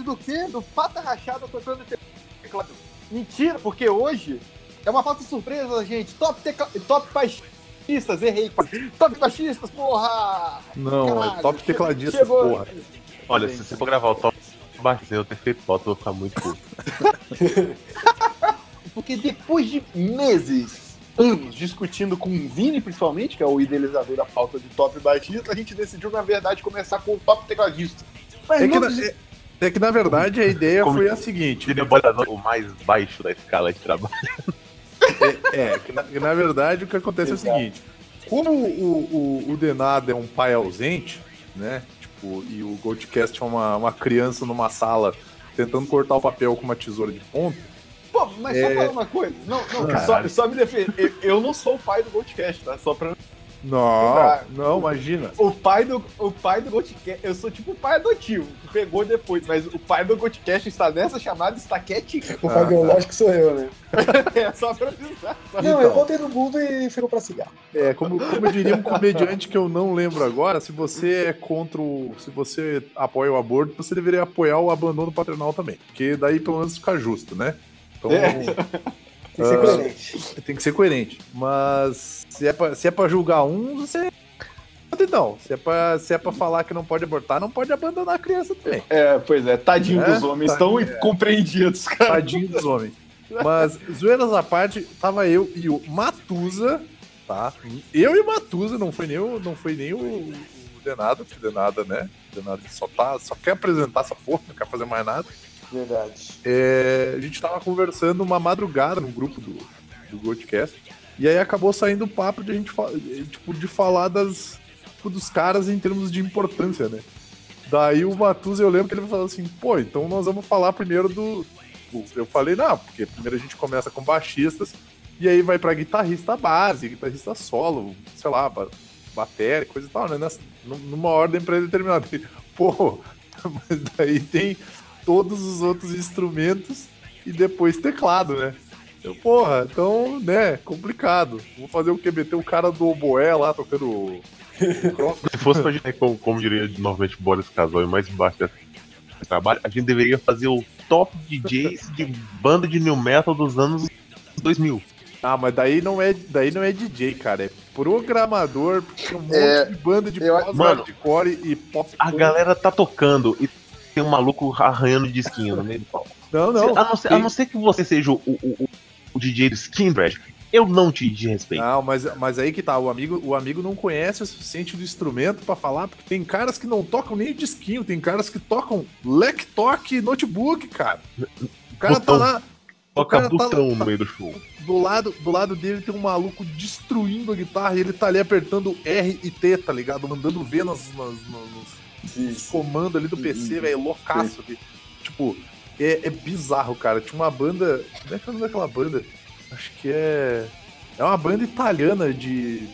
do quê? Do Pata Rachada tocando teclado. Mentira, porque hoje é uma pauta surpresa, gente. Top, tecla... Top baixistas, errei. Top baixistas, porra! Não, Caralho, é top tecladista, chegou. porra. Olha, se você for gravar o top baixo sem eu ter feito foto, eu vou ficar muito puto. Porque depois de meses, anos, discutindo com o Vini, principalmente, que é o idealizador da pauta de top baixista, a gente decidiu, na verdade, começar com o top tecladista. Mas É que, não na, é, é que, na verdade, a ideia Como- foi a seguinte. Seria o o mais baixo da escala de trabalho. É, que na, que na verdade o que acontece é o Exato. seguinte: como o, o, o Denado é um pai ausente, né? Tipo, e o Goldcast é uma, uma criança numa sala tentando cortar o papel com uma tesoura de ponta. Pô, mas só É. falar uma coisa. Não, não, só, só me defender. Eu, eu não sou o pai do Goldcast, tá? Só pra. Não, não, imagina. O pai do, o pai do Goldcast. Eu sou tipo o pai adotivo, que pegou depois, mas o pai do Goldcast está nessa chamada, está quietinho. O pai biológico sou eu, né? É só pra avisar. Não, Então. eu voltei no mundo e ficou pra cigarro. É, como, como diria um comediante que eu não lembro agora, se você é contra o. Se você apoia o aborto, você deveria apoiar o abandono paternal também. Porque daí pelo menos fica justo, né? Então. É. Tem que ser Ah. coerente. Tem que ser coerente. Mas se é pra, se é pra julgar um, você. Então, se é, pra, se é pra falar que não pode abortar, não pode abandonar a criança também. É, pois é, tadinho É, dos homens, estão é. compreendidos, cara. Tadinho dos homens. Mas, zoeiras à parte, tava eu e o Matusa, tá? Eu e o Matusa, não foi nem o, não foi nem o, o Denado, que Denada, né? O Denado só, tá, só quer apresentar essa porra, não quer fazer mais nada. Verdade. É, a gente tava conversando uma madrugada no grupo do, do Goldcast. E aí acabou saindo o papo de a gente tipo, de falar das, tipo, dos caras em termos de importância, né? Daí o Matuza, eu lembro que ele falou assim, pô, então nós vamos falar primeiro do. do- Eu falei, não, porque primeiro a gente começa com baixistas, e aí vai pra guitarrista base, guitarrista solo, sei lá, ba- bateria, coisa e tal, né? Nessa- num- numa ordem pré-determinada. Pô, mas daí tem todos os outros instrumentos e depois teclado, né? Eu, porra, então, né, complicado. Vou fazer o quê? Meter o cara do oboé lá tocando. Se fosse pra gente, como, como diria normalmente Boris Casal, e mais embaixo desse trabalho, a gente deveria fazer o top DJs de banda de new metal dos anos 2000. Ah, mas daí não é, daí não é DJ, cara. É programador, porque tem um monte É, de banda de eu- pós-hardcore e pop. A galera tá tocando e tem um maluco arranhando disquinho no meio do palco. Não, não. a, não ser, a não ser que você seja o, o, o- o DJ do Skinbread, eu não te desrespeito. Não, mas, mas aí que tá, o amigo, o amigo não conhece o suficiente do instrumento pra falar, porque tem caras que não tocam nem disquinho, tem caras que tocam laptop notebook, cara. O cara Botão. tá lá, Toca cara tá- botão no meio do show. do lado, do lado dele tem um maluco destruindo a guitarra e ele tá ali apertando R e T, tá ligado? Mandando ver nas, nas- nos comandos ali do PC, velho, loucaço. ali. Tipo, é, é bizarro, cara. Tinha uma banda. Como é que é o nome daquela banda? Acho que é. É uma banda italiana de.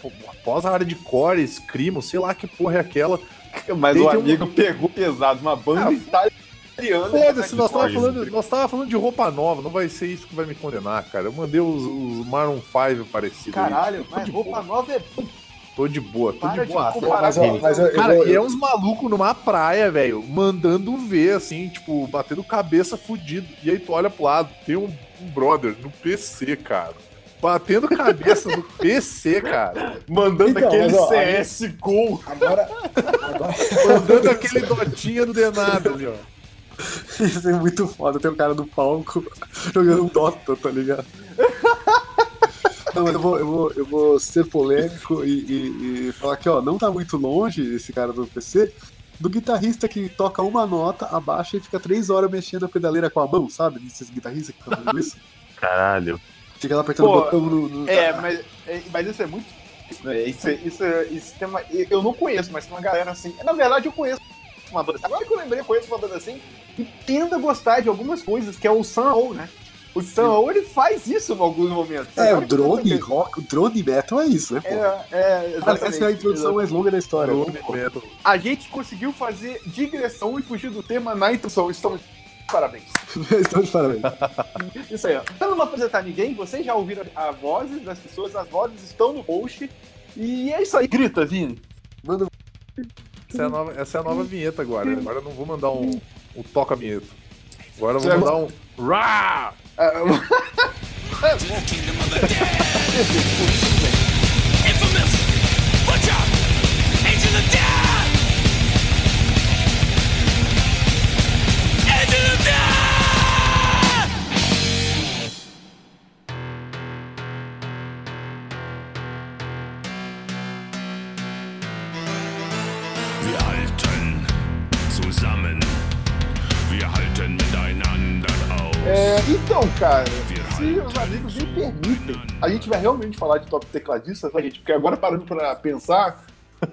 pô, Pós-hardcore, screamo, sei lá que porra é aquela. Mas Tem o que um- amigo pegou pesado, uma banda Ah, italiana. Foda-se, nós Hardcore, falando, falando de roupa nova, não vai ser isso que vai me condenar, cara. Eu mandei os, os Maroon 5 parecidos. aí. Caralho, Tô mas de roupa boa, nova é Tô de boa, tô Para de de boa. comparar Mas, ó, mas eu, eu Cara, vou- e é uns malucos numa praia, velho, mandando ver, assim, tipo, batendo cabeça fudido. E aí tu olha pro lado, tem um, um brother no PC, cara. Batendo cabeça no PC, cara. mandando Então, aquele mas, ó, CSGO. Agora, agora Mandando aquele dotinha do denado ali, ó. isso é muito foda. Tem um cara no palco jogando um Dota, tá ligado? Não, eu vou, eu vou, eu vou ser polêmico e, e- e falar que, ó, não tá muito longe esse cara do PC do guitarrista que toca uma nota, abaixa e fica três horas mexendo a pedaleira com a mão, sabe? Esses guitarristas que estão fazendo isso. Caralho. Fica lá apertando Pô, o botão no. no- É, mas, é, mas isso é muito. É, isso, é- isso, é- isso tem uma, eu não conheço, mas tem uma galera assim. Na verdade, eu conheço uma banda assim. Agora que eu lembrei, eu conheço uma banda assim e tendo a gostar de algumas coisas, que é o Sam O, né? O Sam O, ele faz isso em alguns momentos. É, o drone rock, o drone metal é isso, né, pô? É, é, exatamente, Essa é a introdução mais longa da história. Drone pô? metal. A gente conseguiu fazer digressão e fugir do tema na introdução. Estamos. Parabéns. Então, de parabéns. Isso aí, ó. Pra não apresentar ninguém, vocês já ouviram a vozes das pessoas, as vozes estão no post. E é isso aí. Grita, Vini. Manda essa é a nova, essa é a nova vinheta agora. Agora eu não vou mandar um, um toca-vinheta. Agora eu vou mandar um. Rá! Ah, Kingdom of the dead. Infamous Butcher, Agent of Death. Então, cara, se os amigos me permitem, a gente vai realmente falar de top tecladista, tá, gente? Porque agora parando pra pensar,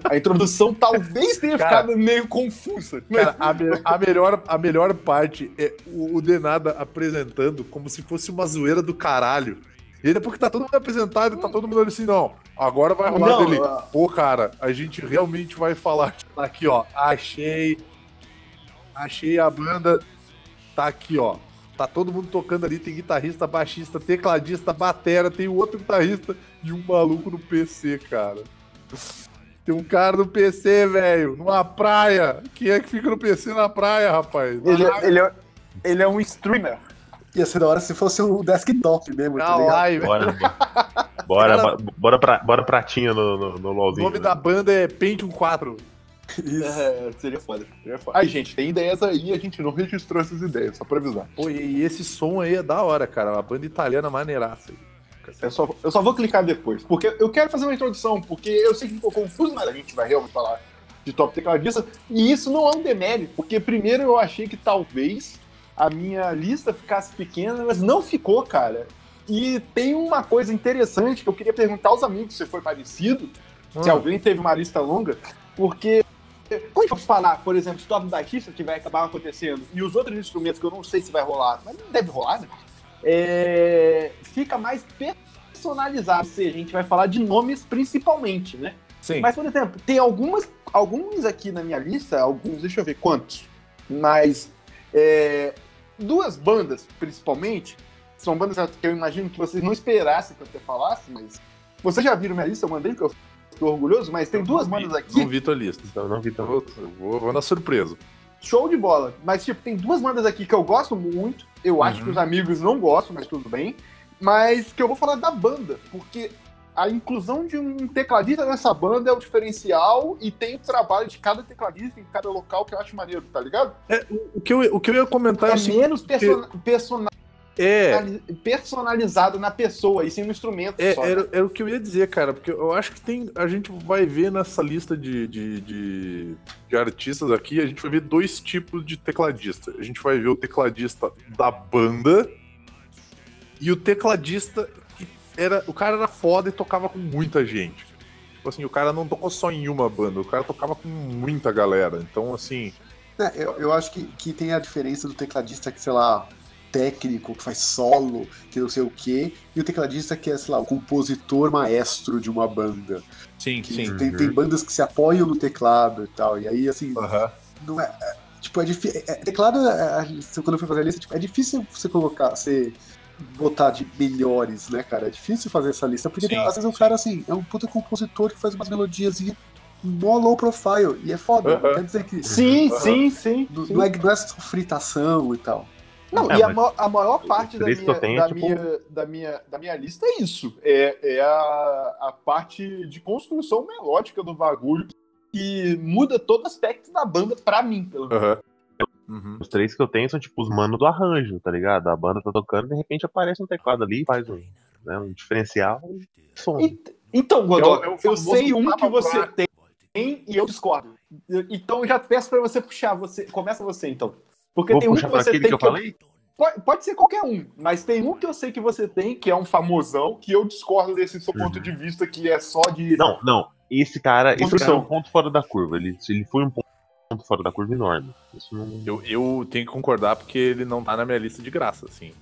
a introdução talvez tenha Cara, ficado meio confusa. Cara, a, me- a melhor, a melhor parte é o, o Denada apresentando como se fosse uma zoeira do caralho. E aí depois que tá todo mundo apresentado, tá todo mundo ali assim, não, agora vai rolar Não, dele. ah. Pô, cara, a gente realmente vai falar. Tá aqui, ó, achei. Achei a banda. Tá aqui, ó. Tá todo mundo tocando ali, tem guitarrista, baixista, tecladista, batera, tem o outro guitarrista e um maluco no PC, cara. Tem um cara no PC, velho, numa praia. Quem é que fica no PC na praia, rapaz? Ele, é- ele, é, ele é um streamer. Ia ser da hora se fosse um desktop mesmo, tá na ligado? live. Bora, bora, bora, bora, pra, bora pratinha no, no, no O LOLzinho. nome né? da banda é Pentium 4. Isso. É, seria foda. Seria foda. Ai, gente, tem ideias aí, a gente não registrou essas ideias, só pra avisar. Pô, e esse som aí é da hora, cara. Uma banda italiana maneiraça. Eu só, eu só vou clicar depois, porque eu quero fazer uma introdução, porque eu sei que ficou confuso, mas a gente vai realmente falar de top tecladista, e isso não é um demérito, porque primeiro eu achei que talvez a minha lista ficasse pequena, mas não ficou, cara. E tem uma coisa interessante que eu queria perguntar aos amigos se foi parecido, se Ah. alguém teve uma lista longa, porque quando eu falar, por exemplo, se top baixista que vai acabar acontecendo e os outros instrumentos que eu não sei se vai rolar, mas não deve rolar, né? É, fica mais personalizado, ou seja, a gente vai falar de nomes principalmente, né? Sim. Mas, por exemplo, tem algumas, alguns aqui na minha lista, alguns, deixa eu ver quantos, mas é, duas bandas, principalmente, são bandas que eu imagino que vocês não esperassem que eu te falasse, mas vocês já viram minha lista, eu mandei, que eu fico orgulhoso, mas tem duas bandas aqui, Não vi tua lista. Então, não. Eu vou, eu vou, vou na surpresa. show de bola. Mas, tipo, tem duas bandas aqui que eu gosto muito. Eu acho Uhum. que os amigos não gostam, mas tudo bem. Mas que eu vou falar da banda, porque a inclusão de um tecladista nessa banda é o diferencial e tem o trabalho de cada tecladista em cada local que eu acho maneiro, tá ligado? O que eu, o que eu ia comentar é É menos persona- persona- é, personalizado na pessoa e sim no instrumento É, só. era, era o que eu ia dizer, cara, porque eu acho que tem. A gente vai ver nessa lista de, de, de, de artistas aqui, a gente vai ver dois tipos de tecladista. A gente vai ver o tecladista da banda e o tecladista que era. O cara era foda e tocava com muita gente. Tipo assim, o cara não tocou só em uma banda, o cara tocava com muita galera. Então, assim. É, eu, eu acho que, que tem a diferença do tecladista que, sei lá, técnico, que faz solo, que não sei o quê, e o tecladista que é, sei lá, o compositor maestro de uma banda. Sim, Que sim. tem, tem bandas que se apoiam no teclado e tal. E aí, assim, Aham. não é. é, Tipo, é difícil. teclado, é, é, quando eu fui fazer a lista, tipo, é difícil você colocar, você botar de melhores, né, cara? É difícil fazer essa lista, porque Sim, às vezes o cara, assim, é um puta compositor que faz umas melodias e mó low profile, e é foda. Aham. Quer dizer que Sim, Aham. sim, sim. não, sim. não é, não é só fritação e tal. Não, É, e a, ma- a maior parte da minha, eu tenho da, tipo- minha, da, minha, da minha lista é isso. É, é a, a parte de construção melódica do bagulho que muda todo aspecto da banda pra mim, pelo menos. Aham. Uhum. Os três que eu tenho são tipo os manos do arranjo, tá ligado? A banda tá tocando, de repente aparece um teclado ali, faz um, né, um diferencial e som. E- Então, Godó, É é o eu famoso sei um que você buraco. tem e eu discordo. Então eu já peço pra você puxar. Você, começa você, então. Porque Vou tem um que você tem que eu falei? Pode, pode ser qualquer um, mas tem um que eu sei que você tem, que é um famosão, que eu discordo desse seu ponto Uhum. de vista, que é só de. Não, não. Esse cara, esse cara é um ponto fora da curva. Ele, ele foi um ponto fora da curva enorme. Isso não. Eu, eu tenho que concordar porque ele não tá na minha lista de graça, assim.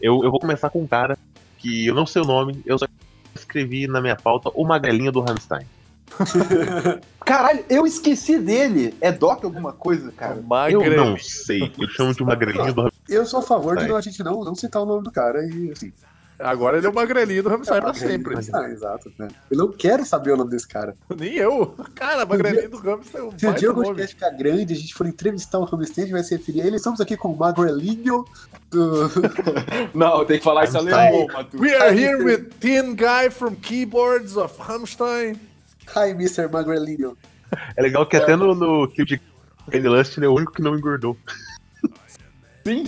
Eu, eu vou começar com um cara que eu não sei o nome, eu só escrevi na minha pauta o Magalinha do Rammstein. Caralho, eu esqueci dele. É Doc alguma coisa, cara? Eu Magrelo. não sei. Eu chamo de Magalinha do. Eu sou a favor de não, a gente não, não citar o nome do cara e assim. Agora ele é o magrelinho do Rammstein pra sempre. Ah, exato, né? Eu não quero saber o nome desse cara. Nem eu. Cara, magrelinho do Rammstein é um Se dia o nome. podcast ficar grande, a gente for entrevistar o Rammstein, a gente vai se referir a ele. Estamos aqui com o Magrelinho do... Não, tem que falar isso alemão, Matu. We are here with Thin Guy from Keyboards of Rammstein. Hi, Mr. Magrelinho. É legal que até no, no clipe de Candy Lust ele é o único que não engordou. Sim.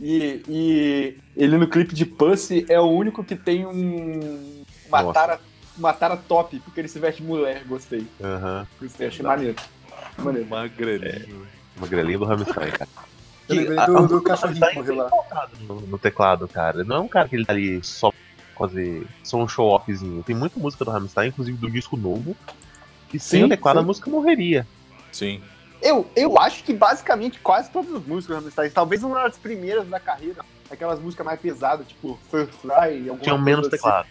E, e ele no clipe de Pussy é o único que tem um. Uma Nossa. tara, uma tara top, porque ele se veste de mulher. Gostei. Aham. Gostei, achei maneiro. Maneiro. Magrelinho. Magrelinho do Rammstein, cara. A- do, do o cachorrinho Rammstein que morreu lá. No, no teclado, cara. Não é um cara que ele tá ali só fazer só um show-offzinho. Tem muita música do Rammstein, inclusive do disco novo, que sem Sim, o teclado sim. a música morreria. Sim. Eu, eu acho que basicamente quase todas as músicas do Rammstein, talvez uma das primeiras da carreira, aquelas músicas mais pesadas, tipo First Fly, alguma Tinham menos assim. teclado.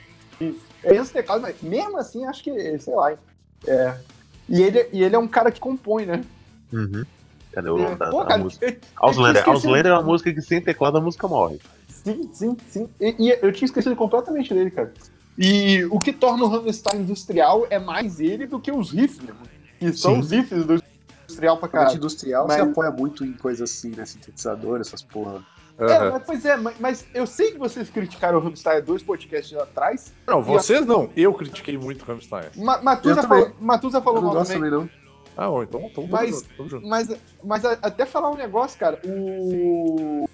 É menos teclado, mas mesmo assim, acho que, sei lá. É. E ele, e ele é um cara que compõe, né? Uhum. Cadê o É. nome da, Pô, da cara, música? Auslander. Auslander é uma música que sem teclado a música morre. Sim, sim, sim. E, e eu tinha esquecido completamente dele, cara. E o que torna o Rammstein industrial é mais ele do que os riffs, né? Que são Sim. os riffs do industrial pra A caralho. industrial Mas- se apoia muito em coisas assim, né? Sintetizador, essas porra. É, Aham. mas, pois é, mas, mas eu sei que vocês criticaram o Rammstein dois podcasts atrás. Não, vocês não. Eu critiquei muito o Rammstein. Ma Matusa Eu também. falou, Matusa falou não mal também. também, não. Ah, bom, então, então tamo Mas- junto, tamo junto. Mas, mas a- até falar um negócio, cara, o.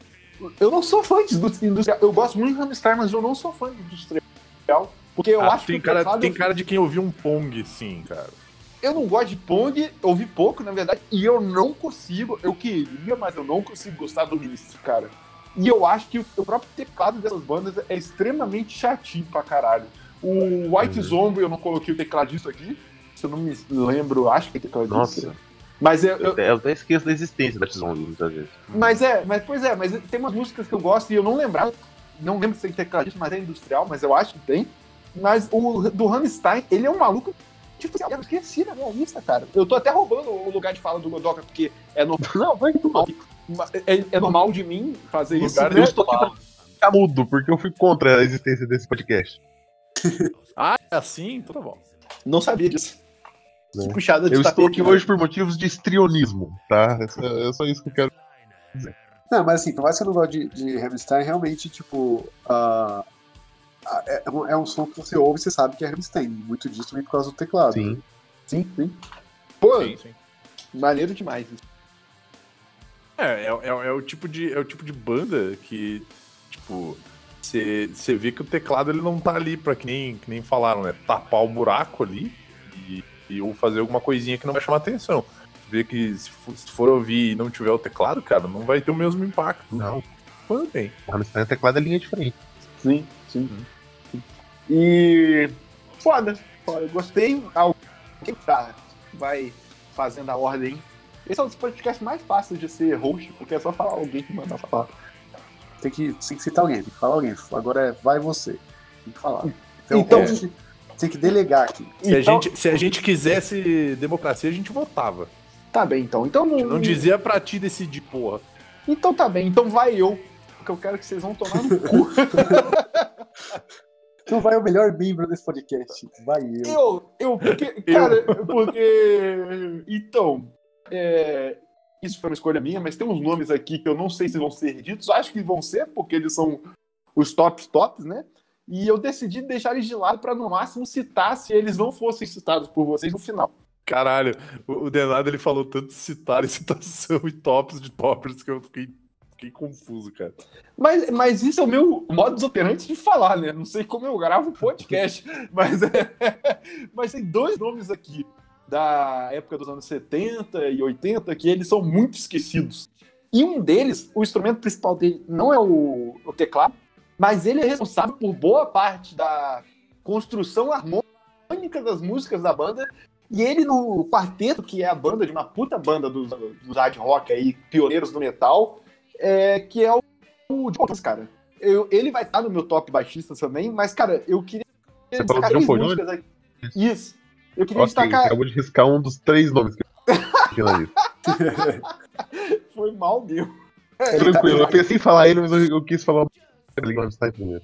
Eu não sou fã de indústria industrial. Eu gosto muito do Rammstein, mas eu não sou fã de industrial. Porque eu Ah, acho tem, que cara, teclado- tem cara de quem ouviu um Pong, sim, cara. Eu não gosto de Pong, ouvi pouco, na verdade, e eu não consigo, eu queria, mas eu não consigo gostar do ministro, cara. E eu acho que o, próprio teclado dessas bandas é extremamente chatinho pra caralho. O White Zombie, eu não coloquei o tecladista aqui, se eu não me lembro, acho que é tecladista. Nossa. Mas é, Eu, eu, até- eu até esqueço da existência da T-Zone muitas vezes. mas é, mas pois é, mas tem umas músicas que eu gosto e eu não lembrava, não lembro se tem tecladista, mas é industrial, mas eu acho que tem. Mas o do Rammstein, ele é um maluco tipo, eu esqueci da minha lista, cara. Eu tô até roubando o lugar de fala do Godoka, porque é normal. Não, vai normal. É, é normal de mim fazer isso. Lugar né? Eu estou aqui pra ficar mudo, porque eu fui contra a existência desse podcast. Ah, é assim? Então tá bom. Não sabia disso. Né? Puxada de Eu estou aqui né? hoje por motivos de estrionismo, tá? É só, é só isso que eu quero. Não, mas assim, por mais que eu não goste de, de realmente, tipo, ah, é, um- é um som que você ouve e você sabe que é Rammstein. Muito disso também por causa do teclado. Sim. Sim, sim. Pô, Sim, sim. maneiro demais. É, é, é, é o tipo de, é o tipo de banda que, tipo, você vê que o teclado ele não tá ali pra que nem, que nem falaram, né? Tapar o buraco ali e, e ou fazer alguma coisinha que não vai chamar atenção. Vê que se for, se for ouvir e não tiver o teclado, cara, não vai ter o mesmo impacto. Não. Tudo bem. O Rammstein é teclado é linha diferente. Sim, sim. E. Foda, foda. Eu gostei. Alguém tá, vai fazendo a ordem. Esse é um dos podcasts mais fáceis de ser host, porque é só falar alguém que manda falar. Tem que, tem que citar alguém, tem que falar alguém. Agora é vai você. Tem que falar. Então, Então- gente tem que delegar aqui. Se, Então- a gente, se a gente quisesse democracia, a gente votava. Tá bem, então. Então não, não dizia pra ti decidir, porra. Então tá bem, então vai eu. Porque eu quero que vocês vão tomar no cu. Então vai o melhor membro desse podcast. Vai eu. eu, eu, porque, cara, porque. Então. é, isso foi uma escolha minha, mas tem uns nomes aqui que eu não sei se vão ser ditos. Acho que vão ser, porque eles são os tops tops, né? E eu decidi deixar eles de lado pra no máximo citar se eles não fossem citados por vocês no final. Caralho, o, Denado ele falou tanto de citar e citação e tops de toppers que eu fiquei, fiquei confuso, cara. Mas, mas isso é o meu modus operandi de falar, né? Não sei como eu gravo podcast, mas, é, mas tem dois nomes aqui da época dos anos 70 e 80 que eles são muito esquecidos. E um deles, o instrumento principal dele não é o, o teclado, mas ele é responsável por boa parte da construção harmônica das músicas da banda. E ele no quarteto, que é a banda de uma puta banda dos, dos hard rock aí, pioneiros do metal, é, que é o o Jones, cara. Eu- ele vai estar no meu top baixista também, mas, cara, eu queria Você destacar John três músicas aqui. Isso. Eu queria Ok, destacar. acabou de riscar um dos três nomes que eu tinha na lista. Foi mal meu. Tranquilo, eu pensei em falar ele, mas eu, eu quis falar primeiro.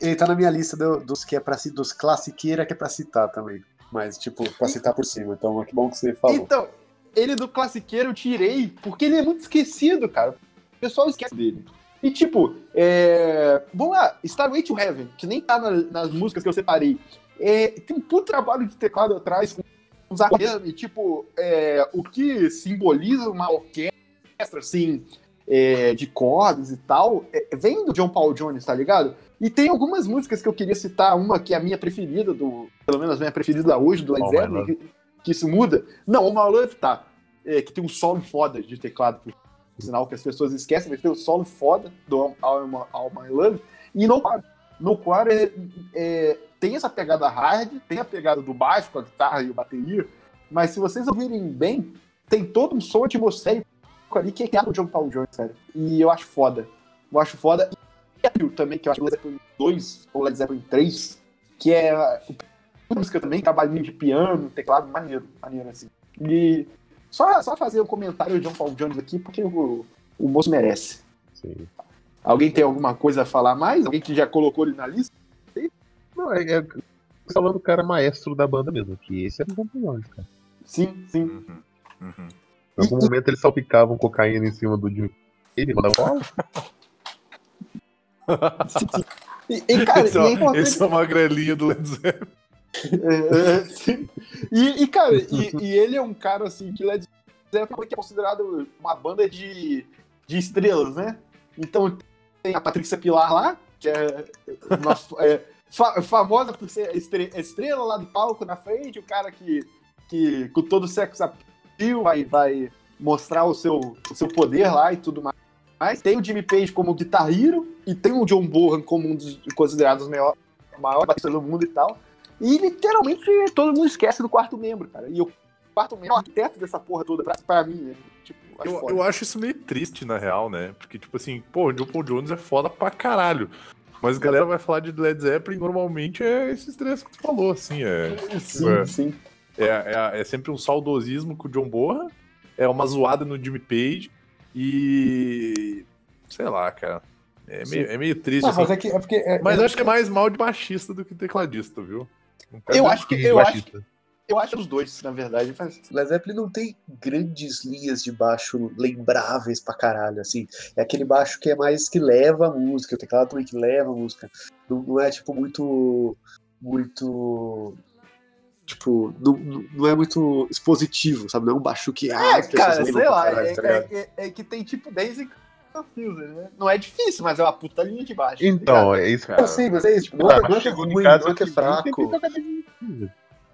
Ele tá na minha lista do- dos que é pra dos classiqueira que é pra citar também. Mas, tipo, pra citar por cima. Então, que bom que você falou. Então, ele do classiqueiro eu tirei porque ele é muito esquecido, cara. O pessoal esquece dele. E tipo, é... vamos lá, Starway to Heaven, que nem tá na- nas músicas que eu separei. É, tem um puto trabalho de teclado atrás, com uns acordes, e tipo, é, o que simboliza uma orquestra, assim, é, de cordas e tal, é, vem do John Paul Jones, tá ligado? E tem algumas músicas que eu queria citar, uma que é a minha preferida, do, pelo menos a minha preferida hoje, do Led Zeppelin, que, que isso muda. Não, o My Love tá, é, que tem um solo foda de teclado, por sinal que as pessoas esquecem, mas tem um solo foda do All, My- All My Love, e no Quarry. No Quarry é, é, tem essa pegada hard, tem a pegada do baixo com a guitarra e a bateria, mas se vocês ouvirem bem, tem todo um som atmosférico ali que é criado do John Paul Jones, cara. E eu acho foda. Eu acho foda. E aquilo também, que eu acho que o Led Zeppelin 2 ou Led Zeppelin 3, que é a música também, trabalhinho de piano, teclado, maneiro, maneiro assim. E só, só fazer um comentário do John Paul Jones aqui, porque o, o moço merece. Sim. Alguém tem alguma coisa a falar mais? Alguém que já colocou ele na lista? Não, é, é falando do cara maestro da banda mesmo, que esse o John Paul Jones, cara. Sim, sim. Uhum. Uhum. Em algum momento eles salpicavam cocaína em cima do Jimmy. Ele mandava bola. E, e, cara, esse, e é é, importante. esse é uma grelinha do Led Zeppelin. É, é, e, e, cara, e, e ele é um cara assim que Led Zeppelin é considerado uma banda de, de estrelas, né? Então tem a Patrícia Pilar lá, que é, uma, é, fa- famosa por ser estre- estrela lá do palco na frente, o cara que, que com todo o sexo appeal vai, vai mostrar o seu, o seu poder lá e tudo mais. Mas tem o Jimmy Page como Guitar Hero e tem o John Bonham como um dos considerados os maiores maior bateristas do mundo e tal. E literalmente todo mundo esquece do quarto membro, cara. E o quarto membro é o arquiteto dessa porra toda pra, pra mim, né? Tipo, Eu, foda. eu acho isso meio triste, na real, né? Porque, tipo assim, pô, o John Paul Jones é foda pra caralho. Mas a galera vai falar de Led Zeppelin, normalmente é esses três que tu falou, assim. É, Sim, É. sim. É, é, é sempre um saudosismo com o John Borra, é uma zoada no Jimmy Page e. sei lá, cara. É meio, é meio triste. Não, assim. mas é que é porque. é- Mas é- acho que é mais mal de baixista do que tecladista, viu? Eu acho que eu acho, Baixista. eu acho os dois, na verdade. Mas... Led Zeppelin não tem grandes linhas de baixo lembráveis pra caralho, assim. É aquele baixo que é mais que leva a música, o teclado também que leva a música. Não, não é, tipo, muito. Muito. Tipo, não, não- é muito expositivo, sabe? Não é um baixo que. ah, É, as pessoas cara, sei lá, caralho, é, tá é- é- é que tem tipo 10 e né? Não é difícil, mas é uma puta linha de baixo. Então, é isso, Cara, Eu sei, mas é isso. Tipo, não, Ah, é- mas não é é ruim, casa não é é fraco.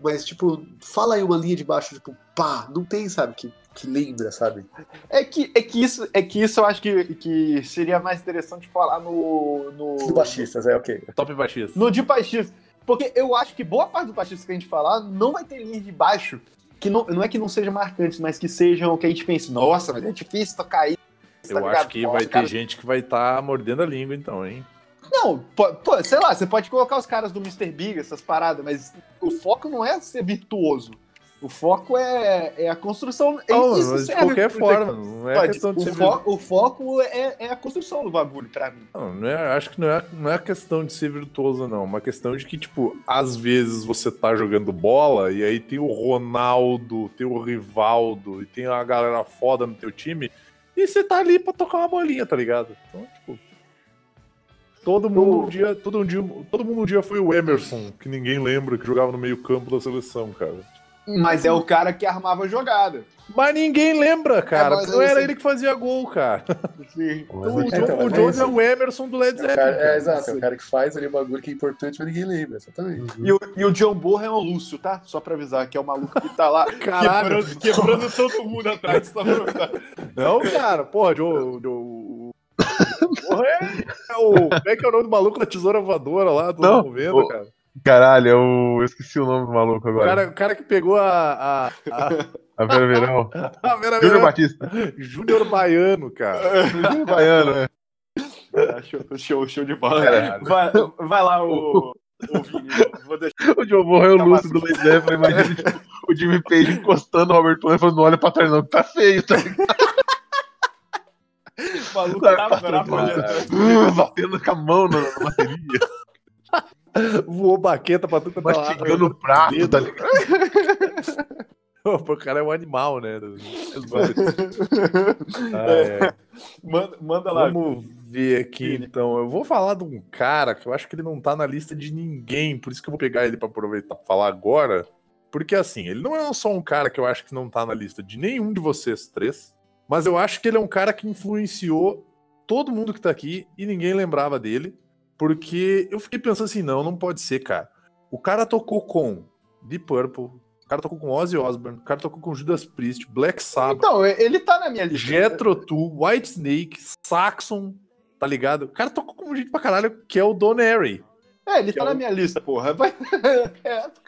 Mas, tipo, fala aí uma linha de baixo, tipo, pá, não tem, sabe, que, que lembra, sabe? É que, é que isso, é que isso eu acho que, que seria mais interessante falar no. no Do baixistas, é ok. Top baixista. No de baixista. Porque eu acho que boa parte do baixista que a gente falar não vai ter linha de baixo. Que não, não é que não sejam marcantes, mas que sejam que a gente pense, nossa, mas é difícil tocar isso. tá Eu ligado? acho que Pô, vai os ter gente que vai estar mordendo a língua, então, hein? Não, pô, pô, sei lá, você pode colocar os caras do Mr. Big, essas paradas, mas o foco não é ser virtuoso. O foco é, é a construção. é Não, isso de qualquer forma, não é Pode, questão de o, ser fo- o foco é, é a construção do bagulho, pra mim. Não, não é, acho que não é, não é questão de ser virtuoso, não. É uma questão de que, tipo, às vezes você tá jogando bola e aí tem o Ronaldo, tem o Rivaldo e tem uma galera foda no teu time e você tá ali pra tocar uma bolinha, tá ligado? Então, tipo. Todo mundo um dia, todo, um dia, todo mundo um dia foi o Emerson, que ninguém lembra, que jogava no meio-campo da seleção, cara. Mas é o cara que armava a jogada. Mas ninguém lembra, cara. mas não era você- ele que fazia gol, cara. Sim. O, Mas John é- então, Paul mas é Jones isso. é o Emerson do Led É, o Zeppelin. cara, é, cara. exato, é o cara que faz ali o bagulho que é importante, mas ninguém lembra, exatamente. E o, e o John Borra é o Lúcio, tá? Só pra avisar, que é o maluco que tá lá Caralho. quebrando, quebrando todo mundo atrás. Avisar. Não, cara, porra, Joe. Joe porra, é, é o. Como é que é o nome do maluco da tesoura voadora lá? Todo mundo vendo, o- cara. Caralho, eu... esqueci o nome do maluco O agora. cara, o cara que pegou a. A, a, A Vera Verão. a Vera Júnior Verão, Batista. Júnior Baiano, cara. Júnior Baiano, né? É, show, show, show de bola. Caralho. Vai, vai lá, o, o Vini. Vou deixar O John é o Tá Lúcio do Led Zeppelin, imagina tipo, o Jimmy Page encostando o Robert Plant e falando, não olha pra trás não, que tá feio, tá ligado? o maluco Tá tava na projeção. Hum, Batendo com a mão na, na bateria. Voou baqueta pra tudo quanto é. Mastigando o prato, tá ligado? Pô, o cara é um animal, né? Muppets. Ah, É, é. manda, manda lá. Vamos ver aqui então. Eu vou falar de um cara que eu acho que ele não tá na lista de ninguém, por isso que eu vou pegar ele pra aproveitar pra falar agora. Porque assim, ele não é só um cara que eu acho que não tá na lista de nenhum de vocês três, mas eu acho que ele é um cara que influenciou todo mundo que tá aqui e ninguém lembrava dele. Porque eu fiquei pensando assim, não, não pode ser, cara. O cara tocou com Deep Purple, o cara tocou com Ozzy Osbourne, o cara tocou com Judas Priest, Black Sabbath, Então, ele tá na minha lista. Jethro Tull, White Snake, Saxon, tá ligado? O cara tocou com gente pra caralho, que é o Don Airy. É, ele tá é na o- minha lista, porra. Vai- É,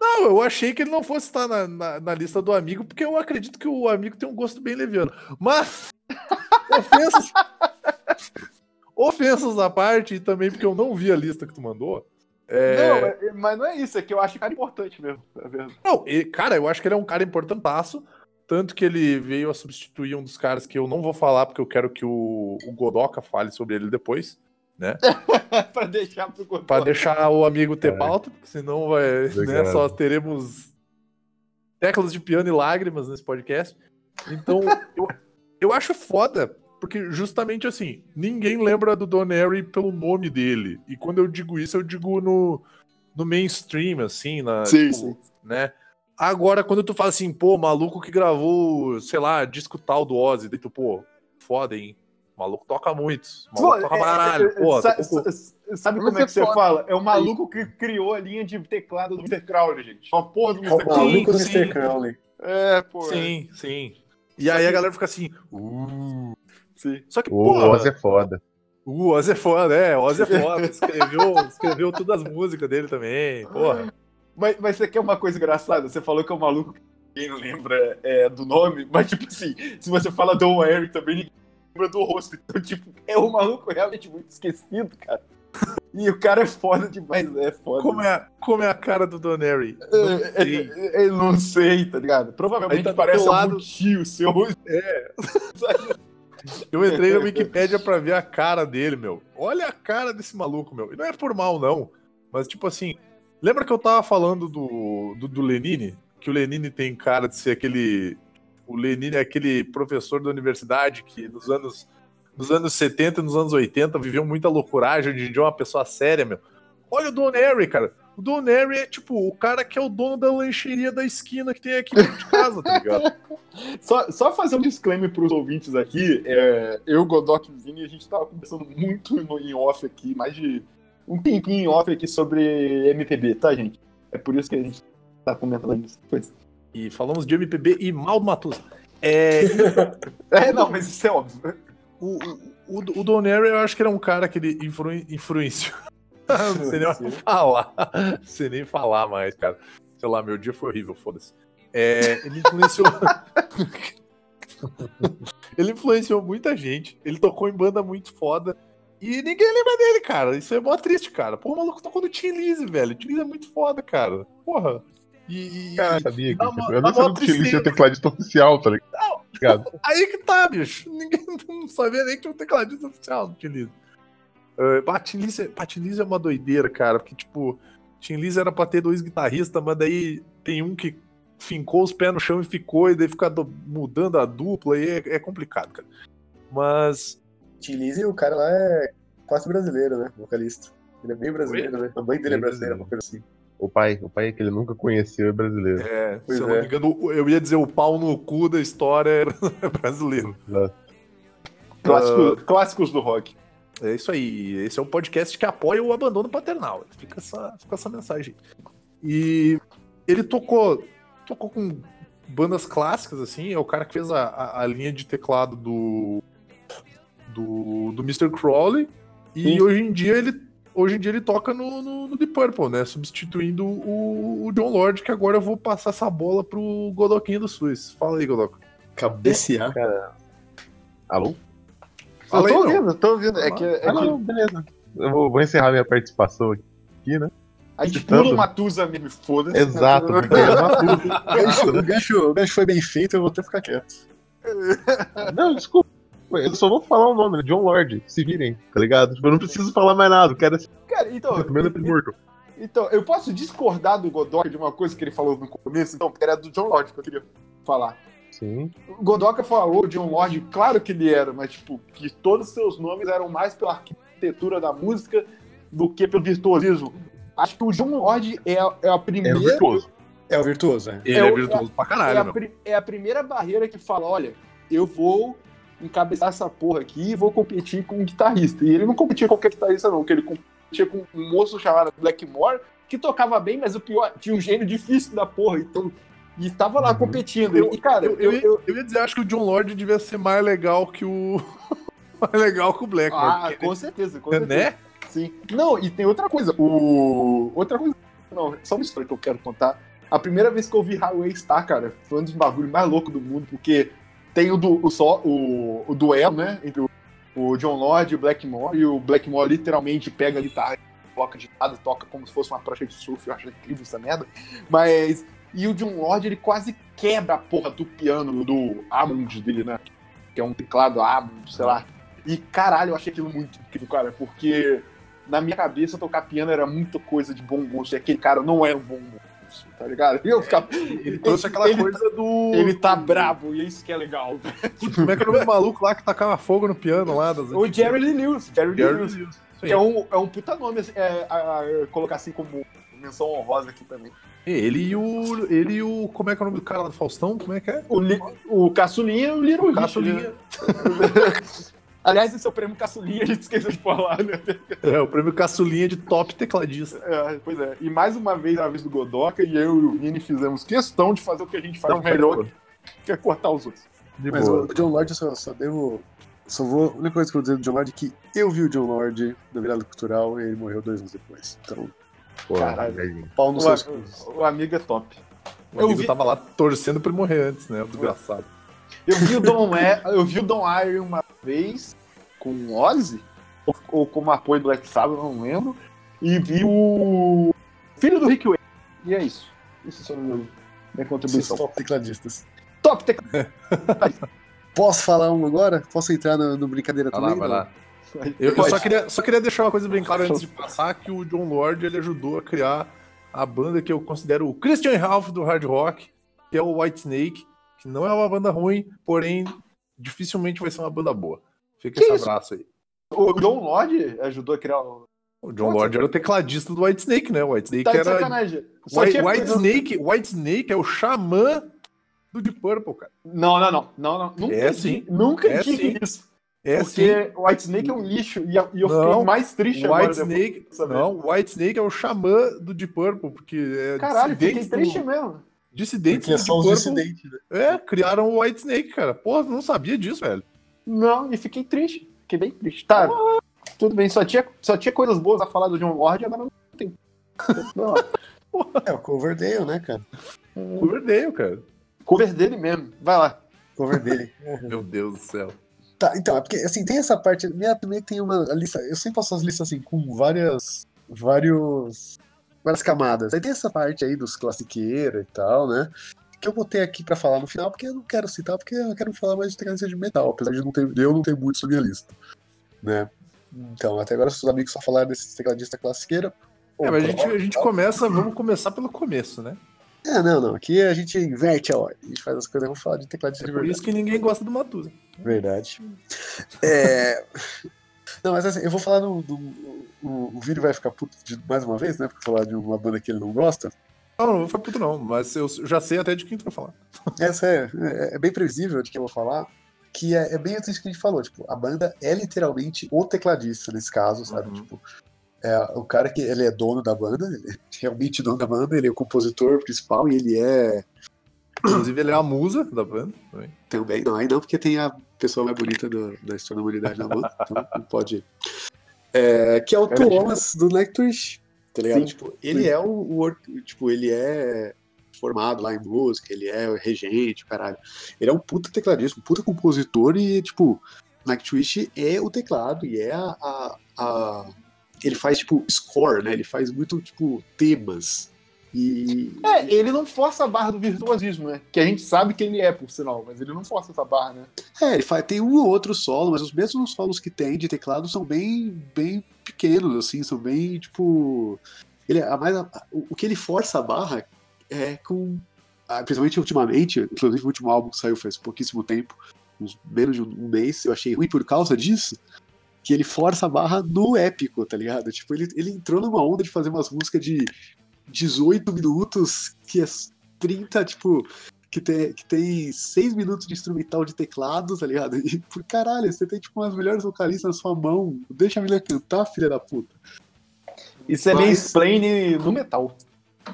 Não, eu achei que ele não fosse estar na, na, na lista do amigo, porque eu acredito que o amigo tem um gosto bem leviano. Mas, ofensas... ofensas à parte, e também porque eu não vi a lista que tu mandou. é, Não, mas não é isso, é que eu acho cara importante mesmo. É verdade. Não, e, cara, eu acho que ele é um cara importantaço. Tanto que ele veio a substituir um dos caras que eu não vou falar, porque eu quero que o, o Godoka fale sobre ele depois. pra deixar pro. Pra deixar o amigo ter É. pauta, porque senão vai, né, só teremos teclas de piano e lágrimas nesse podcast. Então, eu, eu acho foda, porque justamente assim, ninguém lembra do Don Airy pelo nome dele. E quando eu digo isso, eu digo no, no mainstream, assim, na, Sim, tipo, sim. né? Agora, quando tu fala assim, pô, maluco que gravou, sei lá, disco tal do Ozzy, daí tu, pô, foda, hein? O maluco toca muito. Maluco Pô, toca é- pra caralho. é- Pô, Sabe Mas como é que você pode- fala? É o maluco que criou a linha de teclado do Mr. Crowley, gente. Uma porra do É o Mr. Crowley. maluco do. Mr. Crowley. É, pô. Sim, sim. E aí a galera fica assim, uh. Sim. Só que, O porra, Oz é foda. o Ozzy é foda, é, o Ozzy é foda. Escreveu, escreveu todas as músicas dele também, porra. Mas, mas você quer uma coisa engraçada? Você falou que é um maluco que ninguém lembra é, do nome, mas tipo assim, se você fala Don Eric também, ninguém lembra do rosto. Então, tipo, é um maluco realmente muito esquecido, cara. E o cara é foda demais, é foda. Como é, como é a cara do Don Airy? É, Não é, sei. é, eu não sei, tá ligado? Provavelmente tá parece lado. algum tio seu. Eu entrei na Wikipédia pra ver a cara dele, meu. Olha a cara desse maluco, meu. E não é por mal, não. Mas, tipo assim, lembra que eu tava falando do, do, do Lenine? Que o Lenine tem cara de ser aquele. O Lenine é aquele professor da universidade que nos anos, nos anos 70 e nos anos 80 viveu muita loucuragem, é uma pessoa séria, meu. Olha o Don Harry, cara. O Don Harry é tipo o cara que é o dono da lancheria da esquina que tem aqui dentro de casa, tá ligado? Só, só fazer um disclaimer pros ouvintes aqui. É, eu, Godok e o Vini, a gente tava conversando muito no, em off aqui, mais de um tempinho em off aqui sobre MPB, tá, gente? É por isso que a gente tá comentando isso. Pois. E falamos de MPB e mal do Matusa. É, É, não, mas isso é óbvio. o, o, o Don Harry, eu acho que ele é um cara que ele influ, influenciou. não sei nem falar. Não sei nem falar mais, cara. Sei lá, meu dia foi horrível, foda-se. É, ele influenciou. ele influenciou muita gente. Ele tocou em banda muito foda. E ninguém lembra dele, cara. Isso é mó triste, cara. Pô, o maluco tocou no Tim Lizzy, velho. Tim Lizzy é muito foda, cara. Porra. E, e- Cara, sabia que dá uma- eu dá nem sabia que tinha tristeza. o tecladista oficial, tá ligado? Aí que tá, bicho. Ninguém não sabia nem que tinha um tecladista oficial no Tim Lizzy. Uh, Tim Lizzy, Tim Lizzy é uma doideira, cara. Porque, tipo, Tim Lizzy era pra ter dois guitarristas, mas daí tem um que fincou os pés no chão e ficou, e daí fica do- mudando a dupla, e é, é complicado, cara. Mas. Tim Lizzy, o cara lá é quase brasileiro, né? Vocalista. Ele é bem brasileiro, né? A mãe dele é Bem brasileira, brasileiro. uma coisa assim. O pai, o pai que ele nunca conheceu é brasileiro. É, Pois se eu não é. me engano, eu ia dizer o pau no cu da história era brasileiro. Clássico- Clássicos do rock. É isso aí. Esse é um podcast que apoia o abandono paternal. Fica essa, fica essa mensagem. E ele tocou, tocou com bandas clássicas, assim. É o cara que fez a, a, a linha de teclado do, do, do Mr. Crowley. E Sim. hoje em dia ele. Hoje em dia ele toca no, no, no The Purple, né? Substituindo o, o John Lord, que agora eu vou passar essa bola pro Godoquinho do SUS. Fala aí, Godoco. Cabecear. Alô? Fala eu tô ouvindo, tô ouvindo. É que, é Ah, não, que beleza. Eu vou, vou encerrar minha participação aqui, né? a gente pula o Matusa mesmo, foda-se. Exato, é tudo. O gancho, o, gancho, o gancho foi bem feito, eu vou até ficar quieto. Não, desculpa. Eu só vou falar o nome, né? John Lord. Se virem, tá ligado? Tipo, Eu não preciso falar mais nada. Eu quero Cara, então, é morto. então, eu posso discordar do Godoka de uma coisa que ele falou no começo, então, era do John Lord que eu queria falar. Sim. O Godoka falou de um Lord, claro que ele era, mas tipo, que todos os seus nomes eram mais pela arquitetura da música do que pelo virtuosismo. Acho que o John Lord é, a- é a É primeira. o virtuoso. É o virtuoso, é. Ele É é, o- virtuoso pra é, caralho, a, meu. pri- é a primeira barreira que fala: olha, eu vou encabeçar essa porra aqui e vou competir com um guitarrista. E ele não competia com qualquer guitarrista, não, porque ele competia com um moço chamado Blackmore, que tocava bem, mas o pior, tinha um gênio difícil da porra. Então, e tava lá Uhum. competindo. Eu- e, cara, Eu, eu, ia- eu ia dizer, acho que o John Lord devia ser mais legal que o. mais legal que o Blackmore. Ah, porque com certeza, com certeza. né? Sim. Não, e tem outra coisa. O... Outra coisa. Não, só uma história que eu quero contar. A primeira vez que eu vi Highway Star, cara, foi um dos bagulhos mais loucos do mundo, porque tem o, du... o, só... o... o duelo, né? Entre o... o John Lord e o Blackmore, e o Blackmore literalmente pega a guitarra, coloca de lado, toca como se fosse uma prancha de surf. Eu acho incrível essa merda. Mas. E o John Lord, ele quase quebra a porra do piano do Hammond dele, né? Que é um teclado Hammond, sei lá. E caralho, eu achei aquilo muito incrível, cara, porque na minha cabeça tocar piano era muita coisa de bom gosto, e aquele cara não é um bom gosto, tá ligado? E eu ficava, Ele trouxe aquela ele- coisa do. ele tá bravo, e é isso que é legal. velho. Como é que era o nome do maluco lá que tacava fogo no piano lá? Das O Jerry Lee Lewis, Jerry Lee Jerry Lewis, Lewis. Isso aí. que é um, é um puta nome, assim, é, a- a- colocar assim como menção honrosa aqui também. Ele e o. Ele e o. Como é que é o nome do cara do Faustão? Como é que é? O, Li- o Caçulinha e o Little Caçulinha. Aliás, esse é o prêmio Caçulinha, a gente esqueceu de falar, né? É, o prêmio caçulinha de top tecladista. É, pois é. E mais uma vez, a vez do Godoka, e eu e o Vini fizemos questão de fazer o que a gente faz Não, melhor, que é cortar os outros. De Mas boa. o John Lord eu só, só devo. Só vou. A única coisa que eu vou dizer do John Lord é que eu vi o John Lord na virada cultural e ele morreu dois anos depois. Então, Pô, caralho. velhinho. pau no O, seus a- cus. o amigo é top. O Eu amigo vi- tava lá torcendo pra ele morrer antes, né? O desgraçado. Eu vi o Don, é, eu vi o Don Iron uma vez com o Ozzy, ou, ou como apoio do Black Sabbath, não lembro. E vi o filho do Rick Wayne. E é isso. Isso são minha, minha contribuição. top tecladistas. Top tec... Posso falar um agora? Posso entrar no, no brincadeira Vai lá, também? vai não? Eu, eu só, queria, só queria deixar uma coisa bem clara antes de passar, que o John Lord ele ajudou a criar a banda que eu considero o Christian Ralph do hard rock, que é o White Snake, que não é uma banda ruim, porém dificilmente vai ser uma banda boa. Fica Que esse abraço aí. O John Lodge ajudou a criar o. O John. Lord era o tecladista do White Snake, né? O White Snake Tá era. sacanagem. Só White, White Snake, White Snake é o xamã do Deep Purple, cara. Não, não, não. não, não. Nunca É sim. Nunca É sim. isso. É porque o White Snake é um lixo. E, eu Não. fiquei mais triste agora. White depois Snake, não, White Snake é o xamã do Deep Purple, porque é Caralho, fiquei triste do, mesmo. dissidentes Porque do só os Purple dissidentes, né? É, criaram o White Snake, cara. Porra, não sabia disso, velho. Não, e fiquei triste. Fiquei bem triste. Tá, tudo bem. Só tinha, só tinha coisas boas a falar do John Lord, agora não tem. Não, É o Coverdale, né, cara? Coverdale, cara. cover dele mesmo. Vai lá. Cover dele. Meu Deus do céu. Tá, então, é porque assim, tem essa parte. Minha também tem uma lista. Eu sempre faço as listas assim, com várias. vários. várias camadas. Aí tem essa parte aí dos classiqueiros e tal, né? Que eu botei aqui pra falar no final, porque eu não quero citar, porque eu quero falar mais de tecnologia de metal, apesar de não ter, eu não ter muito sobre a lista. Né? Então, até agora, se os amigos só falaram desses tecladistas classiqueira. É, mas a gente, a gente começa, vamos começar pelo começo, né? É, não, não. Aqui a gente inverte a ordem. A gente faz as coisas, vamos falar de tecladista É de por verdade. isso que ninguém gosta do Matusa. Verdade. É... Não, mas assim, eu vou falar do. do o, o Vini vai ficar puto de, mais uma vez, né? Porque falar de uma banda que ele não gosta. Não, não vou ficar puto não, mas eu já sei até de quem tu vai falar. Essa é, é, é bem previsível de que eu vou falar. Que é, é bem isso que a gente falou. Tipo, a banda é literalmente o tecladista nesse caso, sabe? Uhum. Tipo, é o cara que ele é dono da banda, ele é realmente dono da banda, ele é o compositor principal e ele é Inclusive, ele é a musa da banda. também. Também, não, aí não, porque tem a pessoa mais bonita do- da história da humanidade na banda, então não pode. É, que é o. Thomas do Nightwish, tá ligado? Sim. Tipo, ele é o, o Tipo, ele é formado lá em música, ele é o regente, caralho. Ele é um puta tecladista, um puta compositor e, tipo, Nightwish é o teclado e é a. a- a- ele faz, tipo, score, né? Ele faz muito, tipo, temas. E. É, ele não força a barra do virtuosismo, né? Que a gente sabe que ele é, por sinal, mas ele não força essa barra, né? É, ele faz, tem um ou outro solo, mas os mesmos solos que tem de teclado são bem, bem pequenos, assim, são bem, tipo. Ele, a mais, a- o que ele força a barra é com. ah, Principalmente ultimamente, inclusive o último álbum que saiu faz pouquíssimo tempo, uns menos de um mês, eu achei ruim por causa disso. Que ele força a barra no épico, tá ligado? Tipo, ele, ele entrou numa onda de fazer umas músicas de 18 minutos, que é 30, tipo, que tem, que tem 6 minutos de instrumental de teclado, tá ligado? E por caralho, você tem tipo umas melhores vocalistas na sua mão. Deixa a menina cantar, filha da puta. Isso é meio explain no metal.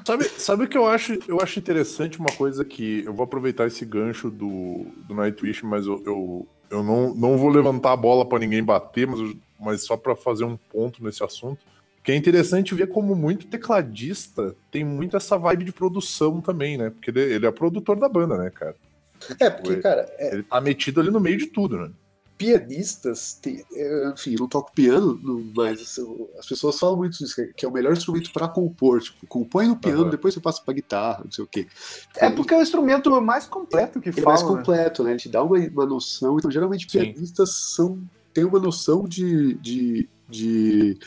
Sabe, sabe o que eu acho? Eu acho interessante uma coisa que eu vou aproveitar esse gancho do, do Nightwish, mas eu, eu, eu não, não vou levantar a bola pra ninguém bater, mas, eu- mas só pra fazer um ponto nesse assunto. Que é interessante ver como muito tecladista tem muito essa vibe de produção também, né? Porque ele, ele é produtor da banda, né, cara? É, porque, Ué. cara, é, Ele tá metido ali no meio de tudo, né? Pianistas, tem, é, enfim, eu não toco piano, não- mas assim, as pessoas falam muito isso, que- é o melhor instrumento pra compor. Tipo, compõe no piano, Aham. depois você passa pra guitarra, não sei o quê. É porque é o instrumento mais completo que Ele é fala. mais né? completo, né? Ele te dá uma, uma noção. Então, geralmente, Sim. pianistas são, têm uma noção de, de, de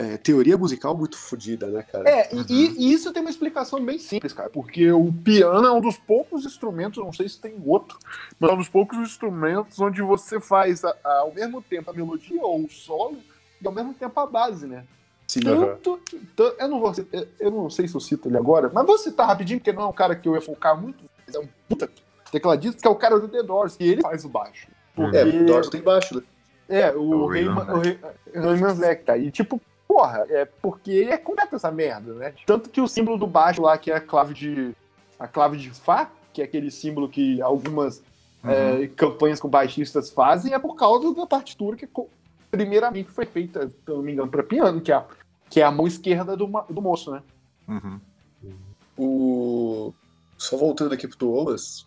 é, teoria musical muito fodida, né, cara? É, e, e- e isso tem uma explicação bem simples, cara, porque o piano é um dos poucos instrumentos, não sei se tem outro, mas é um dos poucos instrumentos onde você faz a- a- ao mesmo tempo a melodia ou o solo e ao mesmo tempo a base, né? Sim. Tanto, tan- eu, não vou, eu- não sei se eu cito ele agora, mas vou citar rapidinho, porque não é um cara que eu ia focar muito, mas é um puta tecladista, que é o cara do The Doors, que ele faz o baixo. Porque, É, o Doors tem baixo, né? é, o, O Rayman Rayman o Ray- Rayman Zek, tá? E tipo, porra, é porque ele é completo essa merda, né? Tanto que o símbolo do baixo lá, que é a clave de. A clave de Fá, que é aquele símbolo que algumas é, campanhas com baixistas fazem, é por causa da partitura que primeiramente foi feita, se eu não me engano, para piano, que é a, que é a mão esquerda do, do moço, né? Uhum. O... Só voltando aqui pro Thomas,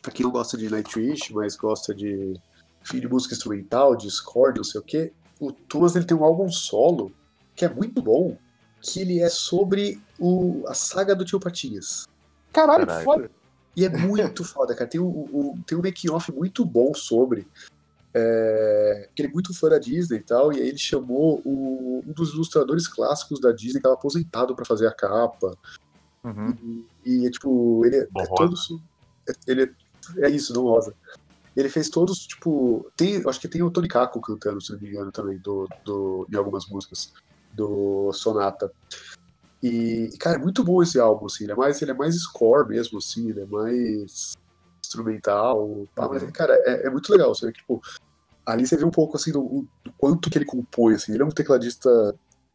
pra quem não gosta de Nightwish, mas gosta de, de música instrumental, de score, não sei o quê, o Thomas ele tem um álbum solo que é muito bom, que ele é sobre o... a saga do Tio Patinhas. Caralho, Caralho. foda. E é muito foda, cara. Tem um, um- tem um making-off muito bom sobre. É, que ele é muito fã da Disney e tal, e aí ele chamou o- um dos ilustradores clássicos da Disney, que estava aposentado para fazer a capa. Uhum. E, é tipo, ele é, é todo. é- Ele é, é isso, não rosa. Ele fez todos, tipo. Tem, acho que tem o Tony Kako cantando, se não me engano, também, do, do, em algumas músicas do Sonata. E, cara, é muito bom esse álbum, assim. Ele é mais, ele é mais score mesmo, assim, ele é mais instrumental. pá, mas, cara, é, é muito legal. Você vê que, tipo, ali você vê um pouco, assim, do, do quanto que ele compõe, assim. Ele é um tecladista,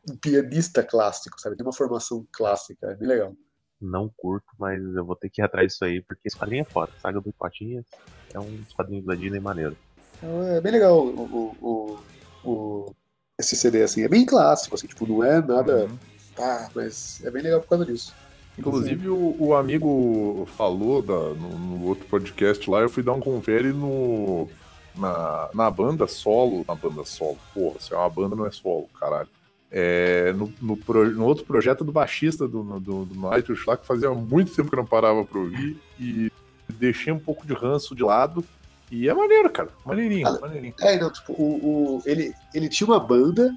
um pianista clássico, sabe? Tem uma formação clássica, é bem legal. Não curto, mas eu vou ter que ir atrás disso aí, porque esse quadrinho é foda. Saga do Patinhas é um dos quadrinhos da Disney maneiro. Então, é bem legal o, o, o- o- esse CD, assim. É bem clássico, assim, tipo, não é nada. Uhum. Ah, mas é bem legal por causa disso. Inclusive, o, o amigo falou da- no, no outro podcast lá, eu fui dar um confere no, na, na banda solo. Na banda solo, porra, se é uma banda, não é solo, caralho. É, no, no, pro- no outro projeto do baixista do, do, do Nightwish lá, que fazia muito tempo que eu não parava pra ouvir, e deixei um pouco de ranço de lado. E é maneiro, cara. Maneirinho, Ah, maneirinho. É, não, tipo, o, o- ele, ele tinha uma banda,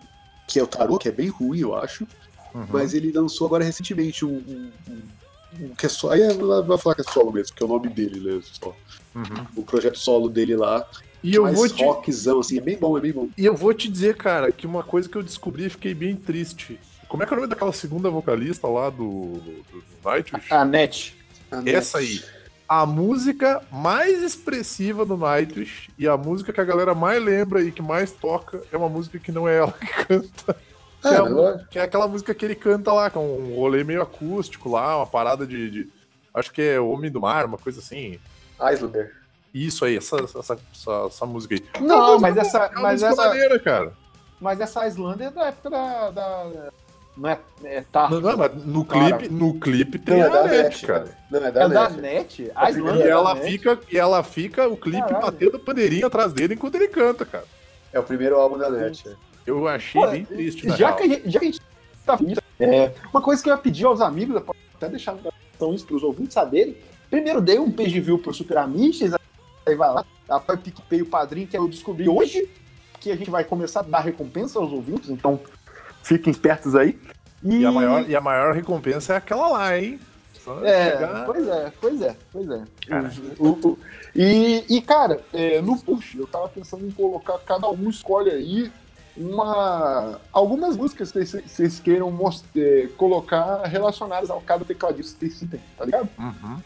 que é o Tarô, que é bem ruim, eu acho, Uhum. mas ele lançou agora recentemente um. um- um- um que é só. Aí ela vai falar que é solo mesmo, que é o nome dele, né? Só. Uhum. O projeto solo dele lá. E eu mais vou te, rockzão, assim, é bem bom, é bem bom. E eu vou te dizer, cara, que uma coisa que eu descobri e fiquei bem triste. Como é que é o nome daquela segunda vocalista lá do, do, do Nightwish? A net. Essa aí. A música mais expressiva do Nightwish e a música que a galera mais lembra e que mais toca é uma música que não é ela que canta. Ah, que, é eu- que é aquela música que ele canta lá, com um rolê meio acústico lá, uma parada de. de- acho que é Homem do Mar, uma coisa assim. Islander. Isso aí, essa, essa, essa, essa música aí. É Não, mas essa, é uma mas essa, maneira, cara. mas essa Islander é da época da, da- não é, é tá. Não, não, mas no Cara. clipe, no clipe Não, tem é a da net, net, cara. Não, é É da da net. net? A E Islander é da ela net? fica, e ela fica o clipe Caralho. batendo pandeirinho atrás dele enquanto ele canta, cara. É o primeiro álbum da net. é. Eu achei Pô, bem triste, na já real. que, a gente, já que a gente tá é, uma coisa que eu ia pedir aos amigos da até deixar então isso para os ouvintes saberem. Primeiro dei um page view pro Super Amishes, aí vai lá, apoia o PicPay, o padrinho, que eu descobri hoje, que a gente vai começar a dar recompensa aos ouvintes, então fiquem espertos aí. E a maior, e a maior recompensa é aquela lá, hein? Só É, chegar- pois é, pois é, pois é. O- o- e, e, cara, é, no push, eu tava pensando em colocar, cada um escolhe aí uma. algumas músicas que vocês- queiram most- é, colocar relacionadas ao cada tecladista que vocês citem, tá ligado? Uhum.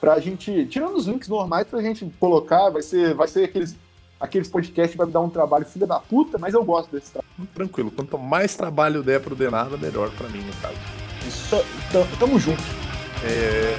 Pra gente, tirando os links normais pra gente colocar, vai ser, vai ser aqueles, aqueles podcasts vai me dar um trabalho filha da puta, mas eu gosto desse trabalho. Tranquilo, quanto mais trabalho der pro Denada, melhor pra mim, no caso. Tá- tá- Tamo junto. É,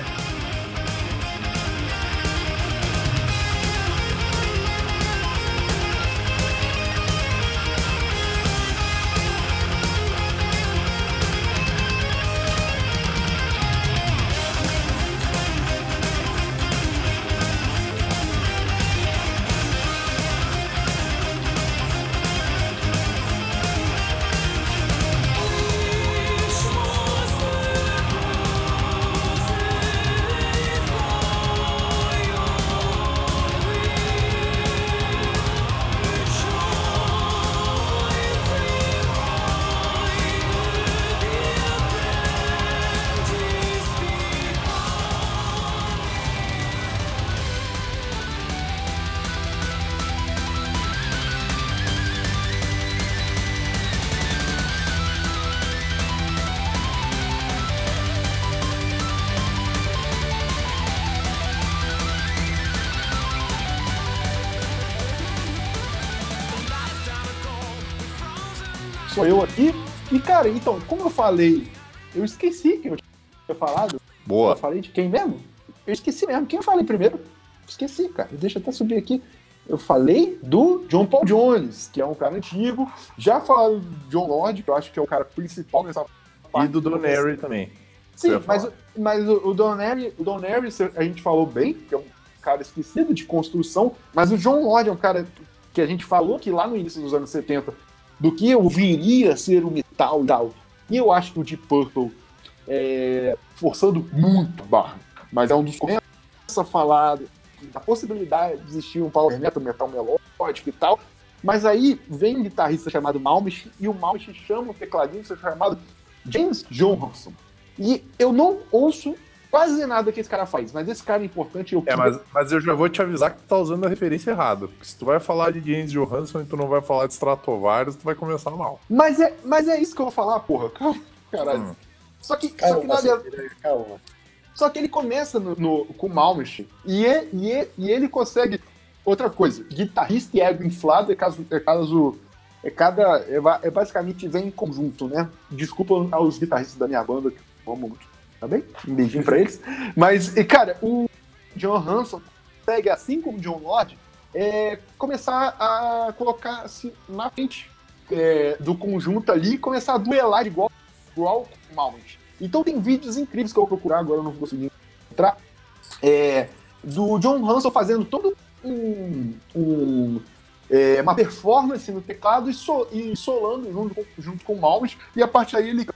Sou eu aqui. E, cara, então, como eu falei, eu esqueci que eu tinha falado. boa. Eu falei de quem mesmo? Eu esqueci mesmo. Quem eu falei primeiro? Esqueci, cara. Deixa eu até subir aqui. Eu falei do John Paul Jones, que é um cara antigo. Já falaram do John Lord, que eu acho que é o cara principal nessa E parte do Don também. Sim, mas, mas o, Don Harry, o Don a gente falou bem, que é um cara esquecido de construção, mas o John Lord é um cara que a gente falou que lá no início dos anos 70, do que eu viria a ser o metal tal. E eu acho que o Deep Purple é forçando muito barra, mas é um dos começa a falar da possibilidade de existir um power metal, metal melódico e tal. Mas aí vem um guitarrista chamado Malmich e o Malmich chama um tecladista chamado James Johansson. E eu não ouço quase nada que esse cara faz, mas esse cara é importante. Eu É, mas, mas eu já vou te avisar que tu tá usando a referência errada. Porque se tu vai falar de James Johansson e tu não vai falar de Stratovarius, tu vai começar mal. Mas é, mas é isso que eu vou falar, porra. Calma, Caralho. Hum. Só que, só que na Calma, verdade. Calma. Só que ele começa no, no- com o Malmich e, e, e, e ele consegue. Outra coisa, guitarrista e ego inflado é caso. É caso é cada. É, é basicamente vem em conjunto, né? Desculpa aos guitarristas da minha banda, que eu amo muito, tá bem? Um beijinho pra eles. Mas, e, cara, o John Hanson consegue, assim como o John Lord, é, começar a colocar-se na frente é, do conjunto ali e começar a duelar igual, igual com o Malmich. Então tem vídeos incríveis que eu vou procurar, agora eu não vou conseguir encontrar, é, do John Hanson fazendo todo um, um, é, uma performance no teclado e, so- e solando junto com, junto com o Malmich, e a partir daí ele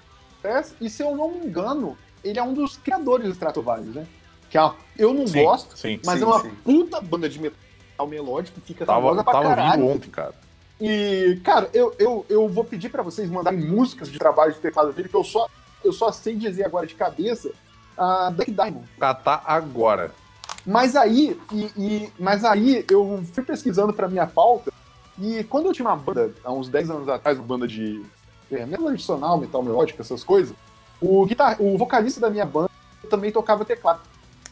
cresce, e se eu não me engano, ele é um dos criadores do Stratovarius, né? Que é uma- eu não Sim, gosto, sim. mas sim, é uma puta banda de metal melódico, fica Tava, famosa pra tava caralho. vindo ontem, cara. E, cara, eu, eu, eu vou pedir pra vocês mandarem músicas de trabalho de teclado dele, que eu só, eu só sei dizer agora de cabeça a Black Diamond. Catar agora. Mas aí, e, e- mas aí eu fui pesquisando pra minha pauta, e quando eu tinha uma banda, há uns 10 anos atrás, uma banda de é, metal adicional, metal melódico, essas coisas, o, guitar, o vocalista da minha banda também tocava teclado.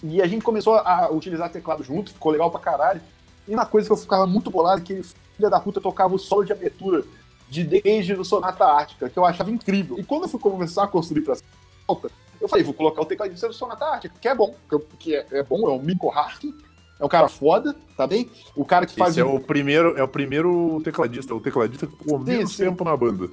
E a gente começou a utilizar teclado junto, ficou legal pra caralho. E uma coisa que eu ficava muito bolado, que ele, filha da puta, tocava o solo de abertura de Desde do Sonata Ártica, que eu achava incrível. E quando eu fui começar a construir pra pauta, eu falei, vou colocar o tecladista do Sonata Ártica, que é bom, que, é, é bom, é o Miko Harkin, é um cara foda, tá bem? O cara que faz Esse é o primeiro, é o primeiro tecladista, é o tecladista que ficou menos tempo na banda.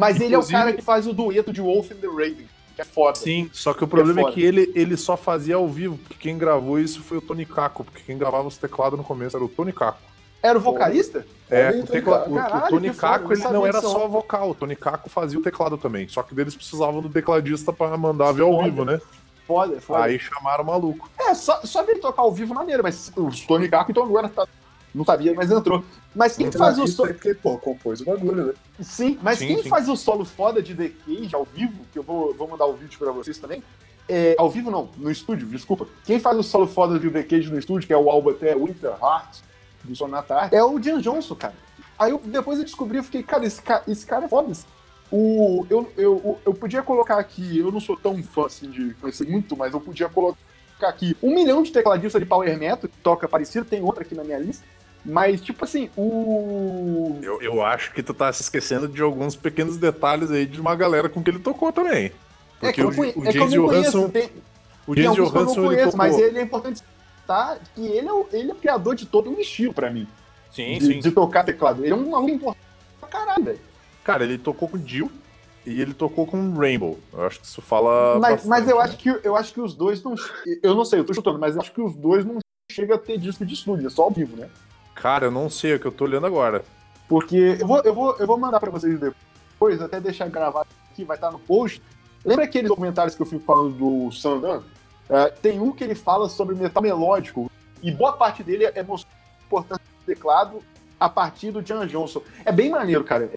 Mas ele é o Inclusive- cara que faz o dueto de Wolf and the Raven, que é foda. Sim, só que o problema é, foda. que ele, ele só fazia ao vivo, porque quem gravou isso foi o Tony Caco, porque quem gravava os teclados no começo era o Tony Caco. Era o vocalista? É, o, tecla- o- o Caralho, Tony que Caco não ele não era só vocal, o Tony Caco fazia o teclado também, só que eles precisavam do tecladista pra mandar ver ao Foda. vivo, né? Foda, foda. Aí chamaram o maluco. É, só, só dele tocar ao vivo maneiro, mas o Tony Garco então agora tá. Não sabia, mas entrou. Mas quem faz o solo. Porque, pô, compôs o bagulho, né? Sim, mas Sim, quem sim. faz o solo foda de The Cage ao vivo, que eu vou, vou mandar o vídeo pra vocês também. É, ao vivo não, no estúdio, desculpa. Quem faz o solo foda de The Cage no estúdio, que é o Albert é Winter Heart, do Sonatar, é o Jan Johnson, cara. Aí eu, depois eu descobri, eu fiquei, cara, esse, ca- esse cara é foda. O, eu, eu, eu podia colocar aqui, eu não sou tão fã assim de conhecer muito, mas eu podia colocar aqui um milhão de tecladistas de Power Metal que toca parecido, tem outra aqui na minha lista. Mas, tipo assim, o. Eu, eu acho que tu tá se esquecendo de alguns pequenos detalhes aí de uma galera com que ele tocou também. É que Porque eu, o, o é eu James. Johansson, Tem, o James eu Johansson ele conheço, mas ele é importante citar que ele é o, ele é o criador de todo um estilo pra mim. Sim, de, sim. de tocar teclado. Ele é um maluco importante pra caralho, velho. Cara, ele tocou com Jill e ele tocou com Rainbow. Eu acho que isso fala Mas, bastante, mas eu, né? acho que, eu acho que os dois não. Eu não sei, eu tô chutando, mas eu acho que os dois não chegam a ter disco de estúdio, é só ao vivo, né? Cara, eu não sei, é o que eu tô olhando agora. Porque eu vou, eu vou, eu vou mandar pra vocês depois, até deixar gravado aqui, vai estar no post. Lembra aqueles documentários que eu fico falando do Sandan? É, tem um que ele fala sobre metal melódico, e boa parte dele é mostrando a importância do teclado a partir do Jan Johnson. É bem maneiro, cara.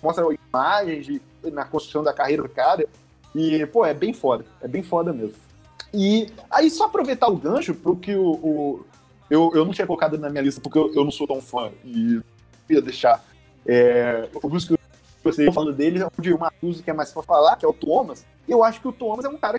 Mostra imagens de, na construção da carreira do cara. E, pô, é bem foda. É bem foda mesmo. E aí, só aproveitar o gancho pro que o. o- eu, eu não tinha colocado na minha lista porque eu, eu não sou tão fã. E ia deixar. É, o músico que você falando dele é de uma música que é mais pra falar, que é o Thomas. Eu acho que o Thomas é um cara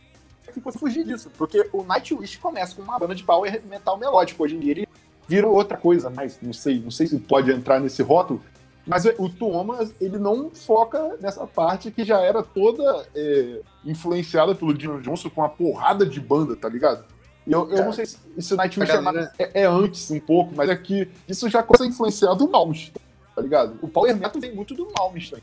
que pode fugir disso. Porque o Nightwish começa com uma banda de power metal melódico. Hoje em dia ele virou outra coisa, mas não sei, não sei se pode entrar nesse rótulo. Mas o Thomas, ele não foca nessa parte que já era toda é, influenciada pelo Dino Johnson com uma porrada de banda, tá ligado? E eu, eu não sei se, se o Nightwish a é, galera- é- é antes um pouco, mas é que isso já começa a influenciar do Malmsteen, tá ligado? O Power Metal vem muito do Malmsteen.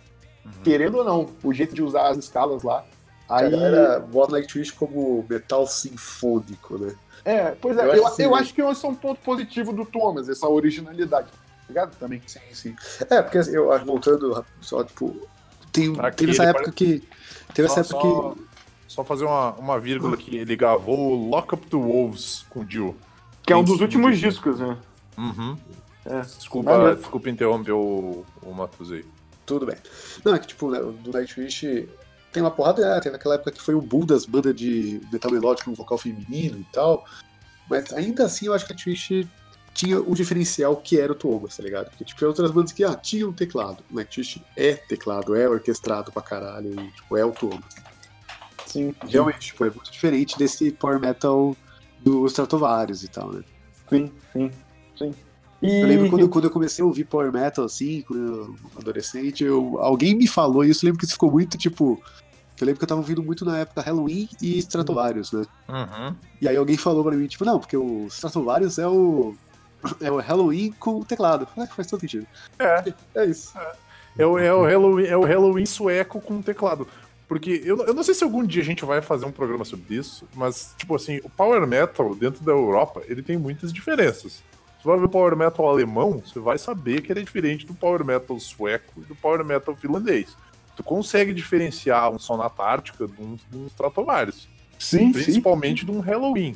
Querendo ou não, o jeito de usar as escalas lá. A Aí, galera bota Nightwish como metal sinfônico, né? é, pois é, Eu eu, acho eu, acho que esse é um ponto positivo do Thomas, essa originalidade, tá ligado? Também. Sim, sim. É, porque eu acho, voltando só, tipo. Tem, teve essa época que. Teve essa Só, época só, que. Só fazer uma, uma vírgula aqui. Ele gravou o Lock Up the Wolves com Jill. Que é um dos últimos discos, né? Uhum. É. Desculpa, Maneiro. desculpa interromper o, o Matheus aí. Tudo bem. Não, é que, tipo, né, do Nightwish tem uma porrada, é, teve aquela época que foi o boom das bandas de metal melódico com vocal feminino e tal. Mas ainda assim eu acho que Nightwish tinha um diferencial que era o Thomas, tá ligado? Porque, tipo, tinha outras bandas que, ah, tinham teclado. O Nightwish é teclado, é orquestrado pra caralho, e, tipo, é o Thomas. Sim. Realmente, tipo, é muito diferente desse power metal dos Stratovarius e tal, né? Sim, sim, sim. E... Eu lembro quando, quando eu comecei a ouvir power metal, assim, quando eu era adolescente, eu, alguém me falou isso, eu lembro que isso ficou muito, tipo... Eu lembro que eu tava ouvindo muito na época Halloween e Stratovarius, né? Uhum. E aí alguém falou pra mim, tipo, não, porque o Stratovarius é o... É o Halloween com teclado. Ah, faz todo sentido. É. É isso. É o, é, o Halloween, é o Halloween sueco com teclado. Porque eu, eu não sei se algum dia a gente vai fazer um programa sobre isso, mas, tipo assim, o Power Metal dentro da Europa, ele tem muitas diferenças. Você vai ver o Power Metal alemão, você vai saber que ele é diferente do Power Metal sueco e do Power Metal finlandês. Tu consegue diferenciar um Sonata Ártica de um, de um Stratovarius. Sim, sim. principalmente de um Halloween.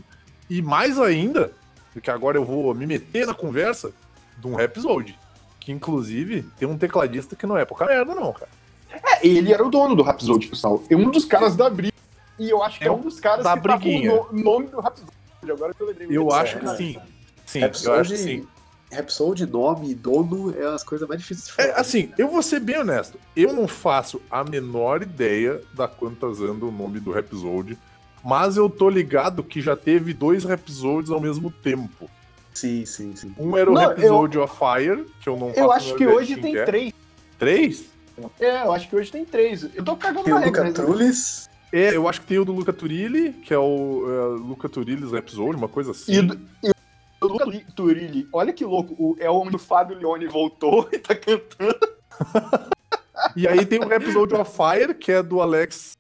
E mais ainda, porque agora eu vou me meter na conversa, de um Rhapsody. Que inclusive tem um tecladista que não é pouca merda, não, cara. É, ele era o dono do Rhapsody, pessoal. É um dos caras da briga. E eu acho que é, É um dos caras da que tá briguinha. com o no- nome do Rhapsody. Agora que eu lembrei. Eu acho é, que sim. Sim, eu acho que sim. Rhapsody, nome, dono, é as coisas mais difíceis de falar. É, assim, eu vou ser bem honesto. Eu não faço a menor ideia da quantas anda o nome do Rhapsody. Mas eu tô ligado que já teve dois Rhapsodies ao mesmo tempo. Sim, sim, sim. Um era o Não, Rhapsody of Fire, que eu não faço Eu acho que hoje tem é. três. Três? É, eu acho que hoje tem três. Eu tô cagando Tem na o regra. Luca? Trullis, É, eu acho que tem o do Luca Turilli, que é o é, Luca Turilli's Rhapsody, uma coisa assim. E, do- e o Luca Li- Turilli, olha que louco. O, é o homem do Fábio Leone voltou e tá cantando. E aí tem o Rhapsody of Fire, que é do Alex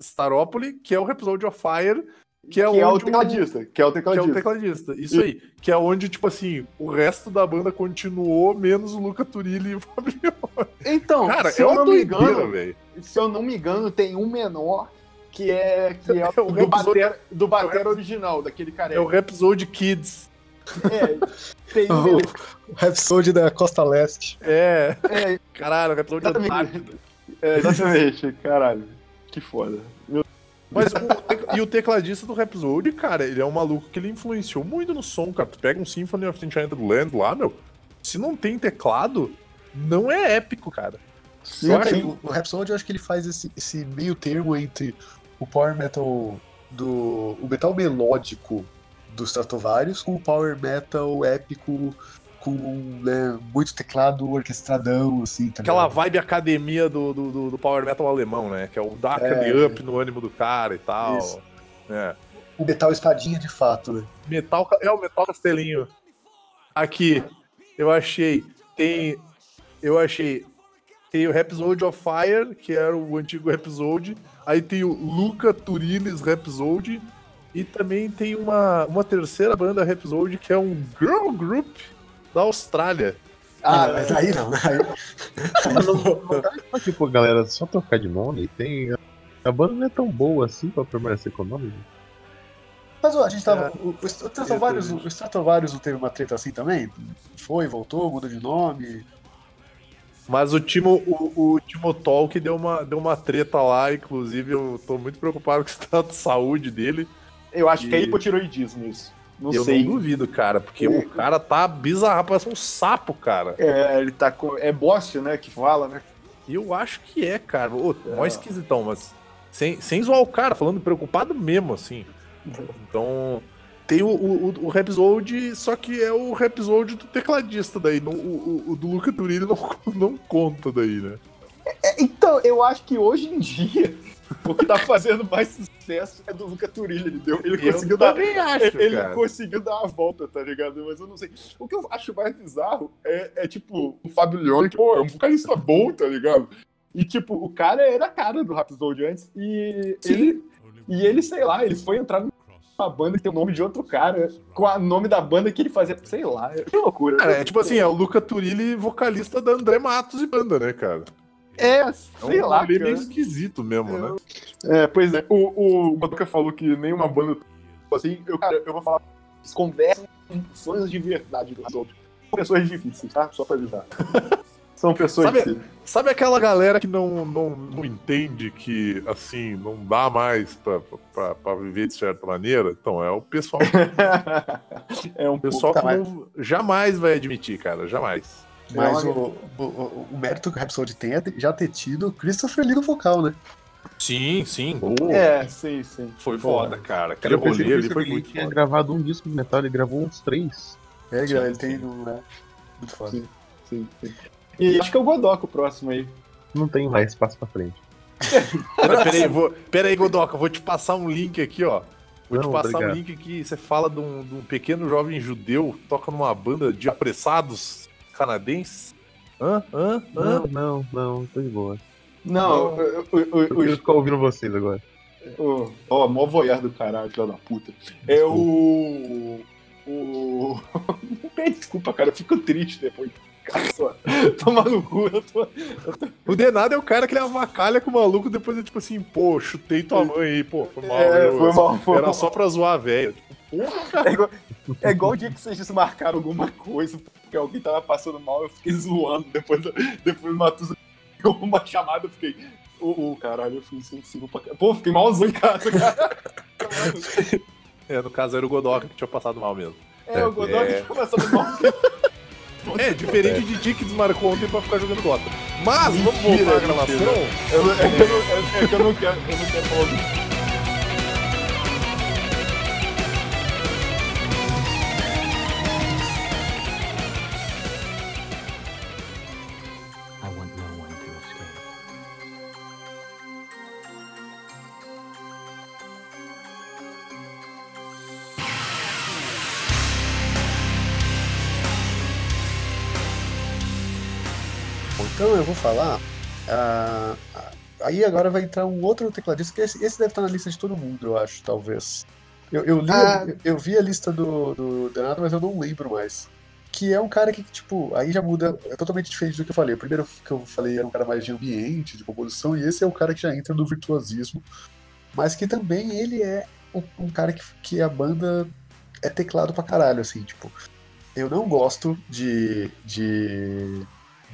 Staropoli, que é o Rhapsody of Fire, que é, que é o tecladista. Que é o Que é tecladista. o tecladista. Isso aí. Que é onde, tipo assim, o resto da banda continuou, menos o Luca Turilli e o Fabio. Então, Cara, se é eu não me engano, velho. se eu não me engano, tem um menor que é, que é É o do, batera, do batera original, daquele É careca. o Rhapsody Kids. É, tem, O Rhapsody da Costa Leste. É. é, Caralho, o Rhapsody Exatamente. Antártida. é, exatamente, caralho. Que foda. Mas o e o tecladista do Rhapsody, cara, ele é um maluco que ele influenciou muito no som, cara. Tu pega um Symphony of the Enchanted Land lá, meu. Se não tem teclado, não é épico, cara. Sim, sim. O, o Rhapsody eu acho que ele faz esse, esse meio termo entre o power metal do. o metal melódico dos Stratovarius com o power metal épico com né, muito teclado orquestradão, assim, tá Aquela ligado? vibe academia do, do, do- Power Metal alemão, né? Que é o dar É. up no ânimo do cara e tal. Isso. É. O metal espadinha de fato, né? Metal, é o Metal Castelinho. Aqui, eu achei. Tem. Eu achei. Tem o Rhapsody of Fire, que era o antigo Rhapsody. Aí tem o Luca Turilis Rhapsody. E também tem uma, uma terceira banda Rhapsody, que é um girl group da Austrália. Ah, mas aí não, né? Aí... Mas, tipo, galera, só trocar de nome, tem. A banda não é tão boa assim pra permanecer com o nome. Mas ó, a gente tava. É. o, o Stratovarius, o Stratovarius não teve uma treta assim também? Foi, voltou, mudou de nome. Mas o Timo, o, o Timo Tolk deu uma, deu uma treta lá, inclusive eu tô muito preocupado com o estado de saúde dele. Eu acho que é E- hipotiroidismo isso. Não eu sei. não duvido, cara, porque o cara tá bizarro, parece um sapo, cara. É, ele tá com. É Bócio, né? Que fala, né? Eu acho que é, cara. Ô, mó esquisitão, mas sem, sem zoar o cara, falando preocupado mesmo, assim. Então, tem o, o, o- Rhapsody, só que é o Rhapsody do tecladista daí. não- o, o, do Luca Turini não, não conta daí, né? É, então, eu acho que hoje em dia o que tá fazendo mais sucesso é do Luca Turilli. Ele, deu, ele conseguiu eu dar. também acho, Ele cara. conseguiu dar uma volta, tá ligado? Mas eu não sei. O que eu acho mais bizarro é, é, tipo, o Fábio Leone, que, pô, é um vocalista bom, tá ligado? E, tipo, o cara era a cara do Rhapsody antes. E ele, e ele, sei lá, ele foi entrar numa banda que tem o nome de outro cara, com o nome da banda que ele fazia, sei lá. Que loucura. Cara, é tipo assim, é o Luca Turilli, vocalista da André Matos e banda, né, cara? É, É sei um lá, cara. meio esquisito mesmo, né? É, pois é. O, o Botuca falou que nenhuma banda. Assim, eu, cara, eu vou falar. Eles conversam com pessoas de verdade dos outros. São pessoas difíceis, tá? Só pra avisar. São pessoas Sabe- difíceis. Sabe aquela galera que não, não, não entende que, assim, não dá mais pra, pra, pra viver de certa maneira? Então, é o pessoal, é um o pessoal que não, jamais vai admitir, cara, jamais. Mas o, o, o- mérito que o Rhapsody tem é já ter tido Christopher Lee no vocal, né? Sim, sim. É, sim, sim. Foi foda, cara. Aquele Eu rolê ali ele foi muito tinha foda. gravado um disco de metal, ele gravou uns três. É, Sim, ele sim. tem no. É, muito foda. Sim. sim, sim. E acho que é o Godoka o próximo aí. Não tem mais, passa pra frente. Pera, pera aí, vou, pera aí, Godoka, vou te passar um link aqui, ó. Vou te Não, passar obrigado. um link aqui. Você fala de um, de um pequeno jovem judeu que toca numa banda de apressados canadenses. Hã? Hã? Hã? Não, não, não, tô de boa. Não, o, o, Eu o, quero ficar ouvindo vocês agora. o, ó, mó voyeur do caralho, filho da puta. É o. O. Desculpa, cara, eu fico triste depois. Só. Toma no cu, eu tô. O Denado é o cara que ele avacalha com o maluco, depois é tipo assim, pô, chutei tua mãe aí, pô, foi mal. É, eu- foi mal, foi Era mal. só pra zoar a velha. Tipo, porra, cara. É igual, é igual o dia que vocês desmarcaram alguma coisa, porque alguém tava passando mal, eu fiquei zoando. Depois, depois o Matusa deu uma chamada, eu fiquei. Ô, ô, caralho, eu fui insensível pra caralho. Pô, eu fiquei malzão em casa, cara. É, no caso era o Godoka que tinha passado mal mesmo. É, o Godoy É. que começando mal. É, diferente de Dick que desmarcou ontem pra ficar jogando Dota. Mas, vamos voltar à gravação. Eu, é, que eu eu não quero, eu não quero falar disso. Eu vou falar. ah, ah, aí agora vai entrar um outro tecladista, que esse, esse deve estar na lista de todo mundo, eu acho, talvez. Eu, eu, li, Ah. eu, eu vi a lista do, do Donato, mas eu não lembro mais. Que é um cara que, tipo, aí já muda, é totalmente diferente do que eu falei. O primeiro que eu falei era um cara mais de ambiente, de composição, e esse é o cara que já entra no virtuosismo, mas que também ele é um, um cara que, que a banda é teclado pra caralho, assim, tipo. Eu não gosto de, de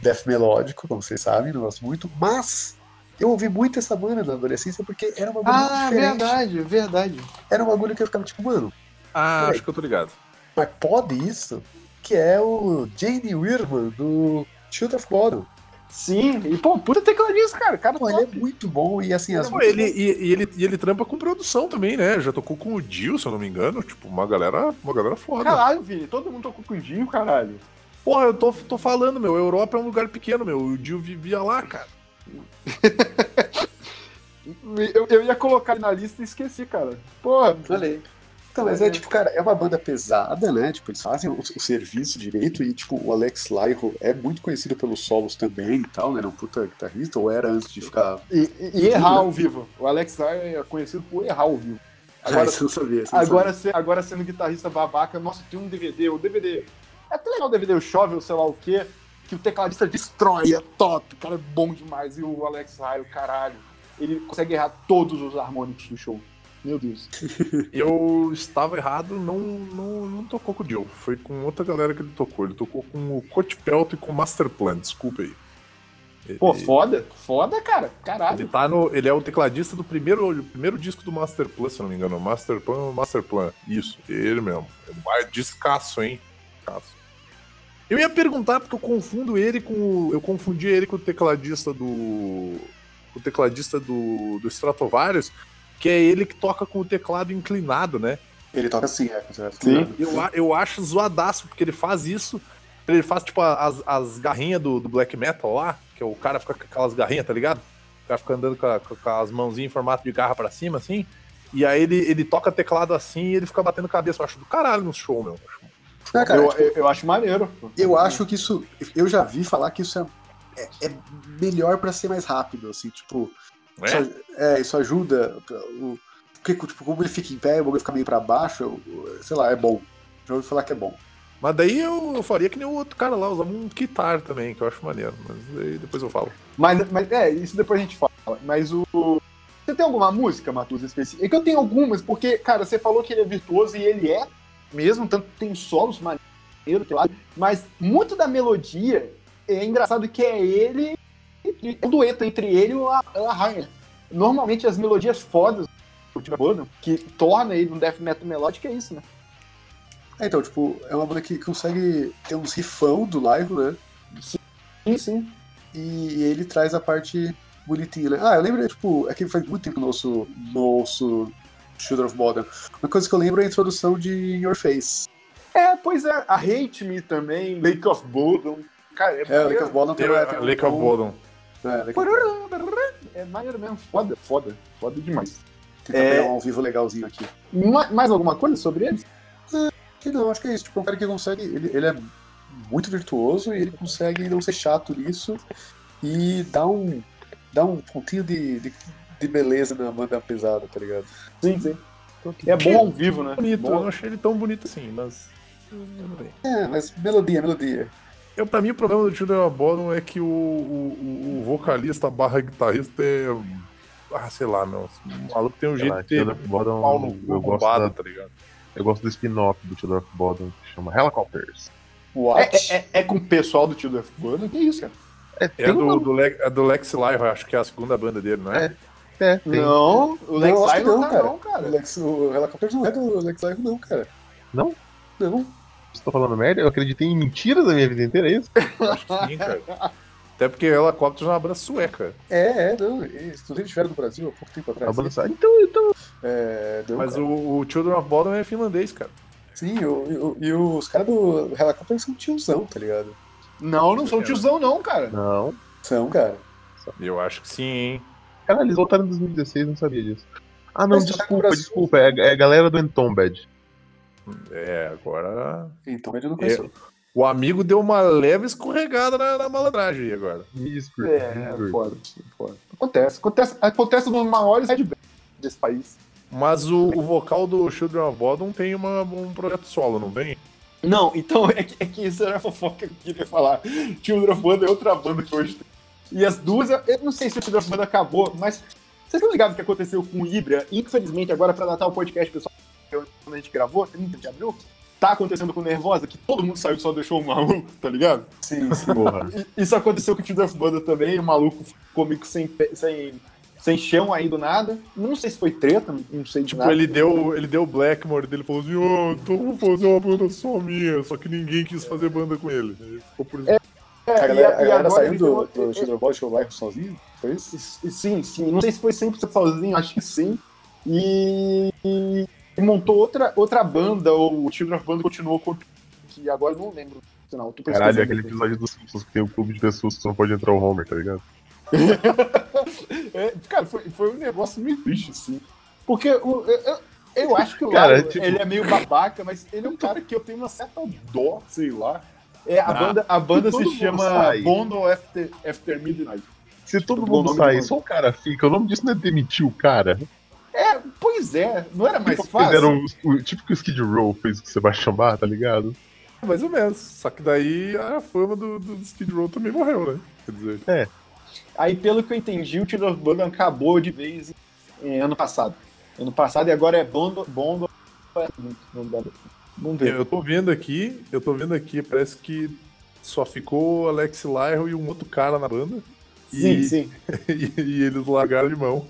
death melódico, como vocês sabem, não gosto muito, mas eu ouvi muito essa banda na adolescência porque era uma banda Ah, diferente. verdade, verdade. Era um bagulho que eu ficava tipo, mano, Ah, Peraí. acho que eu tô ligado. mas pode isso? Que é o Jane Weirman do Shield of Bottom. Sim, e pô, puta tecladista, cara. Cara, Pô, ele é muito bom e assim, as Pô, ele, e, e ele, e ele trampa com produção também, né? Já tocou com o Dio, se eu não me engano. Tipo, uma galera, uma galera foda. Caralho, Vini, todo mundo tocou com o Dio, caralho. Porra, eu tô, tô falando, meu. A Europa é um lugar pequeno, meu. O Dio vivia lá, cara. Eu, eu ia colocar ele na lista e esqueci, cara. Pô, Falei. Então, mas é tipo, cara, é uma banda pesada, né? Tipo, eles fazem o, o serviço direito e, tipo, o Alex Lyro é muito conhecido pelos solos também e tal, né? Era um puta guitarrista, ou era antes de ficar. e, e- e errar ao vivo. O Alex Lyon é conhecido por errar ao vivo. Agora, Agora, você não sabia. Não agora, se- agora sendo guitarrista babaca, nossa, tem um DVD, o DVD. É até legal o DVD, o Chove, ou sei lá o quê, que o tecladista destrói, é top, o cara é bom demais. E o Alex Lyon, caralho, ele consegue errar todos os harmônicos do show. Meu Deus. Eu estava errado, não, não, não tocou com o Dio. Foi com outra galera que ele tocou. Ele tocou com o Coach Pelt e com o Master Plan, desculpa aí. Ele, Pô, foda, foda, cara, ele, caralho. tá no, ele é o tecladista do primeiro, primeiro disco do Master Plan, se não me engano. Master Plan, Master Plan. Isso, ele mesmo. É um descasso, hein? Descasso. Eu ia perguntar porque eu confundo ele com o, eu confundi ele com o tecladista do o tecladista do, do Stratovarius, que é ele que toca com o teclado inclinado, né? Ele toca assim, é. Sim. Eu, eu acho zoadaço, porque ele faz isso. Ele faz, tipo, as, as garrinhas do, do black metal lá, que é o cara fica com aquelas garrinhas, tá ligado? O cara fica andando com, a- com as mãozinhas em formato de garra pra cima, assim. E aí ele, ele toca teclado assim e ele fica batendo cabeça. Eu acho do caralho no show, meu. Não, cara, eu, tipo, eu, eu acho maneiro. eu acho que isso. Eu já vi falar que isso é, é, é melhor pra ser mais rápido, assim, tipo. Não Isso, é? é, isso ajuda. O, porque, tipo, como ele fica em pé, o bagulho fica meio pra baixo, eu- sei lá, é bom. Já ouvi falar que é bom. Mas daí eu, eu faria que nem o outro cara lá, usava um guitar também, que eu acho maneiro. Mas aí depois eu falo. Mas, mas é, isso depois a gente fala. Mas o. Você tem alguma música, Matuza, específica? É que eu tenho algumas, porque, cara, você falou que ele é virtuoso e ele é mesmo, tanto que tem solos maneiros, mas muito da melodia é engraçado que é ele e o dueto entre ele e o La Rainer. Normalmente as melodias fodas do Tim Burton, que torna ele um death metal melódico, é isso, né? É, então, tipo, é uma banda que consegue ter uns rifão do live, né? Sim, sim. E ele traz a parte bonitinha, né? Ah, eu lembro, tipo, é que faz muito tempo no nosso, nosso Shooter of Modern. Uma coisa que eu lembro é a introdução de In Your Face. É, pois é, a Hate Me também, Lake of Bodom. Cara, é, É. Lake of Modern tem, um- Lake of Bodom. É, Lake of Bodom. É maneiro mesmo, foda, foda, foda demais. Tem também É. um ao vivo legalzinho aqui. Ma- Mais alguma coisa sobre ele? Que não, acho que é isso. Tipo, é um cara que consegue. Ele, ele é muito virtuoso e ele consegue não ser chato nisso e dar um, dar um pontinho de, de, de beleza na banda pesada, tá ligado? Sim, sim. É bom ao vivo, né? Bonito, eu Bom. não achei ele tão bonito assim, mas. tudo bem. É, mas melodia, melodia. Eu, pra mim, o problema do Children of é que o, o, o- vocalista barra guitarrista é. Ah, sei lá, meu. O maluco tem um Sei jeito lá, de ter of Bodom, pau no eu cu gosto bombado, da- tá ligado? Eu gosto do spin-off do Children of Bodom, que chama Helicopters. What? É, é- é com o pessoal do Tio Death Burden? Que isso, cara? É, É do, uma- do, Le- é do Lex Lyra, acho que é a segunda banda dele, não é? é, tem. Não, o Lex Não, não não, tá cara. não, O, cara. Lex, o Helicopters não é do Lex Live, não, cara. Não? Não. Você tá falando merda? Eu acreditei em mentiras a minha vida inteira, é isso? Acho que sim, cara. Até porque Helicopters é uma banda sueca. É, é, não. Eles inclusive estiveram no Brasil há pouco tempo A atrás. banda. Então, então. É, não, Mas cara. o, o Children of Bodom é finlandês, cara. Sim, o, o- e os caras do Helicopters são tiozão, tá ligado? Não, não sou tiozão, não, cara. Não. São, cara. Eu acho que sim, hein? Cara, eles voltaram em 2016, não sabia disso. Ah, não, Mas tá desculpa, Brasil. desculpa. É, é a galera do Entombed. É, agora. Então ele não É, conheceu. o amigo deu uma leve escorregada na, na malandragem aí agora. Me desculpe. É, é desculpe. foda, foda. Acontece, acontece, acontece nos maiores headbands desse país. Mas o, o vocal do Children of Bodom tem uma- um projeto solo, não tem? Não, então é que, é que isso era a fofoca que eu queria falar. Children of Banda é outra banda que hoje tem. E as duas, eu- não sei se o of Banda acabou, mas Vocês estão ligados o que aconteceu com o Ibra? Infelizmente, agora pra datar o podcast, pessoal, quando a gente gravou, 30 de abril, tá acontecendo com o Nervosa, que todo mundo saiu e só deixou o maluco, tá ligado? Sim, sim. Isso aconteceu com o Tio Banda também, o maluco ficou meio sem, sem, sem chão aí do nada. Não sei se foi treta, não sei de Tipo, nada. ele deu, ele deu o Blackmore dele falou assim, ô, então vou fazer uma banda só minha, só que ninguém quis fazer banda com ele. Ele ficou por isso. É, A e- galera, e a galera agora saiu do, do Ball, show live sozinho? Foi isso? Sim, sim. Não sei se foi 100% sozinho, acho que sim. E, e montou outra, outra banda, ou o Children of Banda continuou com. Que agora eu não lembro. Não, tô Caralho, é aquele episódio dos Simpsons que tem um clube de pessoas que só não pode entrar o Homer, tá ligado? É, cara, foi, foi um negócio meio triste, assim. Porque o, eu, eu- acho que o Cara, tipo- ele é meio babaca, mas ele é um cara que eu tenho uma certa dó, sei lá. É, a banda, a banda todo se chama sai. Bondo After, After Midnight. Se todo Bom mundo sair, só o cara fica, o nome disso não é demitir o cara. É, pois é, não era mais Tipo, fácil? fizeram o, tipo que o Skid Row fez o Sebastian Bach, tá ligado? Mais ou menos. Só que daí a fama do, do Skid Row também morreu, né? Quer dizer, Aí, pelo que eu entendi, o of Bottom acabou de vez em ano passado. Ano passado e agora é Bondo. Bondo Vamos ver. eu tô vendo aqui, eu tô vendo aqui, parece que só ficou o Alex Lyro e um outro cara na banda. Sim, e, sim. E, e eles largaram de mão.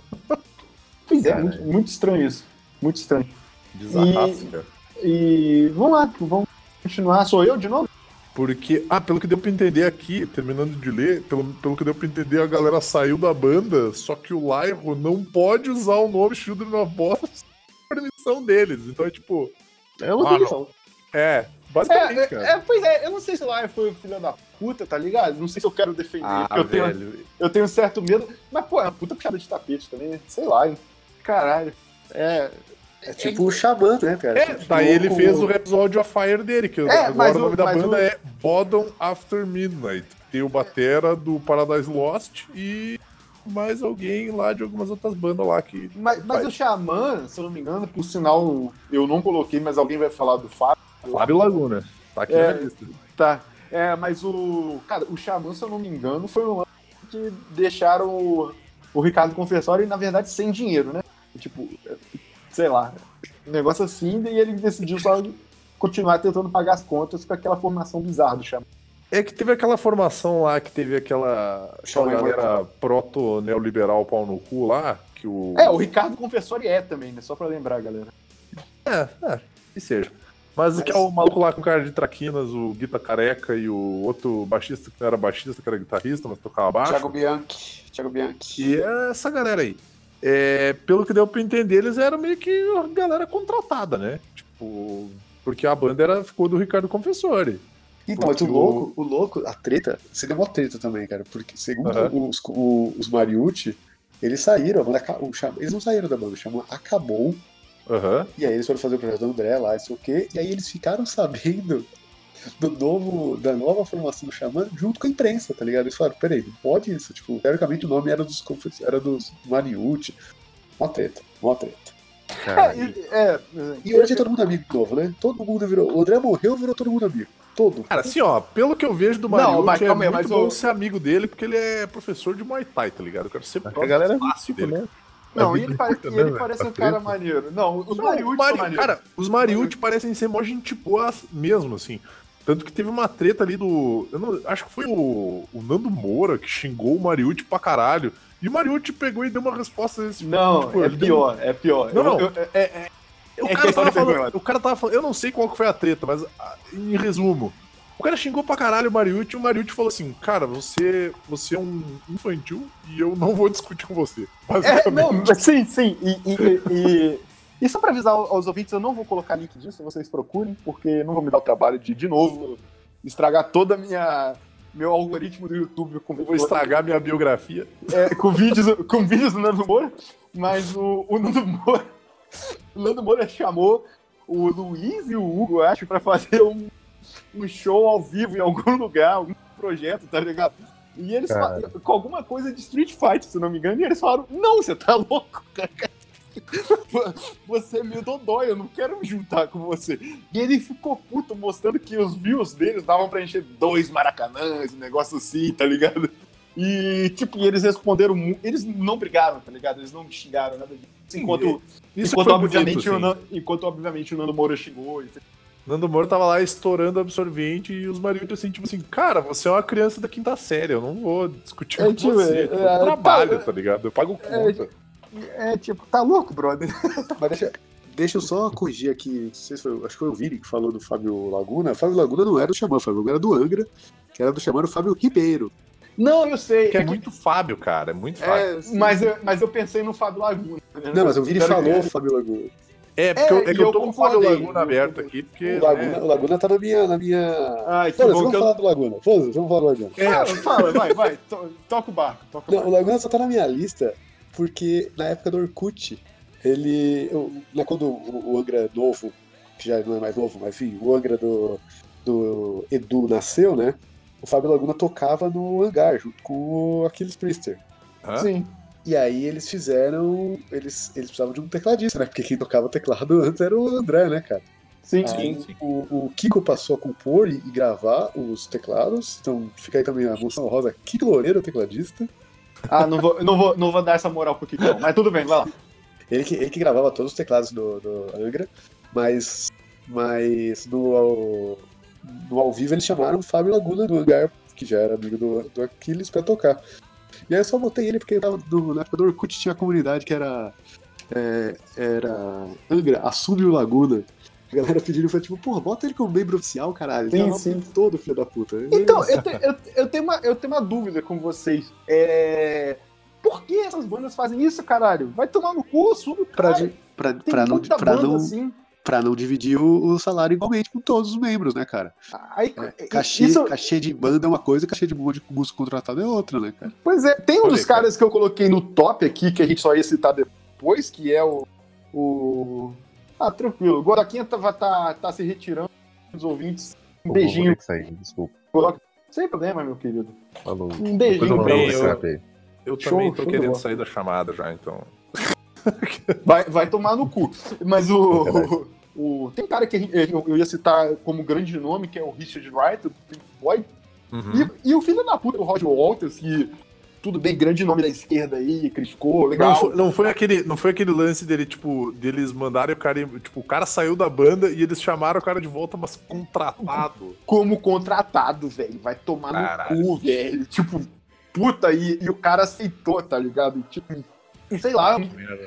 Pois é, muito, muito estranho isso. Muito estranho. Bizarraço, cara. E vamos lá, vamos continuar. Sou eu de novo? Porque, ah, pelo que deu pra entender aqui, terminando de ler, pelo, pelo que deu pra entender, a galera saiu da banda, só que o Lyro não pode usar o nome Children of sem permissão deles. Então é tipo, É uma demissão. é, basicamente, É, cara. é, pois é, eu não sei se lá foi o filho da puta, tá ligado? Não sei se eu quero defender, Ah, porque eu tenho, eu tenho certo medo. Mas, pô, é uma puta puxada de tapete também, né? Sei lá, hein? Caralho. É. É tipo o Xamã, né, cara? É, Tipo, daí ele o- fez o episódio of Fire dele, que É, agora o o- nome da banda o- é Bottom After Midnight. Tem o Batera do Paradise Lost e mais alguém lá de algumas outras bandas lá que. Mas, mas o Xamã, se eu não me engano, por sinal, eu não coloquei, mas alguém vai falar do Fábio. Fábio Laguna. Tá aqui É. na lista. Tá. É, mas o. Cara, o Xamã, se eu não me engano, foi um lance que deixaram o, o Ricardo Confessório, na verdade, sem dinheiro, né? Tipo, sei lá. Um negócio assim, e ele decidiu só continuar tentando pagar as contas com aquela formação bizarra do Xamã. É que teve aquela formação lá que teve aquela, galera proto-neoliberal pau no cu lá, que o. É, o Ricardo Confessório é também, né? Só pra lembrar, galera. É, é, que seja. Mas, que é o maluco lá com cara de traquinas, o Guita Careca e o outro baixista que não era baixista, que era guitarrista, mas tocava baixo. Thiago Bianchi. Thiago Bianchi. E é essa galera aí. É, pelo que deu pra entender, eles eram meio que a galera contratada, né? Tipo, porque a banda era, ficou do Ricardo Confessori. Então, mas o louco, o louco, a treta, seria uma treta também, cara. Porque segundo Aham. os, o- os Mariucci, eles saíram, a banda, o eles não saíram da banda, o Xamã acabou, Aham. e aí eles foram fazer o projeto do André lá, isso o quê, e aí eles ficaram sabendo do novo, da nova formação do Xamã junto com a imprensa, tá ligado? Eles falaram, peraí, não pode isso, tipo, teoricamente o nome era dos, era dos Mariucci. Uma treta, uma treta. É, e- é, E hoje é todo mundo amigo de novo, né? Todo mundo virou. O André morreu, virou todo mundo amigo. Todo. Cara, assim, ó, pelo que eu vejo do Não, Mariucci, mas é calma muito mas bom o- ser amigo dele, porque ele é professor de Muay Thai, tá ligado? Eu quero ser A próximo galera é fácil dele. né? Não, A e ele, pare- e né, ele velho? parece Tá um cara maneiro. Não, os Não, Mariucci Mari- são maneiros. Cara, os Mariucci parecem ser mó gente boa mesmo, assim. Tanto que teve uma treta ali do. Eu não, acho que foi o, o Nando Moura que xingou o Mariucci pra caralho. E o Mariucci pegou e deu uma resposta desse Não, tipo, é ele deu- pior, é pior. Não, Eu- não. eu- é- é- O É cara, tava falando, o cara tava falando, eu não sei qual que foi a treta, mas ah, em resumo, o cara xingou pra caralho o Mariucci e o Mariucci falou assim, cara, você, você é um infantil e eu não vou discutir com você. É, Basicamente. não, mas sim, sim. E, e, e, e só pra avisar aos ouvintes, eu não vou colocar link disso, vocês procurem, porque não vou me dar o trabalho de, de novo, estragar toda a minha. Meu algoritmo do YouTube com, Eu vou estragar minha biografia. é, com, vídeos, com vídeos do Nando Moura, mas o, o Nando Moura. O Nando Moura chamou o Luiz e o Hugo, eu acho, pra fazer um, um show ao vivo em algum lugar, algum projeto, tá ligado? E eles Cara. fa- com alguma coisa de Street Fighter, se não me engano, e eles falaram: Não, você tá louco, cara. Você é meio dodói, eu não quero me juntar com você. E ele ficou puto, mostrando que os views deles davam pra encher dois maracanãs, um negócio assim, tá ligado? E, tipo, eles responderam. Eles não brigaram, tá ligado? Eles não me xingaram, nada disso. Enquanto, Isso enquanto, foi obviamente, bonito, o. Nando, enquanto, obviamente, o Nando Moura xingou. e- Nando Moro tava lá estourando absorvente e os maridos assim, tipo assim, cara, você é uma criança da quinta série, eu não vou discutir É, com tipo, você. é, tipo, eu é, trabalho, tá- tá ligado? Eu pago conta. É, tipo, tá louco, brother? Mas deixa, deixa eu só corrigir aqui, não sei se foi, acho que foi o Vini que falou do Fábio Laguna. Fábio Laguna não era do Xamã, Fábio Laguna era do Angra, que era do Xamã, o Fábio Ribeiro. Não, eu sei. Que é que- muito Fábio, cara, é muito Fábio. sim. mas, eu, mas eu pensei no Fábio Laguna. né? Não, mas o Vini falou Fábio Laguna. É, porque eu, é que eu eu tô com o Fábio. Laguna aberto aqui, porque. O Laguna, né, o Laguna tá na minha. Na minha... Ai, que bom vamos que eu... falar do Laguna. Foda-se, vamos falar do Laguna. Fala, fala, vai, vai. to- Toca o barco. Toca o Não, barco. o Laguna só tá na minha lista porque na época do Orkut, ele. eu- né, quando o, o Angra novo, que já não é mais novo, mas enfim, o Angra do, do Edu nasceu, né? O Fábio Laguna tocava no hangar junto com o Aquiles Priester. hã? Sim. E aí eles fizeram. Eles, eles precisavam de um tecladista, né? Porque quem tocava teclado antes era o André, né, cara? Sim, Aí sim. O, o Kiko passou a compor e, e gravar os teclados. Então fica aí também a moção rosa. Kiko Loureiro, tecladista. Ah, não vou, não, vou, não vou dar essa moral pro Kiko. Mas tudo bem, vai lá. Ele que, ele que gravava todos os teclados do, do Angra, mas, mas no, no ao vivo eles chamaram o Fábio Laguna do Hangar, que já era amigo do, do Aquiles, pra tocar. E aí eu só botei ele porque tava no, na época do Orkut tinha a comunidade que era. é, era. Angra, assume o Laguna. A galera pedindo, foi tipo, porra, bota ele como membro oficial, caralho. Sim, Ele tá lá o sim. todo, filho da puta. Então, eu, te- eu, eu, tenho uma, eu tenho uma dúvida com vocês. É... Por que essas bandas fazem isso, caralho? Vai tomar no cu, sube pra, cara. pra, Tem pra, não, pra, não, assim. Pra não dividir o, o salário igualmente com todos os membros, né, cara? Aí, É, cachê, isso, cachê de banda é uma coisa, cachê de músico contratado é outra, né, cara? Pois é, tem um Olha, dos cara. caras que eu coloquei no top aqui, que a gente só ia citar depois, que é o. o... Ah, tranquilo. O Goraquinha tá, tá, tá se retirando dos ouvintes. Um beijinho. Vou sair, desculpa. Goroca. Sem problema, meu querido. Falou. Um beijinho eu pra você. eu-. Eu Show, também tô querendo sair da chamada já, então. Vai, vai tomar no cu. Mas o. Verdade. o tem um cara que eu eu ia citar como grande nome, que é o Richard Wright, do Pink Floyd. Uhum. E, e o filho da puta, o Roger Walters, que tudo bem, grande nome da esquerda aí, criticou, Não legal. foi, não, foi aquele, não foi aquele lance dele, tipo, deles mandarem o cara. Tipo, o cara saiu da banda e eles chamaram o cara de volta, mas contratado. Como contratado, velho. Vai tomar Caralho. no cu, velho. Tipo, puta, e, e o cara aceitou, tá ligado? Tipo, e sei lá,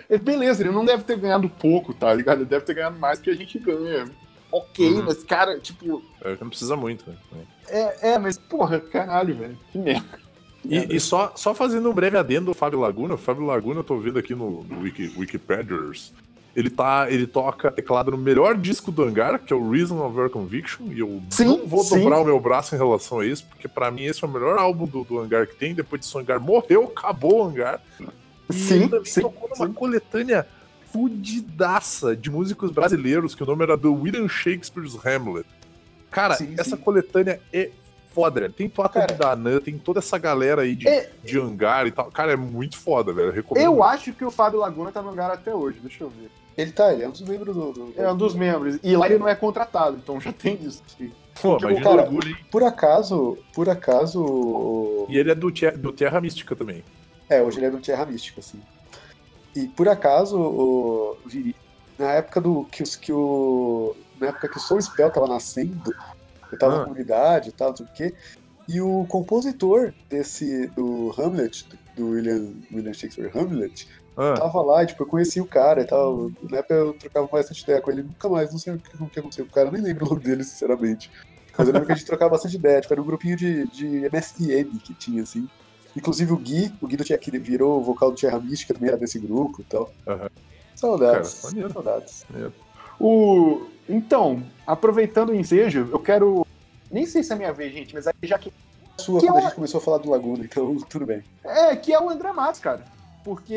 é, beleza, ele não deve ter ganhado pouco, tá ligado? Ele deve ter ganhado mais que a gente ganha. Ok, Uhum. mas, cara, tipo, É, Não precisa muito, né? é, é, mas, porra, caralho, velho. Que merda. E, e só, só fazendo um breve adendo do Fábio Laguna, o Fábio Laguna, eu tô vendo aqui no, no Wiki, Wikipedias, ele, tá, ele toca teclado no melhor disco do Hangar, que é o Reason of Your Conviction, e eu Sim, não vou sim. dobrar o meu braço em relação a isso, porque pra mim esse é o melhor álbum do, do Hangar que tem, depois disso o Hangar morreu, acabou o Hangar, Sim, também sim, tocou numa sim. coletânea fudidaça de músicos brasileiros, que o nome era The William Shakespeare's Hamlet. Cara, Sim, essa sim. coletânea é foda, velho. Tem Toata Cara, de Danã, tem toda essa galera aí de, É- de hangar e tal. Cara, é muito foda, velho. Eu recomendo. Eu acho que o Fábio Laguna tá no lugar até hoje, deixa eu ver. Ele tá, ele é um dos membros do. do- É um dos membros. E lá ele não é contratado, então já tem isso. Pô, Tipo, imagina cara, orgulho, hein? Por acaso, por acaso. E ele é do, do Terra Mística também. É, hoje ele é do Terra Mística, assim. E por acaso, o, na época do. Que, os, que o. Na época que o Soul Spell tava nascendo, eu tava Ah. na comunidade e tal, não sei o quê. E o compositor desse. do Hamlet, do William, William Shakespeare Hamlet, Ah, tava lá, e, tipo, eu conheci o cara e tal. Na época eu trocava bastante ideia com ele, nunca mais, não sei o que, o que aconteceu com o cara, nem lembro o nome dele, sinceramente. Mas eu lembro que a gente trocava bastante ideia, tipo, era um grupinho de, de MSN que tinha, assim. Inclusive o Gui, o Gui do Tia, que virou o vocal do Terra Mística, também era desse grupo e tal. Aham. Saudades, Cara, maneiro. saudades. O... Então, aproveitando o ensejo, eu quero. Nem sei se é minha vez, gente, mas aí já que. Sua, Que quando a é- gente começou a falar do Laguna, então tudo bem. É, que é o André Matos, cara. Porque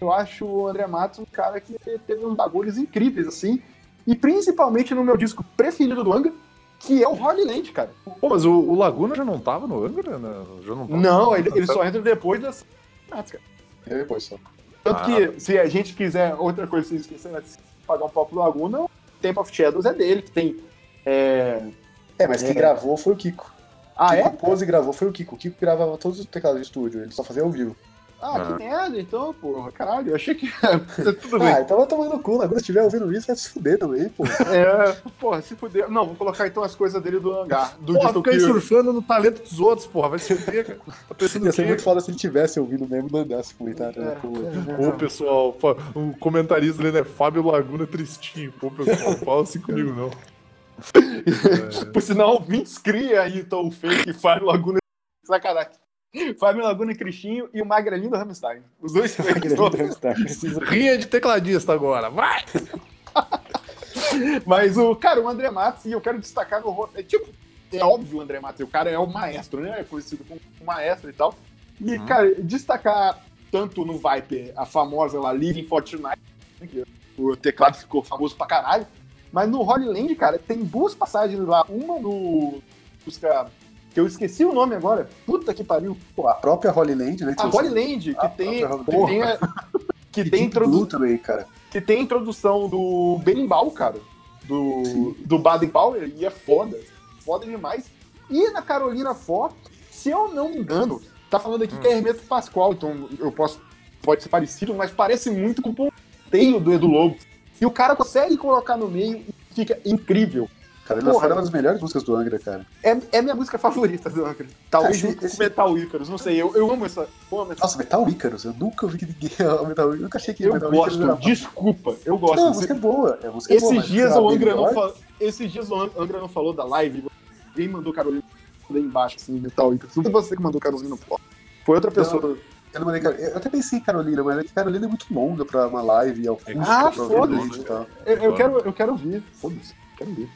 eu acho o André Matos um cara que teve uns bagulhos incríveis, assim. E principalmente no meu disco preferido do Angra, que é o Holy Land, cara. Pô, mas o, o Laguna já não tava no Angra? né? Já não, tava? Não, ele, ele só entra depois das. Matos, cara. E depois só. Tanto Ah. que, se a gente quiser, outra coisa que vocês esqueceram, é se pagar um papo do Laguna, o Temple of Shadows é dele, que tem. É, É, mas quem É. gravou foi o Kiko. Ah, Quem é? compôs e gravou foi o Kiko. O Kiko gravava todos os teclados de estúdio, ele só fazia ao vivo. Ah, Ah. que merda, então, porra. Caralho, eu achei que. Tudo bem. Ah, então vai tomar no cu, Laguna. Se estiver ouvindo isso, vai se fuder também, pô. É, porra, se fuder. Não, vou colocar então as coisas dele do hangar. Do Porra, fica aí surfando no talento dos outros, porra. Vai se fuder, cara. Tá pensando Ia o ser muito foda se ele tivesse ouvindo mesmo e mandasse comentário. né, pô. Ô, pessoal, fa- o comentarista ali, né? Fábio Laguna Tristinho. Pô, pessoal, não fala assim comigo, não. Por sinal, me cria aí então o fake Fábio Laguna. Sacanagem. Fábio Laguna Cristinho e o Magrelinho do Hamstein. Os dois. Precisa Rinha de tecladista agora, vai! Mas o, cara, o André Matos, e eu quero destacar no é Tipo, é óbvio o André Matos, o cara é o maestro, né? É conhecido como maestro e tal. E, cara, destacar tanto no Viper a famosa lá Living Fortnite, né, que o teclado ficou famoso pra caralho. Mas no Holy Land, cara, tem duas passagens lá. Uma no. Música. Que eu esqueci o nome agora. Puta que pariu. Pô, a própria Holy Land, né? A Holy Land, que tem. Que tem, a- que tem Deep introdu- Blue também, cara. que tem a introdução do Berimbau, cara. Do, do Baden Powell, e é foda. Foda demais. E na Carolina For, se eu não me engano, tá falando aqui que é Hermeto Pascoal, então eu posso. Pode ser parecido, mas parece muito com o ponteio do Edu Lobo. E o cara consegue colocar no meio e fica incrível. Cara, ele Porra. lançaram uma das melhores músicas do Angra, cara. É, é minha música favorita do Angra. Talvez Esse- junto esse- com Metal Icarus, não sei. Eu, eu amo essa. Eu amo essa. Nossa, Metal Icarus, eu nunca ouvi que ninguém ama Metal Icarus. Eu nunca achei que eu Metal gosto, Icarus era... desculpa, eu gosto. Não, a música é boa. A música é boa, Esses mas, dias sei lá, o Angra não falou. Esses dias o Angra não falou da live. Alguém mandou Carolina aí embaixo, assim, metal. Não foi você que mandou Carolina no pó. Foi outra pessoa. Eu, não mandei, Car- eu até pensei em Carolina, mas é que Carolina é muito longa pra uma live acústica. Ah, pra foda-se. ouvir e tal. Eu, eu quero, eu quero ouvir. Foda-se, quero ouvir.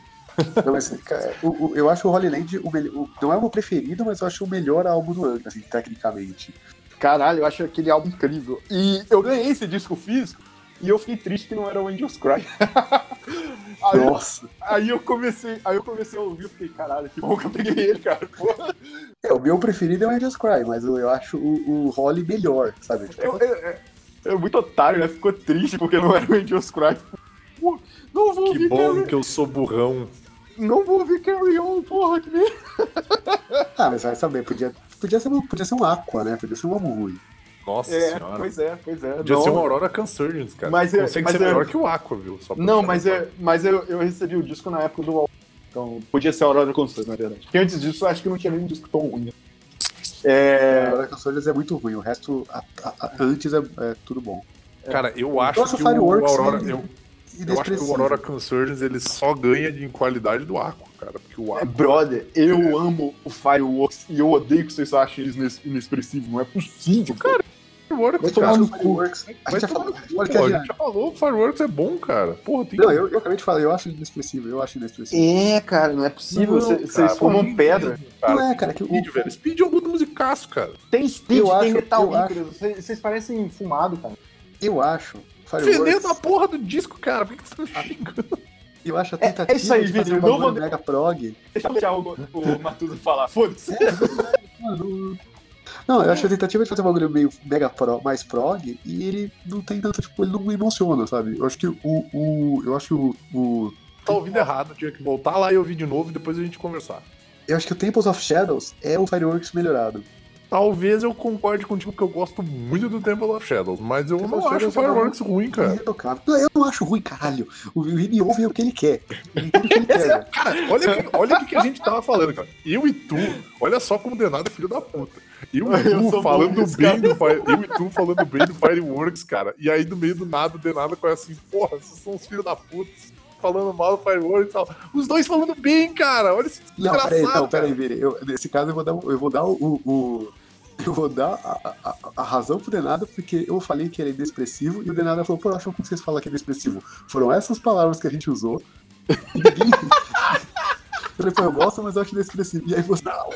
Não, mas, cara, o- o- eu acho o Holy Land o melhor, não é o meu preferido, mas eu acho o melhor álbum do Angra, assim, tecnicamente. Caralho, eu acho aquele álbum incrível. E eu ganhei esse disco físico e eu fiquei triste que não era o Angels Cry. aí, Nossa. aí eu comecei, aí eu comecei a ouvir e fiquei, caralho, que bom que eu peguei ele, cara. Porra. É, o meu preferido é o Angels Cry, mas eu, eu acho o, o Holly melhor, sabe? Eu, eu, eu- eu muito otário, né? Ficou triste porque não era o Angels Cry. Pô, Não vou Que ouvir bom Carry, que eu sou burrão. Não vou ouvir Carry On, porra, que merda. Ah, mas vai saber, podia, podia, ser, um- podia ser um Aqua, né? Podia ser um álbum ruim. Nossa É, senhora. pois é, pois é. Podia Não, ser um Aurora Consurgence, cara. Mas é- Consegue mas ser é- melhor que o Aqua, viu? Não, mas, é, mas eu, eu recebi o disco na época do Então, podia ser a Aurora Constante, na verdade. Porque antes disso, eu acho que não tinha nenhum disco tão ruim. né? É. Que o Soldiers é muito ruim, o resto, a- a- a- antes é, é tudo bom. Cara, eu acho Nossa, que o Fireworks, Aurora. ele- Eu, eu acho que o. Aurora Consurgence ele só ganha de qualidade do Aqua, cara. Porque o É, Aqua. brother, eu amo o Fireworks e eu odeio que vocês achem eles ines- inexpressivos. Não é possível, cara. Fireworks, Vai cara. tomar no cu. A gente Vai já tomar falou. no cu, olha pô, que a gente já falou, o Fireworks é bom, cara. Porra, tem Não, eu, eu acabei de falar, eu acho inexpressivo, eu acho inexpressivo. É, cara, não é possível. Vocês não pedra. Cara. Não é, cara, que o- Speed, velho. Speed é um puto musicaço, cara. Tem speed, Eu tem acho- metal vocês parecem fumado, cara. Eu acho. Fireworks, a porra do disco, cara. Por que que você tá me xingando? eu acho a É- é tentativa isso aí, de fazer um não bagulho vou- mega prog. Deixa eu deixar o, o Matusa falar. Foda-se. Mano, Não, eu acho a tentativa de fazer um bagulho meio mega pro, mais prog e ele não tem tanto, tipo, ele não me emociona, sabe? Eu acho que o. o eu acho que o, o. Tá ouvindo errado, tinha que voltar lá e ouvir de novo e depois a gente conversar. Eu acho que o Temples of Shadows é o Fireworks melhorado. Talvez eu concorde contigo que eu gosto muito do Temple of Shadows, mas eu Temple não acho o Shadows é. Fireworks ruim, cara. Eu não acho ruim, caralho. O Vini ouve o que ele quer. Ele que ele quer. Cara, olha, olha o que, a gente tava falando, cara. Eu e tu, olha só como Denado é filho da puta. Eu e tu falando bom bem do Fire, Eu e tu falando bem do Fireworks, cara. E aí, no meio do nada, o Denado com assim, porra, vocês são os filhos da puta. Falando mal do Fireworks e tal. Os dois falando bem, cara. Olha esse Não, peraí, não, peraí, Vini. Eu, nesse caso eu vou dar, eu vou dar o. o- eu vou dar a, a- a razão pro Denado, porque eu falei que ele é inexpressivo e o Denado falou, pô, eu acho que vocês falam que é inexpressivo. Foram essas palavras que a gente usou. E ninguém. eu falei, pô, eu gosto, mas eu acho inexpressivo. E aí você. Não.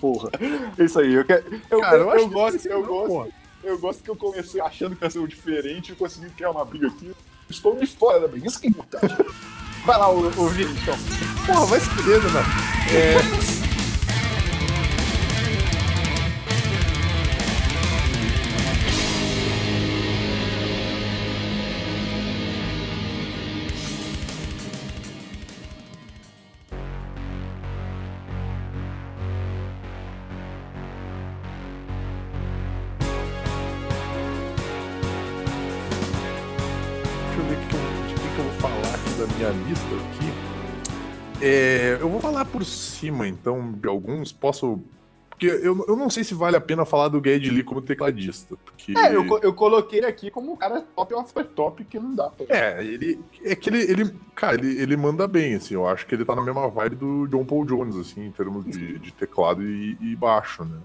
Porra. Isso aí, eu, quero, eu, Cara, eu eu, acho eu gosto, que eu não, gosto. porra. Eu gosto que eu comecei achando que ia ser um diferente e consegui criar uma briga aqui. Estou de fora da briga, isso que é importante. Vai lá, o, o Vini, então. Porra, vai se fuder, minha cima, então, de alguns. Posso. Porque eu, eu não sei se vale a pena falar do Ged Lee como tecladista. Porque... É, eu, eu coloquei ele aqui como um cara top of the top que não dá pra. É, ele. É que ele. ele cara, ele, ele manda bem, assim. Eu acho que ele tá na mesma vibe do John Paul Jones, assim, em termos de, de teclado e, e baixo, né?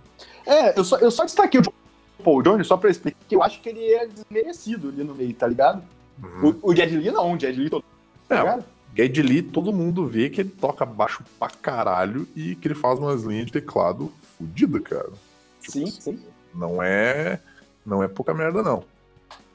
É, eu só, eu só destaquei o Paul Jones só pra explicar que eu acho que ele é desmerecido ali no meio, tá ligado? Uhum. O, o Jet Li não, o Jet Li todo. Tá É, ligado? Ged Lee, todo mundo vê que ele toca baixo pra caralho e que ele faz umas linhas de teclado fodida, cara. Tipo, Sim, sim. Não é. Não é pouca merda, não.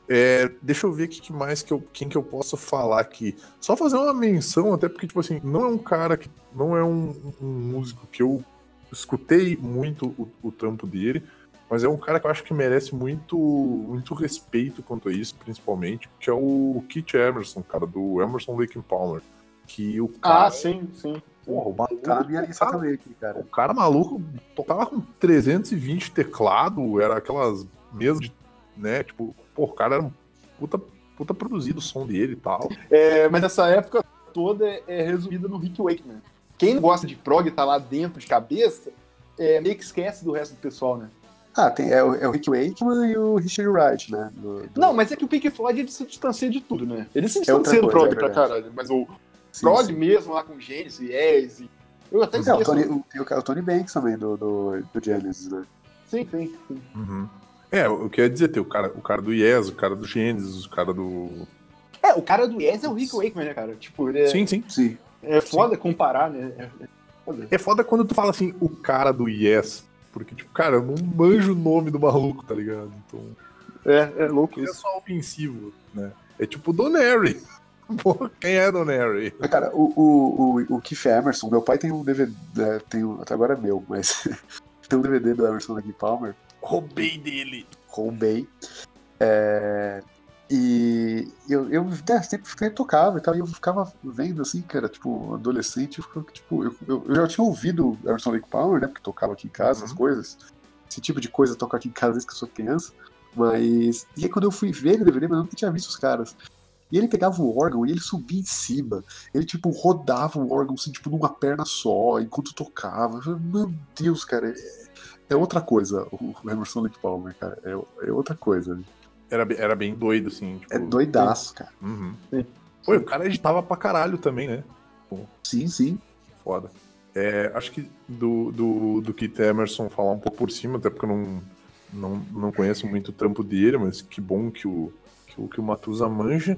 É, deixa eu ver que mais que eu, quem que eu posso falar aqui. Só fazer uma menção, até porque, tipo assim, não é um cara que. Não é um, um músico que eu escutei muito o, o trampo dele, mas é um cara que eu acho que merece muito, muito respeito quanto a isso, principalmente, que é o Kit Emerson, cara, do Emerson Lake and Palmer. Que o cara. Ah, sim, sim. porra, o maluco, Tá na minha lista tocava- também aqui, cara. o cara maluco tocava com 320 teclado, era aquelas mesas de, né, tipo, pô, o cara era um puta, puta produzido o som dele e tal. É, mas essa época toda é, é resumida no Rick Wakeman. Quem não gosta de prog e tá lá dentro de cabeça, é, meio que esquece do resto do pessoal, né? Ah, tem, é, o, é o Rick Wakeman e o Richard Wright, né? do- do- Não, mas é que o Pink Floyd ele se distancia de tudo, né? Ele se É distancia do coisa, prog é pra caralho, mas o Sim, prog sim. mesmo lá com Genesis e Yes, e... eu até É, o esqueço. Tony, o, tem o, o Tony Banks também, do, do, do Genesis, né? Sim, sim, sim. É, eu queria dizer, tem o cara, o cara do Yes, o cara do Genesis, o cara do. É, o cara do Yes é o Rick Wakeman, né, cara? Tipo, ele é, Sim, sim. Sim. é foda comparar, né? É, é foda. É foda quando tu fala assim, o cara do Yes. Porque, tipo, cara, eu não manjo o nome do maluco, tá ligado? Então. É, é louco Ele é isso. só ofensivo, né? É tipo Donary. Pô, quem é Donary? Cara, o, o, o, o Keith Emerson, meu pai tem um DVD, é, tem um, até agora é meu, mas tem um DVD do Emerson Lake Palmer, Roubei dele. roubei. É, e eu, eu né, sempre, sempre tocava e tal, e eu ficava vendo assim, cara, tipo, adolescente, eu, ficava, tipo, eu, eu, eu já tinha ouvido Emerson Lake Palmer, né, porque tocava aqui em casa, as coisas. Esse tipo de coisa toca aqui em casa desde que eu sou criança. Mas. E aí quando eu fui ver o DVD, mas eu nunca tinha visto os caras. E ele pegava o órgão e ele subia em cima. Ele, tipo, rodava o órgão, assim, tipo, numa perna só, enquanto tocava. Meu Deus, cara, é, é outra coisa o o Emerson Lake Palmer, cara. É, é outra coisa. Era, era bem doido, assim. Tipo, É doidaço, cara. Uhum. Sim. Pô, o cara editava pra caralho também, né? Sim, sim. Foda. É, acho que do, do, do Keith Emerson falar um pouco por cima, até porque eu não, não, não conheço muito o trampo dele, mas que bom que o, que o, que o Matusa manja.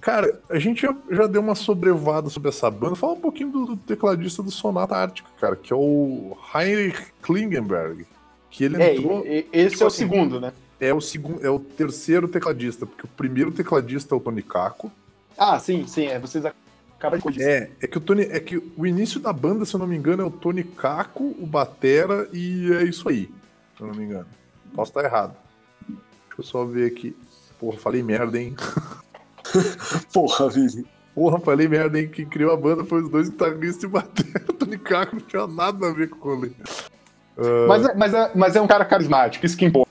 Cara, a gente já, já deu uma sobrevada sobre essa banda. Fala um pouquinho do, do tecladista do Sonata Ártica, cara, que é o Heinrich Klingenberg. Que ele É, entrou. e- e- esse tipo é o assim, segundo, né? É o segundo, é o terceiro tecladista, porque o primeiro tecladista é o Tony Kako. Ah, sim, sim, é. Vocês acabam de corrigir. É, é que o Tony, é que o início da banda, se eu não me engano, é o Tony Kako, o Batera e é isso aí, se eu não me engano. Posso estar errado. Deixa eu só ver aqui. Porra, falei merda, hein? Porra, Vini. Porra, falei merda, hein? Quem criou a banda foi os dois guitarristas e o Batera. O Tony Kako não tinha nada a ver com o rolê. Ah, Mas, é, mas, é, mas é um cara carismático, isso que importa.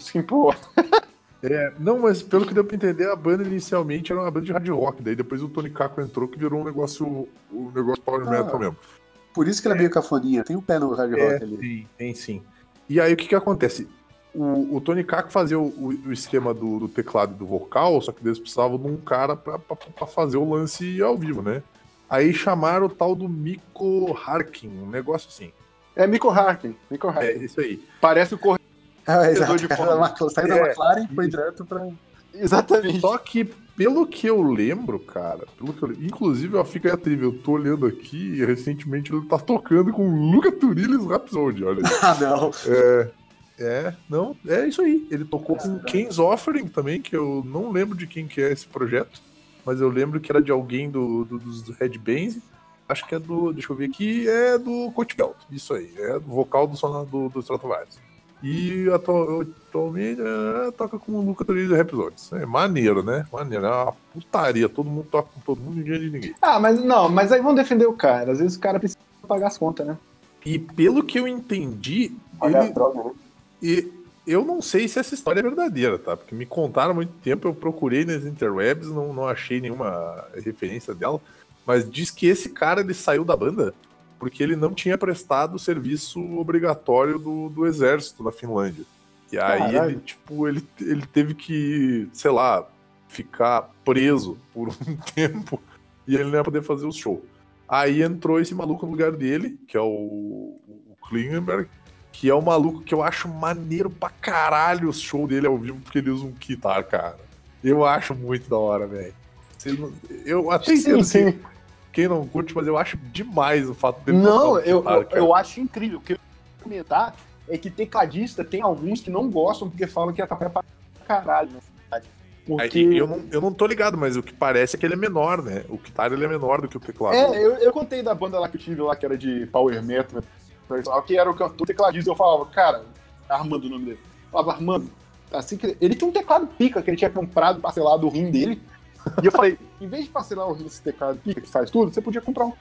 Isso que importa. é, não, mas pelo que deu pra entender, a banda inicialmente era uma banda de hard rock. Daí depois o Tony Kako entrou que virou um negócio, um negócio power Ah, metal mesmo. Por isso que ele é meio cafoninha. Tem um pé no hard É, rock ali. tem, tem sim. E aí o que que acontece? O, o Tony Kako fazia o, o- o esquema do, do teclado e do vocal, só que eles precisavam de um cara pra, pra, pra fazer o lance ao vivo, né? Aí chamaram o tal do Miko Harkin, um negócio assim. É Miko Harkin. Miko É Harkin. isso aí. Parece o. Ah, exato. de cara Saiu da É, McLaren e foi direto pra. Exatamente. Só que, pelo que eu lembro, cara, pelo que eu lembro, inclusive, ó, fica aí a eu tô olhando aqui e recentemente ele tá tocando com o Luca Turillis Rhapsody, olha aí. Ah, não. É, não, é isso aí. Ele tocou com Ken's Offering também, que eu não lembro de quem que é esse projeto, mas eu lembro que era de alguém do, do- dos Red Bands. Acho que é do, deixa eu ver aqui, é do Coach Belt, isso aí, é do vocal do do, do Stratovarius. E atu- atualmente é, toca com o Luca Turilli Rhapsody. É maneiro, né? Maneiro, é uma putaria, todo mundo toca com todo mundo, ninguém é de ninguém. Ah, mas não, mas aí vão defender o cara. Às vezes o cara precisa pagar as contas, né? E pelo que eu entendi, Pagar ele, né? E eu não sei se essa história é verdadeira, tá? Porque me contaram há muito tempo, eu procurei nas interwebs, não, não achei nenhuma referência dela, mas diz que esse cara ele saiu da banda porque ele não tinha prestado o serviço obrigatório do, do exército na Finlândia. E aí Caralho. ele, tipo, ele, ele teve que, sei lá, ficar preso por um tempo e ele não ia poder fazer o show. Aí entrou esse maluco no lugar dele, que é o, o Klingenberg, que é um maluco que eu acho maneiro pra caralho o show dele ao vivo, porque ele usa um guitar, cara. Eu acho muito da hora, velho. Eu até Sim, entendo sim. Que quem não curte, mas eu acho demais o fato dele Não, eu, eu, eu acho incrível. O que eu ia comentar é que tecladista tem alguns que não gostam porque falam que atrapalha pra caralho na cidade. Porque. Aí, eu, não, eu não tô ligado, mas o que parece é que ele é menor, né? O guitar ele é menor do que o teclado. É, eu, eu contei da banda lá que eu tive lá, que era de Power Metal, personal, que era o cantor tecladista. Eu falava, cara, Armando o nome dele. Eu falava, Armando, assim que ele tinha um teclado pica que ele tinha comprado, parcelado o rim dele. E eu falei, em vez de parcelar o rim desse teclado que faz tudo, você podia comprar um.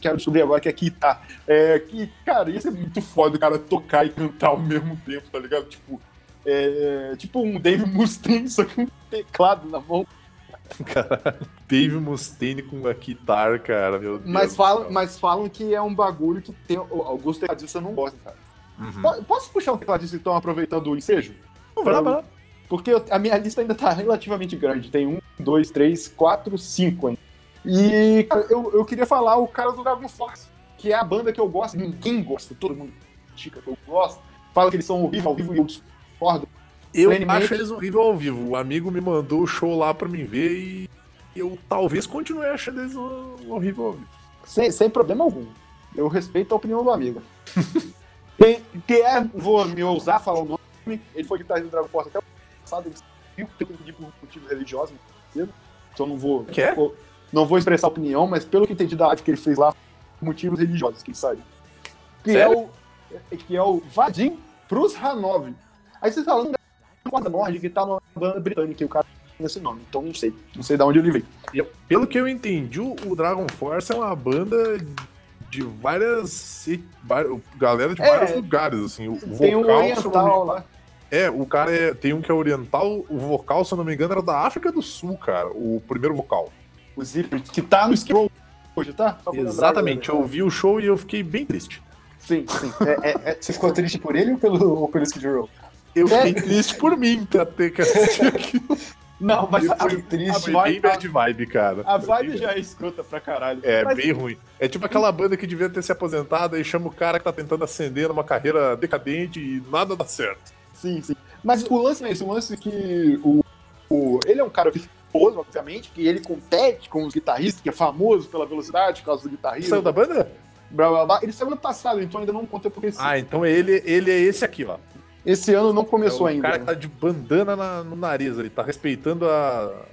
Quero descobrir agora que aqui tá. É, que, cara, isso é muito foda o cara tocar e cantar ao mesmo tempo, tá ligado? Tipo, é, tipo um Dave Mustaine, só que um teclado na mão. Dave Mustaine com a guitar, cara, meu Deus. Mas falam, céu. mas falam que é um bagulho que tem. Alguns tecladistas não gostam, cara. Uhum. Po- Posso puxar um tecladista então, aproveitando o ensejo? Vai lá, vai lá. Porque eu- a minha lista ainda tá relativamente grande. Tem um, dois, três, quatro, cinco ainda. E cara, eu, eu queria falar o cara do Dragon Force, que é a banda que eu gosto, ninguém gosta, todo mundo critica que eu gosto. Fala que eles são horríveis ao vivo e eu discordo. Eu Plenamente. acho eles horrível ao vivo. O amigo me mandou o show lá pra mim ver e eu talvez continue achando eles horrível ao vivo. Sem, sem problema algum. Eu respeito a opinião do amigo. É, vou me ousar falar o nome, ele foi guitarrista do Dragon Force até o passado, ele viu que eu pedi por motivos religiosos, então não vou, Que é? não vou expressar opinião, mas pelo que entendi da live que ele fez lá, motivos religiosos, que sabe. Que é Sério? o que é o Vadim Prus Hanov. Aí vocês falam da corda nórdica que tá numa banda britânica, e o cara tem esse nome, então não sei, não sei de onde ele veio. E, Pelo que eu entendi, o Dragon Force é uma banda de várias. vari- galera de É. vários lugares, assim. O Tem um vocal, eu me oriental lá. É, o cara é, tem um que é oriental, o vocal, se eu não me engano, era da África do Sul, cara, o primeiro vocal. O Zipper, que tá no Skid Row hoje, tá? Exatamente, agora. eu vi o show e eu fiquei bem triste. Sim, sim. É, é, é- Você ficou triste por ele ou pelo, ou pelo Skid Row? Eu É. fiquei triste por mim pra ter que assistir aquilo. Não, mas a, Foi triste, Foi bem bad vibe, cara. a vibe já é escrota pra caralho. É, Mas- bem ruim. É tipo aquela banda que devia ter se aposentado e chama o cara que tá tentando ascender numa carreira decadente e nada dá certo. Sim, sim. Mas o lance é esse, o lance que o, o- ele é um cara virtuoso, obviamente, que ele compete com os guitarristas, que é famoso pela velocidade, por causa do guitarrista. Saiu da banda? blá, blá, blá. Ele saiu ano passado, então ainda não conta porque Ah, então ele, ele é esse aqui, ó. esse ano não É começou o ainda. cara que tá de bandana na- no nariz, ele tá respeitando a-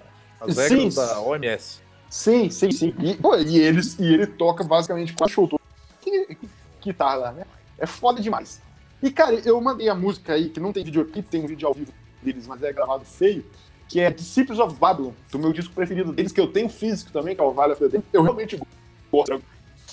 as regras da OMS. Sim, sim, sim. E, pô, e, ele, e ele toca basicamente quase show todo. Que, que guitarra lá, né? É foda demais. E, cara, eu mandei a música aí, que não tem videoclipe, tem um vídeo ao vivo deles, mas é gravado feio, que é Disciples of Babylon, do meu disco preferido deles, que eu tenho físico também, que é o Vale of the Dead. Eu realmente gosto.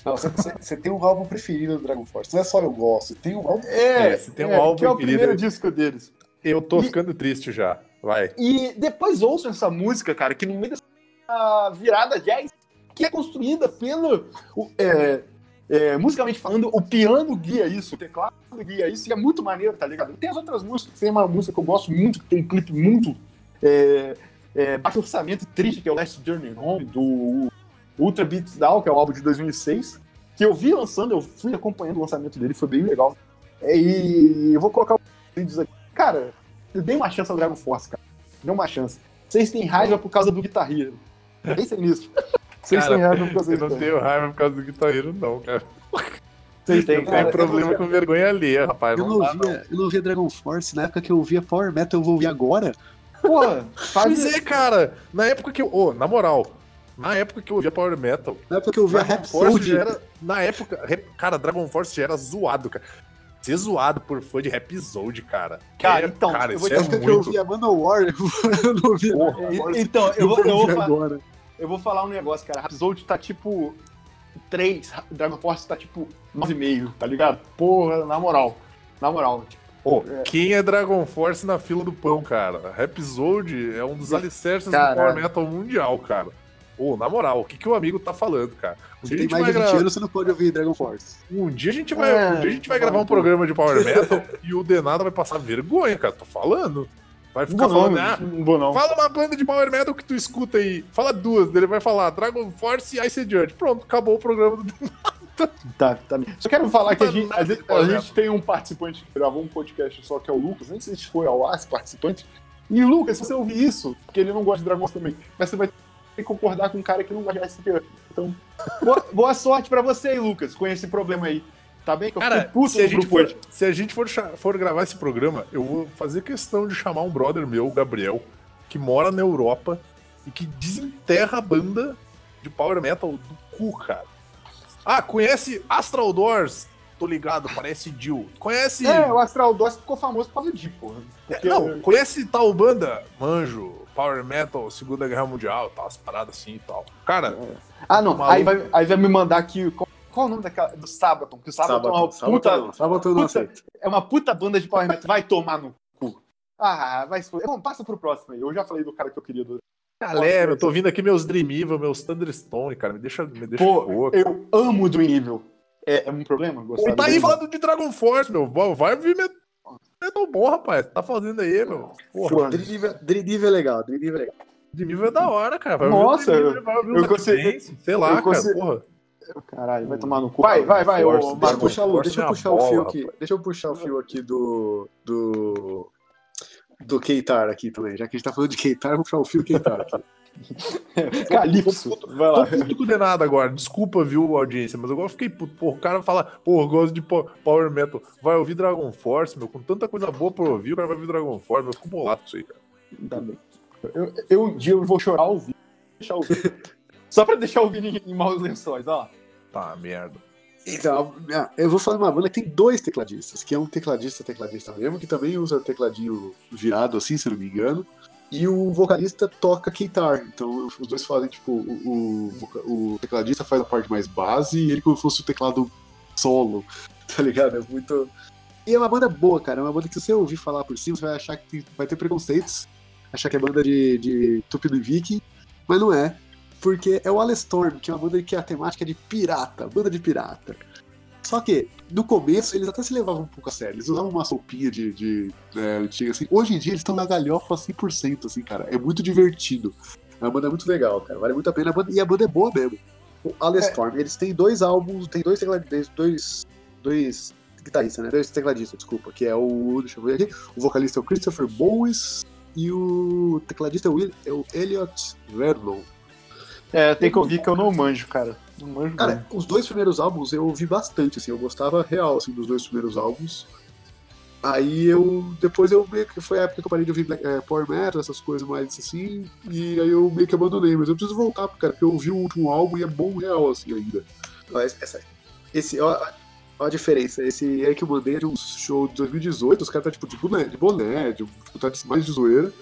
Você, você- você tem um álbum preferido do Dragon Force. Não é só eu gosto, tem um álbum. É, É, se tem um álbum que é o preferido- primeiro disco deles. Eu tô E- ficando triste já. Vai. E depois ouçam essa música, cara, que no meio dessa virada jazz, que é construída pelo. o- é, é, musicalmente falando, o piano guia isso, o teclado guia isso, e é muito maneiro, tá ligado? Tem as outras músicas, tem uma música que eu gosto muito, que tem um clipe muito é, é, baixo orçamento triste, que é o Last Journey Home, do Ultra Beats Down, que é o álbum de 2006, que eu vi lançando, eu fui acompanhando o lançamento dele, foi bem legal. É, E eu vou colocar os vídeos aqui. Cara, eu dei uma chance ao Dragon Force, cara. Deu uma chance. Vocês têm raiva por causa do guitarreiro. Pensem nisso. Vocês Cara, têm raiva por causa Eu do não tenho raiva por causa do guitarreiro, não, cara. Vocês têm, Eu cara. tenho problema com vergonha alheia, rapaz. Eu Não não, dá, não. eu não via Dragon Force na época que eu via Power Metal, eu vou ouvir agora. Porra, faz Pois é, cara. Na época que eu. Ô, na moral. Na época que eu ouvia Power Metal, Na época que eu via Dragon Rap Force era. Na época. Cara, Dragon Force já era zoado, cara. Ser zoado por fã de Rhapsody, cara. Cara, É, então, Cara, eu vou isso te é Na época que eu muito. via Manowar, eu não ouvia Dragon E-. Então, eu vou, eu, vou ouvir fa- agora. Eu vou falar um negócio, cara. Rhapsody tá tipo 3, Dragon Force tá tipo 9,5, tá ligado? Porra, na moral. Na moral. tipo, Ô, quem é Dragon Force na fila do pão, cara? Rhapsody é um dos alicerces do Caralho. Power Metal mundial, cara. Ô, na moral, o que, que o amigo tá falando, cara? Um Você dia, a tem gente mais vai de 20 gra- anos, você não pode ouvir Dragon Force. um dia a gente vai, É, um dia a gente vai gravar um programa de Power Metal e o Denada vai passar vergonha, cara. Tô falando. Vai Não ficar vou falando, não, ah, não não. Fala uma banda de Power Metal que tu escuta aí. Fala duas. Ele vai falar Dragon Force e Ice Judge. Pronto, acabou o programa do Tá, tá. Só quero falar que a gente, a gente, a gente tem um participante que gravou um podcast só, que é o Lucas. Nem sei se foi ao ar esse participante. E Lucas, se você ouvir isso, porque ele não gosta de Dragon também, mas você vai ter que concordar com um cara que não gosta de Ice Judge. Então, boa, boa sorte pra você aí, Lucas, com esse problema aí. Tá bem? Que eu Cara, puto se a gente, for, hoje. se a gente for, for gravar esse programa, eu vou fazer questão de chamar um brother meu, o Gabriel, que mora na Europa e que desenterra a banda de Power Metal do cu, cara. Ah, conhece Astral Doors? Tô ligado, parece Jill. Conhece. É, o Astral Dose ficou famoso por causa de, porra. Porque- Não, conhece tal banda? Manjo, Power Metal, Segunda Guerra Mundial, tal, as paradas assim e tal. Cara, Ah, não. Aí vai, aí vai me mandar aqui. Qual, é o nome daquela, do Sabaton? Que o Sabaton, é uma Sabaton, puta. Sabaton, não, Sabaton eu não puta-. É uma puta banda de Power Metal. Vai tomar no cu. Ah, vai se. Bom, passa pro próximo aí. Eu já falei do cara que eu queria. Do... galera, eu tô ouvindo aqui meus Dream Evil, meus Thunderstone, cara. Me deixa, me deixa Pô, louco. eu amo do nível. É, é um problema? Gostar tá aí Dream? falando de Dragon Force, meu. Vai- Met- Metal bom, rapaz. Tá fazendo aí, meu. Porra, Porra. Dream Evil- Dream Evil é legal, Dream Evil é legal. Dream Evil é da hora, cara. Vai Nossa, ouvir o Dream Evil, vai ouvir eu os consegui- Sei lá, eu cara, consegui- porra. Caralho, vai tomar no cu. Vai, vai, vai. Force, ô, Deixa eu o, deixa eu puxar o bola, fio aqui. rapaz. Deixa eu puxar o fio aqui do. do. do Keitar aqui também. Já que a gente tá falando de Keitar, eu vou puxar o fio Keitar aqui. Calypso. Vai lá. Tô puto com o nada agora. Desculpa, viu, audiência, mas agora eu fiquei puto. Porra, o cara fala, pô, eu gosto de po- Power Metal. Vai ouvir Dragon Force, meu, com tanta coisa boa pra ouvir, o cara vai ouvir Dragon Force. Eu fico bolado com isso aí, cara. Tá bem. Eu, eu um dia eu vou chorar ao Vini. Deixar o. Só pra deixar o Vini em maus lençóis, ó. Tá, merda. Então, eu vou falar de uma banda que tem dois tecladistas, que é um tecladista, tecladista mesmo, que também usa tecladinho virado assim, se eu não me engano. E o vocalista toca guitar. Então os dois fazem, tipo, o, o, o tecladista faz a parte mais base e ele como se fosse o teclado solo, tá ligado? É muito. E é uma banda boa, cara. É uma banda que se você ouvir falar por cima, você vai achar que tem- vai ter preconceitos, achar que é banda de, de Viking, mas não é. Porque é o Alestorm, que é uma banda que a temática é de pirata, banda de pirata. Só que, no começo, eles até se levavam um pouco a sério. Eles usavam uma roupinha de, de é, antiga, assim. Hoje em dia, eles estão na galhofa 100%, assim, cara. É muito divertido. É uma banda muito legal, cara. Vale muito a pena. A banda- e a banda é boa mesmo. O Alestorm, eles têm dois álbuns, tem dois tecladistas, dois, dois guitarristas, né? Dois tecladistas, desculpa. Que é o, deixa eu ver aqui, o vocalista é o Christopher Bowes e o tecladista é o, Will, é o Elliot Vernon. É, tem que ouvir que eu não manjo, cara. Não manjo Cara, mesmo. os dois primeiros álbuns eu ouvi bastante, assim, eu gostava real, assim, dos dois primeiros álbuns. Aí eu, depois eu meio que, foi a época que eu parei de ouvir Black- é, Power Metal, essas coisas mais assim, e aí eu meio que abandonei, mas eu preciso voltar, cara, porque eu ouvi o último álbum e é bom real, assim, ainda. Ó, esse- essa- esse, ó, ó a diferença, esse aí que eu mandei é de um show de 2018, os caras tá tipo de boné, de boné, de, tipo, tá mais de zoeira.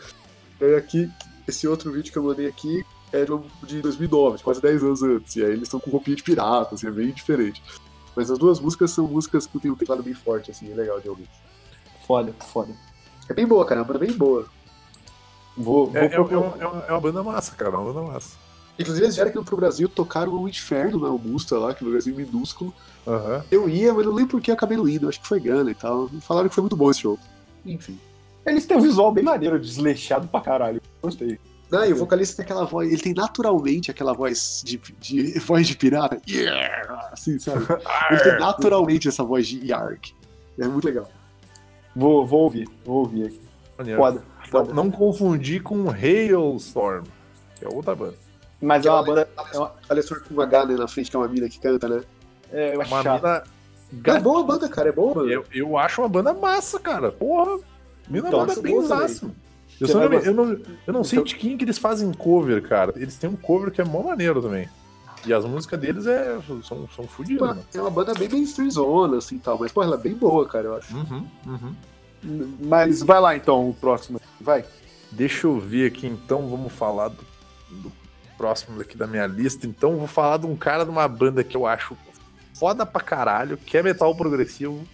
E aí aqui, esse outro vídeo que eu mandei aqui é de, um- de 2009, quase 10 anos antes. E aí eles estão com roupinha de pirata, assim, é bem diferente. Mas as duas músicas são músicas que tem um teclado bem forte, assim, é legal de ouvir. Foda, foda. É bem boa, cara, é uma banda bem boa. Vou, vou É, é, é, uma, é uma- é uma banda massa, cara. É uma banda massa. Inclusive, eles vieram aqui pro Brasil, tocaram o Inferno na Augusta lá, que é um lugarzinho minúsculo. Aham. Eu ia, mas não lembro por que eu acabei não indo, acho que foi grana e tal. Falaram que foi muito bom esse show. Enfim. Eles têm um visual bem maneiro, desleixado pra caralho. Gostei. Ah, e o vocalista tem aquela voz, ele tem naturalmente aquela voz de, de voz de pirata. Yeah! Assim, sabe? Ele tem naturalmente essa voz de Yarg. É muito legal. Vou, vou ouvir, vou ouvir aqui. Maneiro. Foda, Não, foda. não confundir com Hailstorm, que é outra banda. Mas é uma banda. É uma, Olha só com um H né, na frente, que é uma mina que canta, né? é, eu acho Uma mina. É boa a banda, cara, é boa a banda. Eu, eu acho uma banda massa, cara. Porra. Mina Então, banda bem massa. Eu, não, gostar. eu, não, eu não sei Então- de quem que eles fazem cover, cara. Eles têm um cover que é mó maneiro também. E as músicas deles é, são, são fodidas. É uma banda bem mainstreamzona, assim, tal. Mas, pô, ela é bem boa, cara, eu acho. Uhum, uhum. Mas vai lá então, o próximo. Vai. Deixa eu ver aqui então, vamos falar do, do próximo aqui da minha lista. Então, vou falar de um cara de uma banda que eu acho foda pra caralho, que é metal progressivo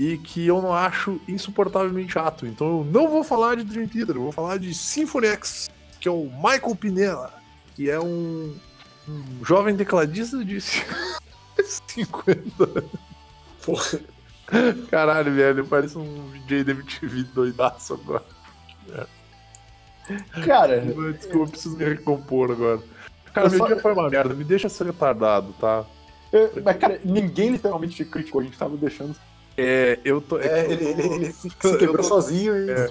e que eu não acho insuportavelmente chato. Então eu não vou falar de Dream Theater, eu vou falar de Symphony X, que é o Michael Pinella, que é um, um jovem tecladista de 50 anos. Porra. Caralho, velho, parece um DJ da MTV doidaço agora. Cara, Desculpa, eu preciso me recompor agora. Cara, Eu meu só- dia foi uma merda, me deixa ser retardado, tá? eu- mas, cara, ninguém literalmente te criticou, a gente tava deixando. É, eu tô. É, ele, ele, ele se, quebrou tô- sozinho e. É.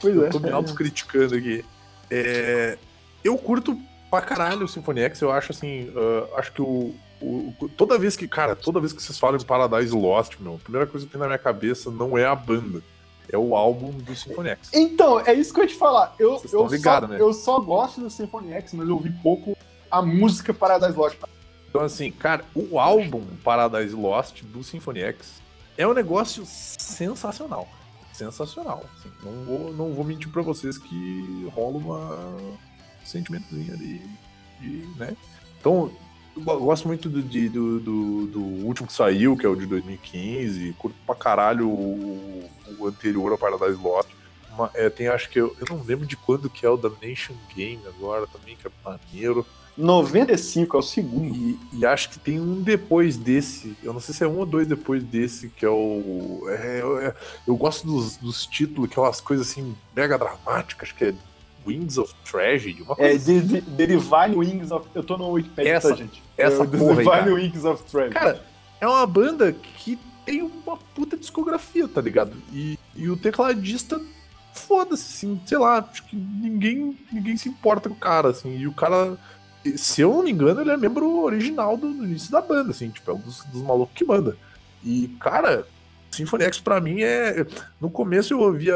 Pois Eu é. tô me autocriticando aqui. É, eu curto pra caralho o Symphony X, eu acho assim. ah, acho que o, o- Toda vez que. Cara, toda vez que vocês falam Paradise Lost, meu, a primeira coisa que tem na minha cabeça não é a banda. É o álbum do Symphony X. Então, é isso que eu ia te falar. Eu, eu, ligados, só, né? eu só gosto do Symphony X, mas eu ouvi pouco a música Paradise Lost. Então, assim, cara, o álbum Paradise Lost do Symphony X é um negócio sensacional. Sensacional. assim. não, vou, não vou mentir pra vocês que rola uma sentimentozinho ali. De, né? Então, eu go- gosto muito do, de- do, do, do último que saiu, que é o de 2015. Curto pra caralho o, o anterior ao Paradise Lost. Uma- é, tem, acho que eu, eu não lembro de quando que é o Damnation Game agora também, que é maneiro. 95 é o segundo. E, e acho que tem um depois desse. Eu não sei se é um ou dois depois desse, que é o. é- é- eu gosto dos, dos títulos, que é umas coisas assim, mega dramáticas, acho que é Wings of Tragedy, uma coisa É assim. The, The Divine Wings of. Eu tô no Wikipedia, Essa- tá, gente? essa é, The porra cara. Wings of Tragedy. Cara, é uma banda que tem uma puta discografia, tá ligado? E, e o tecladista, foda-se, assim, sei lá, acho que ninguém, ninguém se importa com o cara, assim, e o cara. Se eu não me engano, ele é membro original do, do início da banda, assim, tipo, é um dos, dos malucos que manda. E, cara, Symphony X pra mim é. No começo eu ouvia.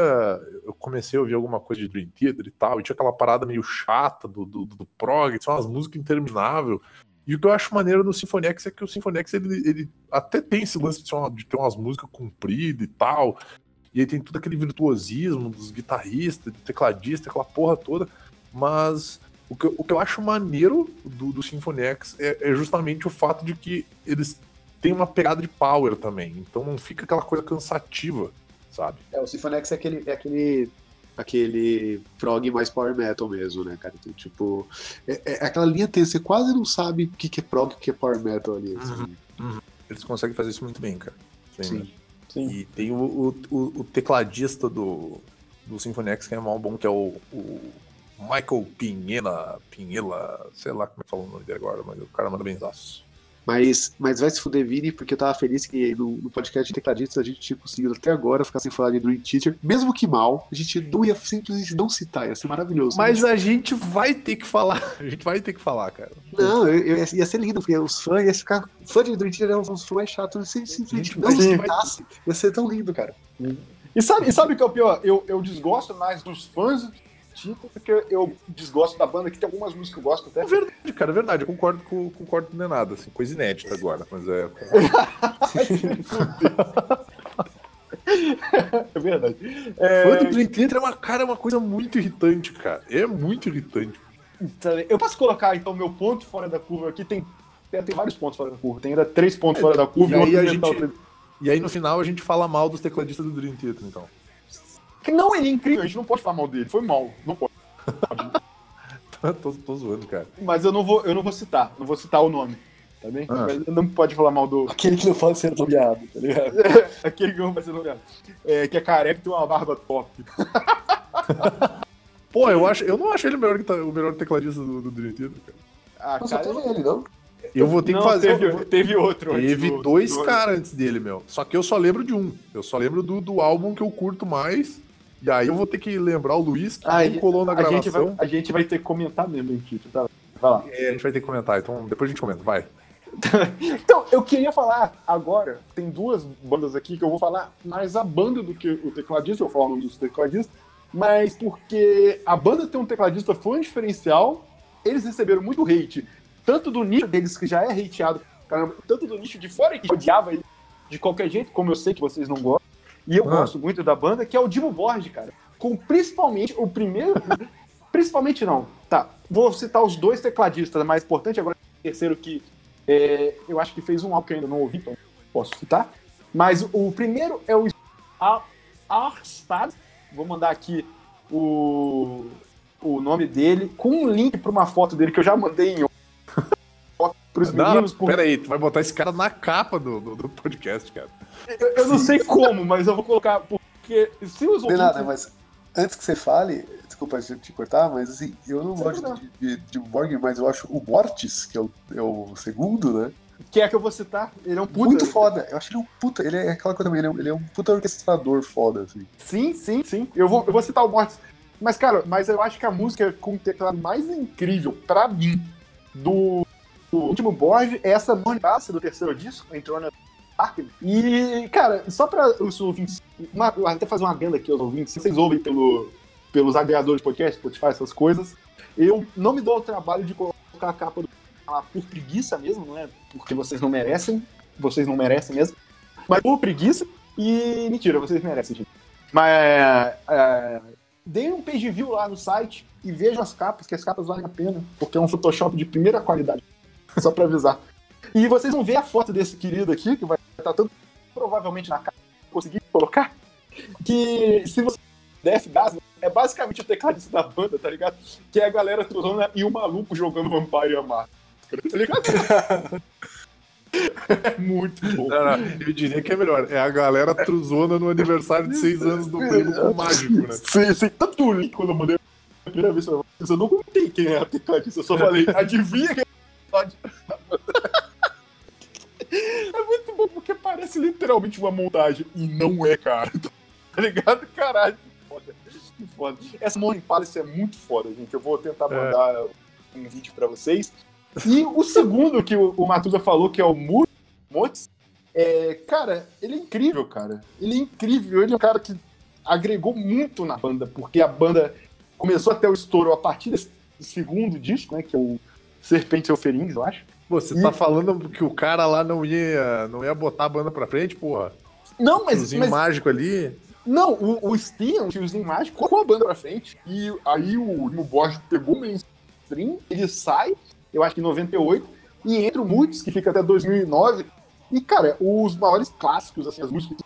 Eu comecei a ouvir alguma coisa de Dream Theater e tal, e tinha aquela parada meio chata do, do, do prog, são umas músicas intermináveis. E o que eu acho maneiro no Symphony X é que o Symphony X ele, ele até tem esse lance de, uma- de ter umas músicas compridas e tal. E aí tem todo aquele virtuosismo dos guitarristas, do tecladista, aquela porra toda. Mas o que, eu- o que eu acho maneiro do, do Symphony X é, é justamente o fato de que eles têm uma pegada de power também. Então não fica aquela coisa cansativa, sabe? É, o Symphony X é aquele, é aquele, aquele prog mais power metal mesmo, né, cara? Então, tipo, é, é aquela linha tênue, você quase não sabe o que, que é prog e o que é power metal ali. assim. Eles conseguem fazer isso muito bem, cara. Sim. Sim. E tem o, o, o- o tecladista do, do Symphony X que é mal bom, que é o, o Michael Pinhela, Pinhela, sei lá como é que fala o nome dele agora, mas o cara manda benzaço. Mas, mas vai se fuder, Vini, porque eu tava feliz que no, no podcast de tecladistas a gente tinha conseguido até agora ficar sem falar de Dream Theater. Mesmo que mal, a gente não ia simplesmente não citar, ia ser maravilhoso. Mas a gente vai ter que falar, a gente vai ter que falar, cara. Não, eu, eu ia, ser lindo, porque os fãs iam ficar. Fã de Dream Theater eram os fãs mais chatos, se simplesmente Gente, não citasse. Ia ser tão lindo, cara. E sabe, e sabe o que é o pior? Eu, eu desgosto mais dos fãs porque eu desgosto da banda, que tem algumas músicas que eu gosto até. É verdade, cara, é verdade. Eu concordo com, concordo com o nada, assim, coisa inédita agora, mas é. É verdade. Fã do É, Dream Theater é uma, cara, é uma coisa muito irritante, cara. É muito irritante. então, eu posso colocar, então, meu ponto fora da curva aqui. Tem, tem, tem vários pontos fora da curva. Tem ainda três pontos fora da curva. E aí outro a gente- E aí no final a gente fala mal dos tecladistas do Dream Theater, então. Que não, ele é incrível. A gente não pode falar mal dele. Foi mal. Não pode. tô, tô zoando, cara. Mas eu não vou, eu não vou citar. Não vou citar o nome. Tá bem? Ah. Mas Não pode falar mal do. Aquele que não pode ser nomeado, tá ligado? Aquele que não vai ser nomeado. É, que é careca e tem uma barba top. Pô, eu, acho, eu não acho ele o melhor, guita- o melhor tecladista do, do Dream Theater, cara. Ah, Mas só cara, teve ele, não? Eu vou ter não, que fazer. Teve, vou- teve outro. Teve do- dois do- caras antes dele, meu. Só que eu só lembro de um. Eu só lembro do, do álbum que eu curto mais. E aí eu vou ter que lembrar o Luiz, que Ah, não colou na a gente, vai, gravação. a gente vai ter que comentar mesmo, hein, Tito? Tá? Vai lá. É, a gente vai ter que comentar, então depois a gente comenta, vai. Então, eu queria falar agora, tem duas bandas aqui que eu vou falar mais a banda do que o tecladista, eu falar o nome dos tecladistas, mas porque a banda tem um tecladista foi um diferencial, eles receberam muito hate, tanto do nicho deles que já é hateado, caramba, tanto do nicho de fora que odiava ele de qualquer jeito, como eu sei que vocês não gostam, e eu Ah. gosto muito da banda, que é o Dimo Borges, cara. Com principalmente o primeiro. principalmente não. Tá, vou citar os dois tecladistas, mais importante agora, o terceiro que é, eu acho que fez um álbum que eu ainda não ouvi, então posso citar. Mas o primeiro é o Ar- Arstad. Vou mandar aqui o, o nome dele com um link para uma foto dele que eu já mandei em para os Não, meninos. por- Pera aí, tu vai botar esse cara na capa do, do, do podcast, cara. Eu, eu não sei como, mas eu vou colocar porque se os tem nada, ouvintes- mas antes que você fale, desculpa te te cortar, mas assim, eu não gosto de, de, de Borg, mas eu acho o Mortis, que é o, é o segundo, né? que é que eu vou citar, ele é um puta. Muito foda. Eu acho ele um puta. Ele é aquela coisa também, ele é, um- ele é um puta orquestrador foda, assim. Sim, sim, sim. Eu vou, eu vou citar o Mortis. Mas, cara, mas eu acho que a música com o teclado mais incrível, pra mim, do, do último Borg é essa Mornipaça do terceiro disco, entrou na E, cara, só pra os ouvintes. Uma, até fazer uma adenda aqui aos ouvintes. Se vocês ouvem pelo, pelos agregadores de podcast, Spotify, essas coisas, eu não me dou o trabalho de colocar a capa do por preguiça mesmo, não é? Porque vocês não merecem. Vocês não merecem mesmo. Mas por preguiça. E mentira, vocês merecem, gente. Mas é, deem um page view lá no site e vejam as capas, que as capas valem a pena, porque é um Photoshop de primeira qualidade. Só pra avisar. E vocês vão ver a foto desse querido aqui, que vai estar tanto provavelmente na capa, conseguir colocar. Que se você Death Gas é basicamente o tecladista da banda, tá ligado? Que é a galera trolando e o maluco jogando Vampire a Máscara, tá ligado? é muito bom. Não, não, eu diria que é melhor. É a galera truzona no aniversário de seis anos do primo com o mágico, né? Sim, sim. Tanto o link quando eu mandei a primeira vez eu não contei quem é a tecladista, eu só falei, adivinha quem é a tecladista. É muito bom porque parece literalmente uma montagem. E não é, cara. Tá ligado? Caralho, que foda. Que foda. Essa Morning Palace é muito foda, gente. Eu vou tentar mandar um vídeo pra vocês. E o segundo que o, o Matusa falou, que é o Mu- Motes, é, cara, ele é incrível, cara. Ele é incrível. Ele é um cara que agregou muito na banda, porque a banda começou até o estouro a partir desse segundo disco, né? Que é o Serpente Elferins, eu acho. Você tá falando que o cara lá não ia, não ia botar a banda pra frente, porra? Não, mas, Tiozinho mas mágico ali. Não, o, o Steam, o tiozinho mágico, colocou a banda pra frente. E aí o Nimo Borges pegou o mainstream, ele sai, eu acho que em 98, e entra o Moods, que fica até 2009. E, cara, os maiores clássicos, assim, as músicas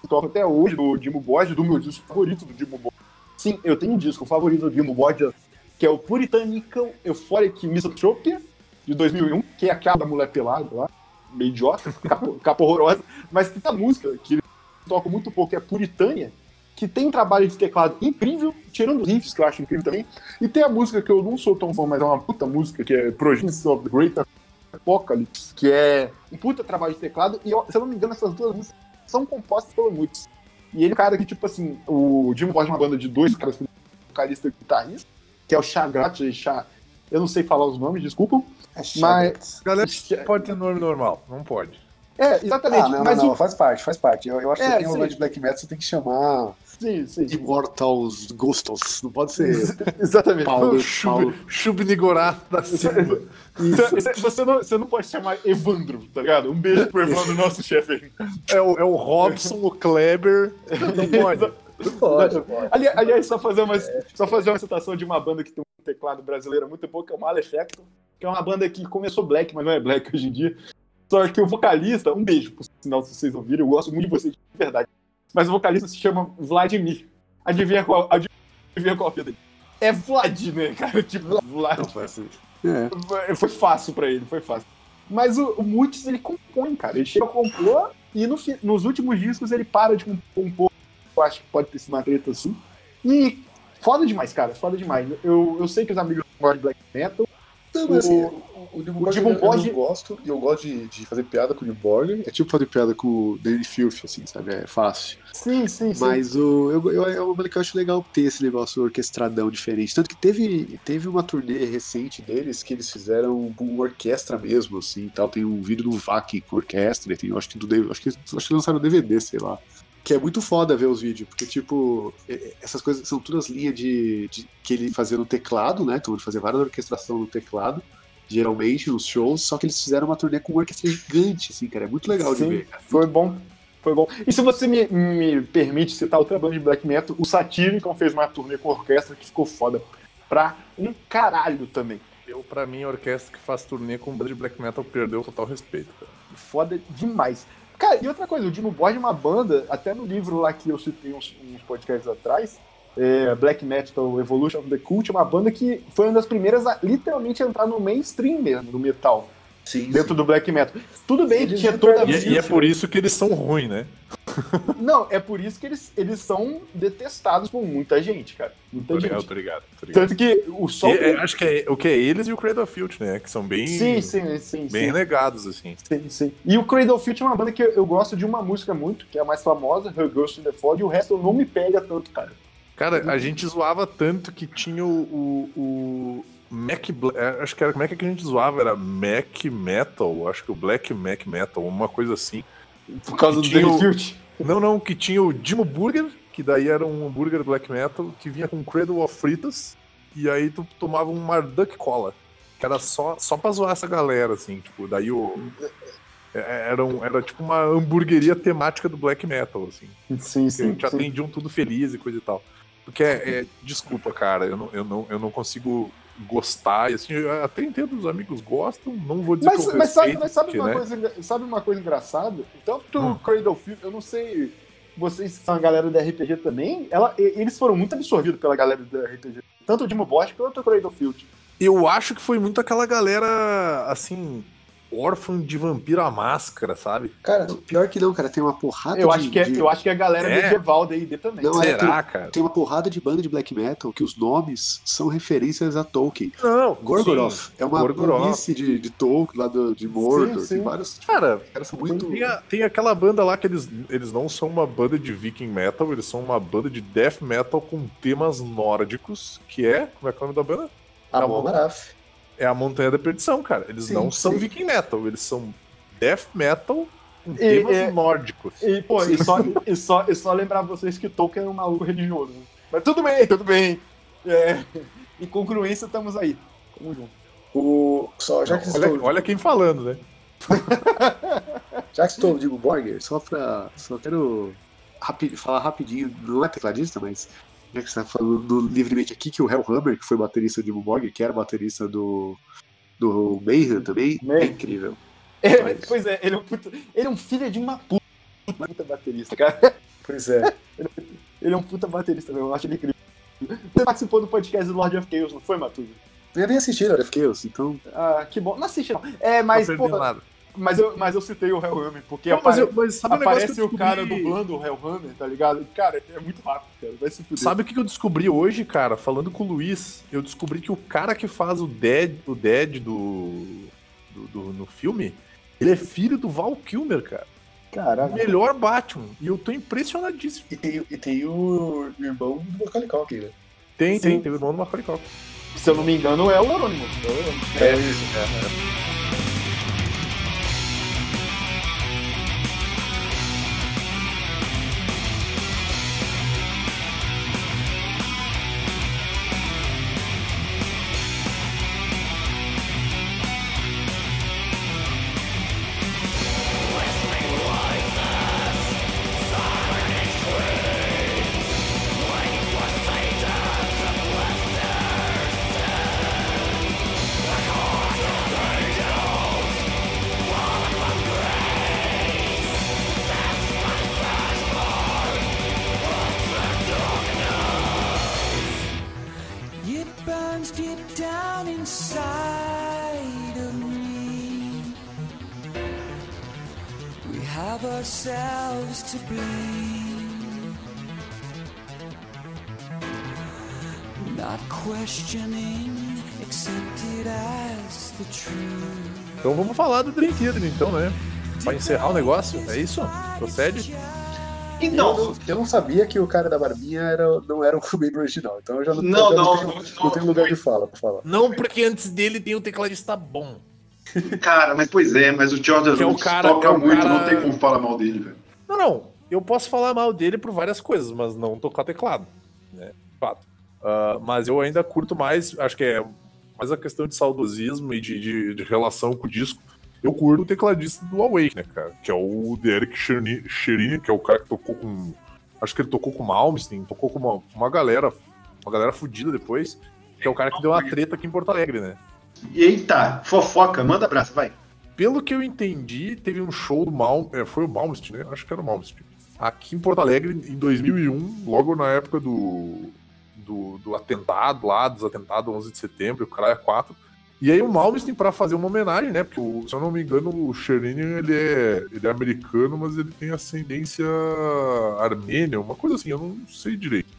que tocam até hoje do Dimo Borges, do meu disco favorito do Dimo Borges. Sim, eu tenho um disco favorito do Dimo Borges, que é o Puritanical Euphoric Misantropia, de 2001, que é aquela da mulher pelada lá, meio idiota, capa horrorosa. Mas tem a música que ele toca muito pouco, que é Puritânia, que tem um trabalho de teclado incrível, tirando os riffs, que eu acho incrível também. E tem a música que eu não sou tão fã, mas é uma puta música, que é Progenies of the Great Apocalypse, que é um puta trabalho de teclado. E, eu- se eu não me engano, essas duas músicas são compostas pelo Muts. E ele é um cara que, tipo assim, o Jim Bosch é uma banda de dois caras, vocalista e guitarrista, que é o Chagrat e Chá. Eu não sei falar os nomes, desculpam. É Mas. Galera, pode ter nome normal, não pode. É, exatamente. Ah, não, mas não, o- não, faz parte, faz parte. Eu, eu acho que É, você tem um lugar de black metal, você tem que chamar Sim, sim. Immortals Ghosts. Não pode ser Exatamente. Paulo, Chub, Paulo. Chubnigorá da Silva. Você, você não, você não pode chamar Evandro, tá ligado? Um beijo pro Evandro, nosso chefe aí. É o, é o Robson, o Kleber. Não pode. Pode, pode. Ali- aliás, só fazer, uma, só fazer uma citação de uma banda que tem um teclado brasileiro muito pouco, que é o Malefacto, que é uma banda que começou black, mas não é black hoje em dia. Só que o vocalista, um beijo, por sinal, se vocês ouviram, eu gosto muito de vocês, de verdade. Mas o vocalista se chama Vladimir. Adivinha qual, adivinha qual é o apelido dele? É Vlad, né, cara? Tipo, Vlad. É. Foi fácil pra ele, foi fácil. Mas o, o Mutis, ele compõe, cara. Ele chega a compor e no nos últimos discos ele para de compor. Eu acho que pode ter sido uma treta assim. E foda demais, cara. Foda demais. Eu, eu sei que os amigos gostam de black metal. Não, mas assim, O- o, o o Borg eu, eu gosto, e eu gosto de, de fazer piada com o Borg. É tipo fazer piada com o Danny Filth, assim, sabe? É fácil. Sim, sim, sim. Mas o, eu, eu, é uma que eu acho legal ter esse negócio orquestradão diferente. Tanto que teve, teve uma turnê recente deles que eles fizeram com orquestra mesmo, assim, tal. Tem um vídeo do Vac com orquestra, tem, eu acho que do acho que, acho que lançaram DVD, sei lá. Que é muito foda ver os vídeos, porque, tipo, é- é- essas coisas são todas linhas de, de- que ele fazia no teclado, né? Então ele fazia várias orquestrações no teclado, geralmente nos shows, só que eles fizeram uma turnê com uma orquestra gigante, assim, cara. É muito legal Sim. de ver, cara. Foi bom. Foi bom. E se você me, me permite citar outra banda de black metal, o Satyricon fez uma turnê com orquestra que ficou foda pra um caralho também. Eu, pra mim, a orquestra que faz turnê com banda de black metal perdeu o total respeito. Cara. Foda demais. Cara, e outra coisa, o Dimo Borg é uma banda, até no livro lá que eu citei uns, uns podcasts atrás, é, Black Metal Evolution of the Cult, é uma banda que foi uma das primeiras a literalmente entrar no mainstream mesmo, do metal, Sim. dentro do black metal. Tudo bem que Eles tinha não toda a perdem E, e é por isso que eles são ruins, né? Não, é por isso que eles, eles são detestados por muita gente, cara. Muita Tô ligado, gente. tô ligado. Tanto que o som. E, é, acho que é o que é eles e o Cradle of Filth, né? Que são bem, Sim, sim, sim. bem sim. renegados, assim. Sim, sim. E o Cradle of Filth é uma banda que eu, gosto de uma música muito, que é a mais famosa, Her Ghost in the Fog, e o resto não me pega tanto, cara. Cara, a gente zoava tanto que tinha o, o Mac é, acho que era como é que a gente zoava? Era Mac Metal, acho que o Black Mac Metal, uma coisa assim. Por causa do Tinha Danny Filth. Não, não, que tinha o Dimo Burger, que daí era um hambúrguer black metal, que vinha com Cradle of Fritas, e aí tu tomava um Marduk Cola, que era só, só pra zoar essa galera, assim, tipo, daí o... é- Era, um- era tipo uma hamburgueria temática do black metal, assim. Sim, Que sim. te sim. atendiam tudo feliz e coisa e tal. Porque, é, é- desculpa, cara, eu não, eu, não, eu não consigo gostar, e assim, até entendo os amigos gostam, não vou dizer Mas, que eu mas sabe, mas sabe, uma né? coisa, sabe uma coisa engraçada? Tanto Hum. o Cradle Filth, eu não sei, vocês que são a galera da RPG também, ela, eles foram muito absorvidos pela galera da RPG. Tanto o Dimo Bosch quanto o Cradle Filth. Eu acho que foi muito aquela galera, assim, órfã de vampiro à máscara, sabe? Cara, pior que não, cara. Tem uma porrada Eu de... acho, que é, de- eu acho que é a galera É. medieval da ID também. Não, é, Será, cara? Tem uma porrada de banda de black metal que os nomes são referências a Tolkien. Não, Gorgoroth é uma Gorgoroth. de, de Tolkien lá do, de Mordor. Sim, sim. Tem vários. Cara, Os caras são muito. tem, a- tem aquela banda lá que eles, eles não são uma banda de viking metal, eles são uma banda de death metal com temas nórdicos, que é, como é que é o nome da banda? Ah, bom, Maraf. É a Montanha da Perdição, cara. Eles Sim, não são sim. viking metal, eles são death metal com E- temas é- nórdicos. E, pô, e só, e, só, e só lembrar vocês que Tolkien é um maluco religioso. né? Mas tudo bem, tudo bem. É, em congruência, estamos aí. Tamo junto. O... Só, já que Olha, estão- olha quem falando, né? Já que estou Digo Borger, só pra. Só quero rapi- falar rapidinho, não é tecladista, mas já que você tá falando do livremente aqui, que o Hellhammer, que foi baterista do Digo Borger, que era baterista do. do Mayhem também, é Mayhem. incrível. É, Mas- pois é, ele é, um puta, ele é um filho de uma puta, puta baterista, cara. Pois é. Ele é um puta baterista, meu. Eu acho ele incrível. Você participou do podcast do Lord of Chaos, não foi, Matuso? Eu nem assisti Lord of Chaos, então. Ah, que bom. Não assiste, não. É, mas, não pô, nada. Mas, eu, mas eu citei o Hellhammer, porque Não, mas, apare- eu, mas sabe um negócio aparece que eu o cara descobri? dublando o Hellhammer, tá ligado? Cara, é muito rápido, cara. Vai se fuder. Sabe o que eu descobri hoje, cara? Falando com o Luiz, eu descobri que o cara que faz o Dead, o Dead do, do, do- no filme, ele é filho do Val Kilmer, cara. O Caralho. melhor Batman. E eu tô impressionadíssimo. E tem, e tem o irmão do Macaulay Culkin, né? Tem, Sim. tem, tem o irmão do Macaulay Culkin. Se eu não me engano, é o Anônimo. É o Anônimo. É isso. Dream Theater, então, né? Pra encerrar o negócio, é isso? Procede? Eu não, eu não sabia que o cara da barbinha era, não era o membro original, então eu já não, Não, eu já não, tenho, não, não tenho lugar de fala pra falar. Não, porque antes dele tem um tecladista bom. Cara, mas pois é, mas o Jordan é o cara- toca é o muito, cara- não tem como falar mal dele, velho. Não, não. Eu posso falar mal dele por várias coisas, mas não tocar teclado. Né? Fato. Ah, mas eu ainda curto mais, acho que é mais a questão de saudosismo e de, de, de relação com o disco. Eu curto o tecladista do Awake, né, cara? Que é o Derek Cherini, que é o cara que tocou com. Acho que ele tocou com o Malmsteen, tocou com uma, uma galera, uma galera fodida depois. Que é o cara que deu uma treta aqui em Porto Alegre, né? Eita, fofoca, manda abraço, vai. pelo que eu entendi, teve um show do Mal, é, foi o Malmsteen, né? Acho que era o Malmsteen. Aqui em Porto Alegre, em 2001, logo na época do, do, do atentado lá, dos atentados 11 de setembro, o cara é 4. E aí o Malmsteen, pra fazer uma homenagem, né? Porque, o- se eu não me engano, o Sherinian, ele é, ele é americano, mas ele tem ascendência armênia, uma coisa assim, eu não sei direito.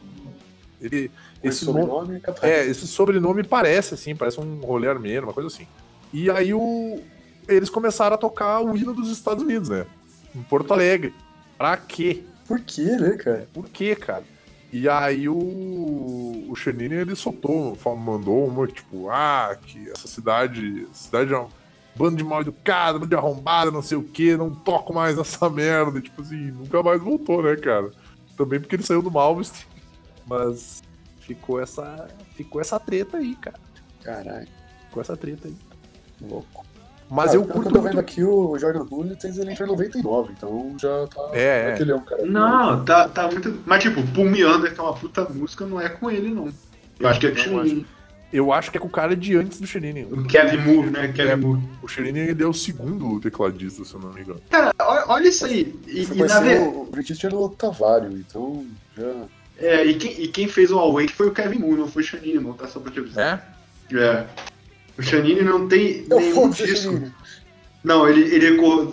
Ele, Esse esse nome, sobrenome é é, esse sobrenome parece assim, parece um rolê armênio, uma coisa assim. E aí o, eles começaram a tocar o hino dos Estados Unidos, né? Em Porto Alegre. Pra quê? Por quê, né, cara? Por quê, cara? E aí o, o ele soltou, mandou uma, tipo, ah, que essa cidade, cidade é um bando de mal educado, bando de arrombada, não sei o que, não toco mais nessa merda. E, tipo assim, nunca mais voltou, né, cara? Também porque ele saiu do Malmsteen. Mas ficou essa, ficou essa treta aí, cara. Caralho, Ficou essa treta aí. louco. Mas Ah, eu curto eu tô vendo aqui, o Jordan Hurlitz, ele entrou em 99, então já tá... É, é. Aquele é um cara... Não, tá, tá muito. Mas tipo, Pull Me Under, que é uma puta música, não é com ele, não. Eu acho que é com o Eu acho que é com o cara de antes do Xenini. o Kevin Moore, né? Kevin É. Moore. O Xenini, ele é o segundo tecladista, se eu não me engano. Cara, olha, isso aí. E, e na conhecer ver- o, British era o Tavário, então já... é, e, quem, e quem fez o Awake foi o Kevin Moore, não foi o Chanine, não, tá? Só pra te avisar. É? É. O Chanine não tem Eu nenhum disco. Não, ele, ele,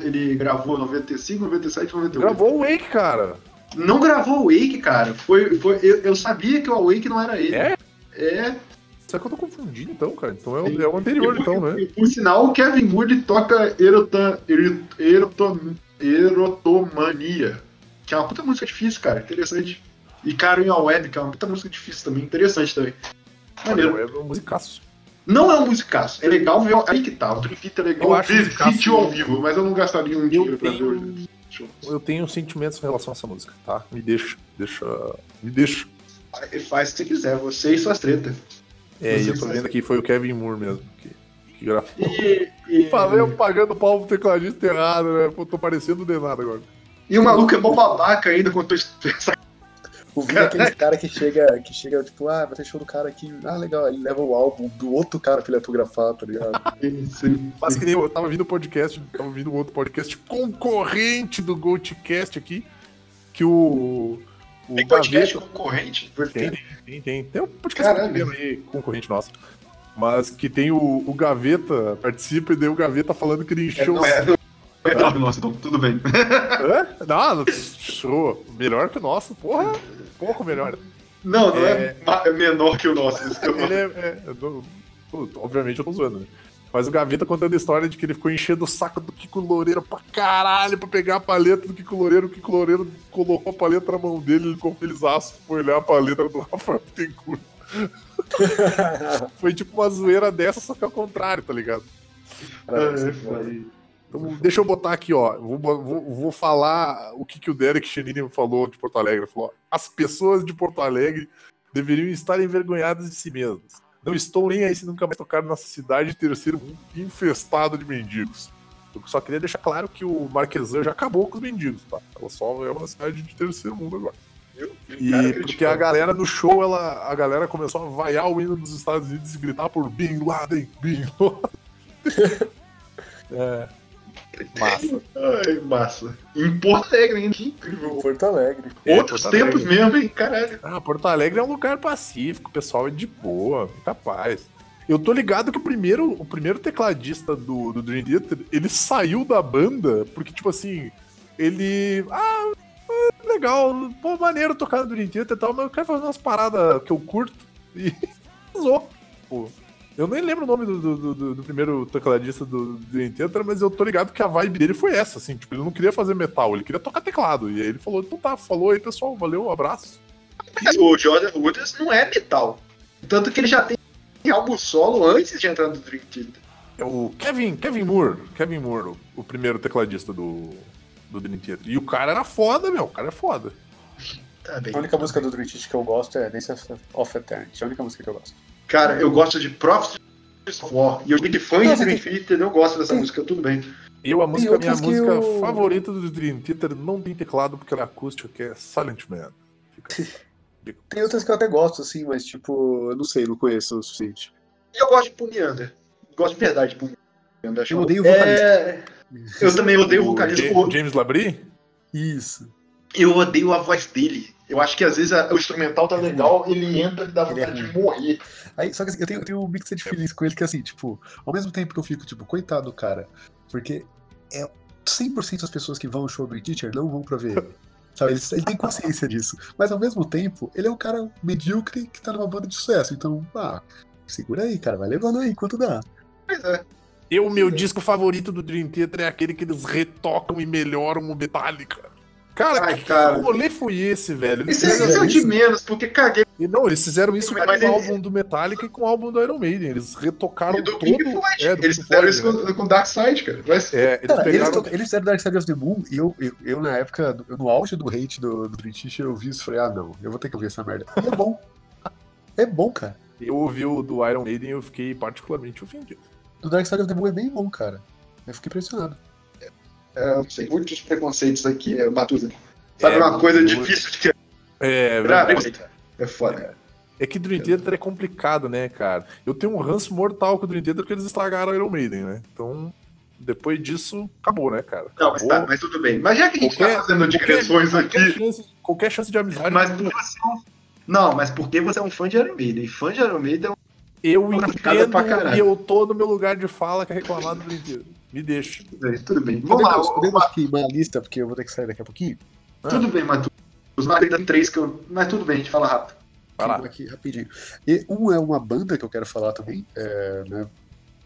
ele gravou 95, 97, 98. Gravou o Wake, cara. Não gravou o Wake, cara. Foi, foi, eu, eu sabia que o Awake não era ele. É? É. Será que eu tô confundindo, então, cara? Então é o, é o anterior, E, então, né? e, Por sinal, o Kevin Moore toca Erotan, Ero- Erotom- Erotomania, que é uma puta música difícil, cara. Interessante. E Caro em a Web, que é uma puta música difícil também. Interessante também. Maneiro. É um musicaço. Não é um musicaço. É legal ver. Aí que tá. O Dream Theater é legal Eu acho ver musicaço. vídeo ao vivo, mas eu não gastaria um dinheiro pra ver tenho- o. Eu tenho sentimentos em relação a essa música, tá? Me deixa, deixa, me deixa. Faz o que você quiser, você e suas tretas. É, e eu tô vendo aqui, foi o Kevin Moore mesmo, que, que gravou. E, e, Falei eu pagando pau pro tecladista errado, né? Pô, tô parecendo de nada agora. e o maluco é mó babaca ainda quando tô O Vini é aquele cara que chega, que chega, tipo, ah, vai ter show do cara aqui. Ah, legal, ele leva o álbum do outro cara pra ele autografar, tá ligado? Mas que nem eu tava vindo o podcast, tava vindo um outro podcast concorrente do GoldCast aqui, que o. O Tem podcast Gaveta- concorrente? Tem, tem, tem. Tem um podcast aí, concorrente nosso. Mas que tem o, o Gaveta, participa, e daí o Gaveta falando que ele encheu Não é, não é nossa, então tudo bem. Hã? Não, show. Melhor que o nosso, porra. Pouco melhor. Não, não é, É. é menor que o nosso. Ele é. é, pô, obviamente eu tô zoando, né? Mas o Gaveta contando a história de que ele ficou enchendo o saco do Kiko Loureiro pra caralho pra pegar a paleta do Kiko Loureiro. O Kiko Loureiro colocou a paleta na mão dele, ele ficou felizaço, foi olhar a paleta do Rafael Bittencourt. Foi tipo uma zoeira dessa, só que ao contrário, tá ligado? É, foda. Então, deixa eu botar aqui, ó. Vou, vou, vou falar o que, que o Derek Chenini falou de Porto Alegre. Falou: ó, as pessoas de Porto Alegre deveriam estar envergonhadas de si mesmas. Não estou nem aí se nunca mais tocaram nossa cidade de terceiro mundo infestado de mendigos. Eu só queria deixar claro que o Marquesan já acabou com os mendigos, tá? Ela só é uma cidade de terceiro mundo agora. E porque a galera no show, ela, a galera começou a vaiar o hino dos Estados Unidos e gritar por Bin Laden, Bin Laden. É. Massa. Ai, massa. Em Porto Alegre, hein? Que incrível. Porto Alegre. É, Outros Porto tempos Alegre. mesmo, hein? Caralho. Ah, Porto Alegre é um lugar pacífico, o pessoal é de boa, capaz. Eu tô ligado que o primeiro, o primeiro tecladista do, do Dream Theater, ele saiu da banda porque, tipo assim, ele. Ah, ah, legal, pô, maneiro tocar no Dream Theater e tal, mas eu quero fazer umas paradas que eu curto. E usou. Pô. Eu nem lembro o nome do, do, do- do primeiro tecladista do Dream Theater, mas eu tô ligado que a vibe dele foi essa, assim, tipo, ele não queria fazer metal, ele queria tocar teclado. E aí ele falou, então tá, falou aí, pessoal, valeu, um abraço. Mas o Jordan Rudess não é metal. Tanto que ele já tem álbum solo antes de entrar no Dream Theater. É o Kevin, Kevin Moore, Kevin Moore, o, o primeiro tecladista do, do Dream Theater. E o cara era foda, meu, o cara é foda. Tá bem. A única música do Dream Theater que eu gosto é Dance of Eternity. É a única música que eu gosto. Cara, eu gosto de Prophecy of War. E eu digo fã de Dream Theater, eu gosto dessa música, tudo bem. Eu, a música, minha música eu- favorita do Dream Theater não tem teclado porque ela é acústica, que é Silent Man. Fica- Tem outras que eu até gosto, assim, mas tipo, eu não sei, não conheço o suficiente. E eu gosto de Pumiander. Gosto de verdade de Pumiander. Eu odeio o vocalista. É, eu também odeio o vocalista. O- James Labrie? Isso. Eu odeio a voz dele. Eu acho que às vezes a- o instrumental tá legal, ele entra e dá é vontade de ruim. morrer. Aí, só que assim, eu tenho, eu tenho um mixed feelings com ele que assim, tipo, ao mesmo tempo que eu fico, tipo, coitado do cara, porque é 100% das pessoas que vão ao show do Teacher não vão pra ver ele. Sabe, ele, ele tem consciência disso. Mas ao mesmo tempo, ele é um cara medíocre que tá numa banda de sucesso. Então, ah, segura aí, cara, vai levando aí enquanto dá. Pois é. Eu, meu disco favorito do Dream Theater é aquele que eles retocam e melhoram o Metallica. Cara, Ai, que cara. rolê foi esse, velho? Eles Isso é, o de menos, porque caguei. E não, eles fizeram isso Mas com ele- o álbum do Metallica e com o álbum do Iron Maiden. Eles retocaram E do todo. Pink Floyd. É, do Eles Pink fizeram Floyd, isso né? com, com Dark Side, cara. Mas, É, eles Cara, eles, pegaram. to- eles fizeram Dark Side of the Moon e eu, eu, eu, na época, no- no auge do hate do, do Theater, eu vi isso e falei, ah, não, eu vou ter que ouvir essa merda. E é bom. É bom, cara. Eu ouvi o do Iron Maiden e eu fiquei particularmente ofendido. O Dark Side of the Moon é bem bom, cara. Eu fiquei impressionado. É, não sei, muitos preconceitos aqui, é, Matusa. Sabe É, uma coisa muito. difícil de quebrar? É, verdade. É foda. É que Dream Theater é complicado, né, cara? Eu tenho um ranço mortal com o Dream Theater porque eles estragaram o Iron Maiden, né? Então, depois disso, acabou, né, cara? Não, mas, Acabou. tá, mas tudo bem. Mas já que a gente Qualquer- tá fazendo digressões qualquer aqui. chance, qualquer chance de amizade. Mas você é. Não, mas porque você é um fã de Iron Maiden. E fã de Iron Maiden é um. eu entendo e eu tô no meu lugar de fala que é reclamar do Dream Theater. Me deixa. Tudo bem. Vamos lá. Podemos, queimar a lista, porque eu vou ter que sair daqui a pouquinho? Ah, Tudo bem, Matu. Os ainda três que eu. Mas tudo bem, a gente fala rápido. vai lá. Aqui rapidinho. E um é uma banda que eu quero falar também, é, né,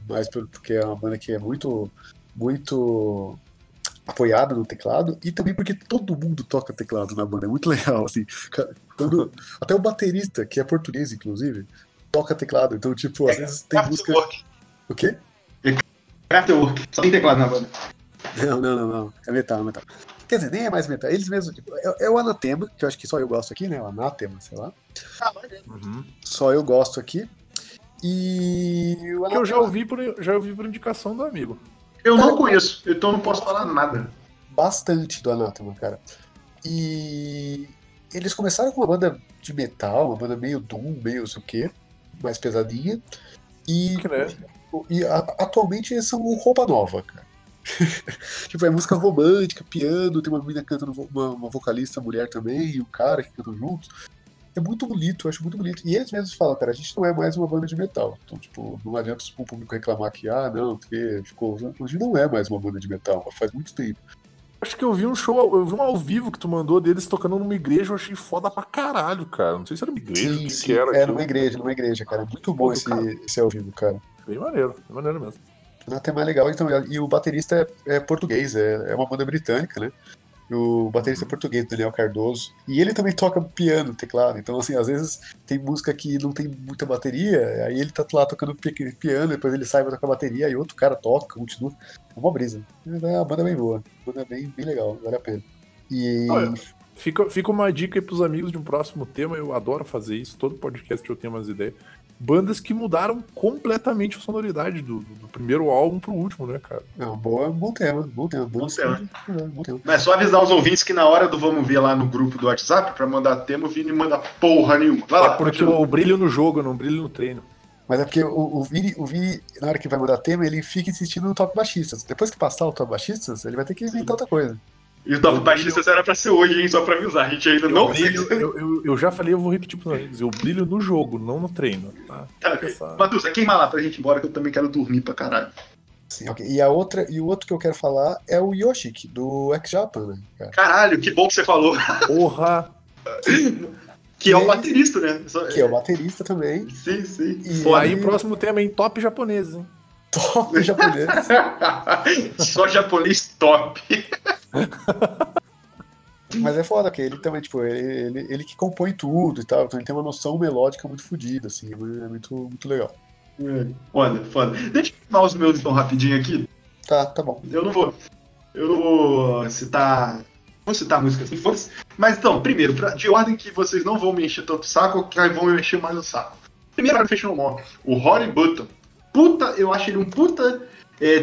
mais pelo- porque é uma banda que é muito, muito apoiada no teclado e também porque todo mundo toca teclado na banda, é muito legal, assim. Quando, até o baterista, que é português, inclusive, toca teclado, então, tipo, às vezes tem música... O quê? Kraftwerk. Só tem teclado na banda. Não, não, não, não. É metal, é metal. Quer dizer, nem é mais metal. Eles mesmos, tipo, é, é o Anatema, que eu acho que só eu gosto aqui, né? O Anatema, sei lá. Uhum. Só eu gosto aqui. E o Que eu já Anatema- ouvi, por, já ouvi por indicação do amigo. Eu não conheço, então não posso falar nada. bastante do Anathema, cara. E eles começaram com uma banda de metal, uma banda meio doom, meio não sei o quê, mais pesadinha. E, Que, né? E a- atualmente eles são roupa nova, cara. tipo, é música romântica, piano, tem uma menina cantando, uma, uma vocalista mulher também, e um cara que cantam juntos. É muito bonito, eu acho muito bonito. E eles mesmos falam, cara, a gente não é mais uma banda de metal. Então, tipo, não adianta o público reclamar que, ah, não, porque ficou. A gente não é mais uma banda de metal, faz muito tempo. Acho que eu vi um show, eu vi um ao vivo que tu mandou deles tocando numa igreja, eu achei foda pra caralho, cara. Não sei se era uma igreja, o que, que era. É aquilo. numa igreja, numa igreja, cara. É muito bom esse, cara. esse ao vivo, cara. Bem maneiro, bem maneiro mesmo. Até mais legal, então. E o baterista é, é português, é, é uma banda britânica, né? O baterista é português, Daniel Cardoso. E ele também toca piano, teclado. Então, assim, às vezes tem música que não tem muita bateria, aí ele tá lá tocando pi- piano, depois ele sai pra tocar bateria, aí outro cara toca, continua. É uma brisa. É uma banda bem boa. Uma banda bem, bem legal, vale a pena. E. Olha, Fica, fica uma dica aí pros amigos de um próximo tema, eu adoro fazer isso, todo podcast eu tenho umas ideias. Bandas que mudaram completamente a sonoridade do, do primeiro álbum pro último, né, cara? É um boa, bom tema, bom tema. Bom, tema. É, bom tema. Mas só avisar os ouvintes que na hora do vamos ver lá no grupo do WhatsApp, pra mandar tema, o Vini manda porra nenhuma. Vai lá, é porque continua. o brilho no jogo, não brilho no treino. Mas é porque o, o, Vini, o Vini, na hora que vai mudar tema, ele fica insistindo no top baixistas. Depois que passar o top baixistas, ele vai ter que inventar outra coisa. E o Top Baixista era pra ser hoje, hein? Só pra avisar. A gente ainda não eu, brilho, eu, eu, eu já falei, eu vou repetir pros amigos, eu brilho no jogo, não no treino. Tá? Tá, essa- Matusa, queima lá pra gente ir embora que eu também quero dormir pra caralho. Sim, ok. E a outra, e o outro que eu quero falar é o Yoshiki, do X-Japan, né, cara? Caralho, que bom que você falou. Porra! Que é o baterista, né? Só- Que é o baterista também. Sim, sim. E. Aí o próximo tema é em top japonês, hein? Top japonês. Só japonês top. Mas é foda, porque ele também, tipo, ele, ele, ele que compõe tudo e tal. Então ele tem uma noção melódica muito fodida, assim. É muito, muito legal. Foda, foda. Deixa eu falar os meus então rapidinho aqui. Tá, tá bom. Eu não vou. Eu não vou citar. Vou citar músicas se fosse. Mas então, primeiro, pra- de ordem que vocês não vão me encher tanto o saco, que vão me encher mais o saco. Primeiro, Iron Festival More. O Rory Button. Puta, eu acho ele um puta é,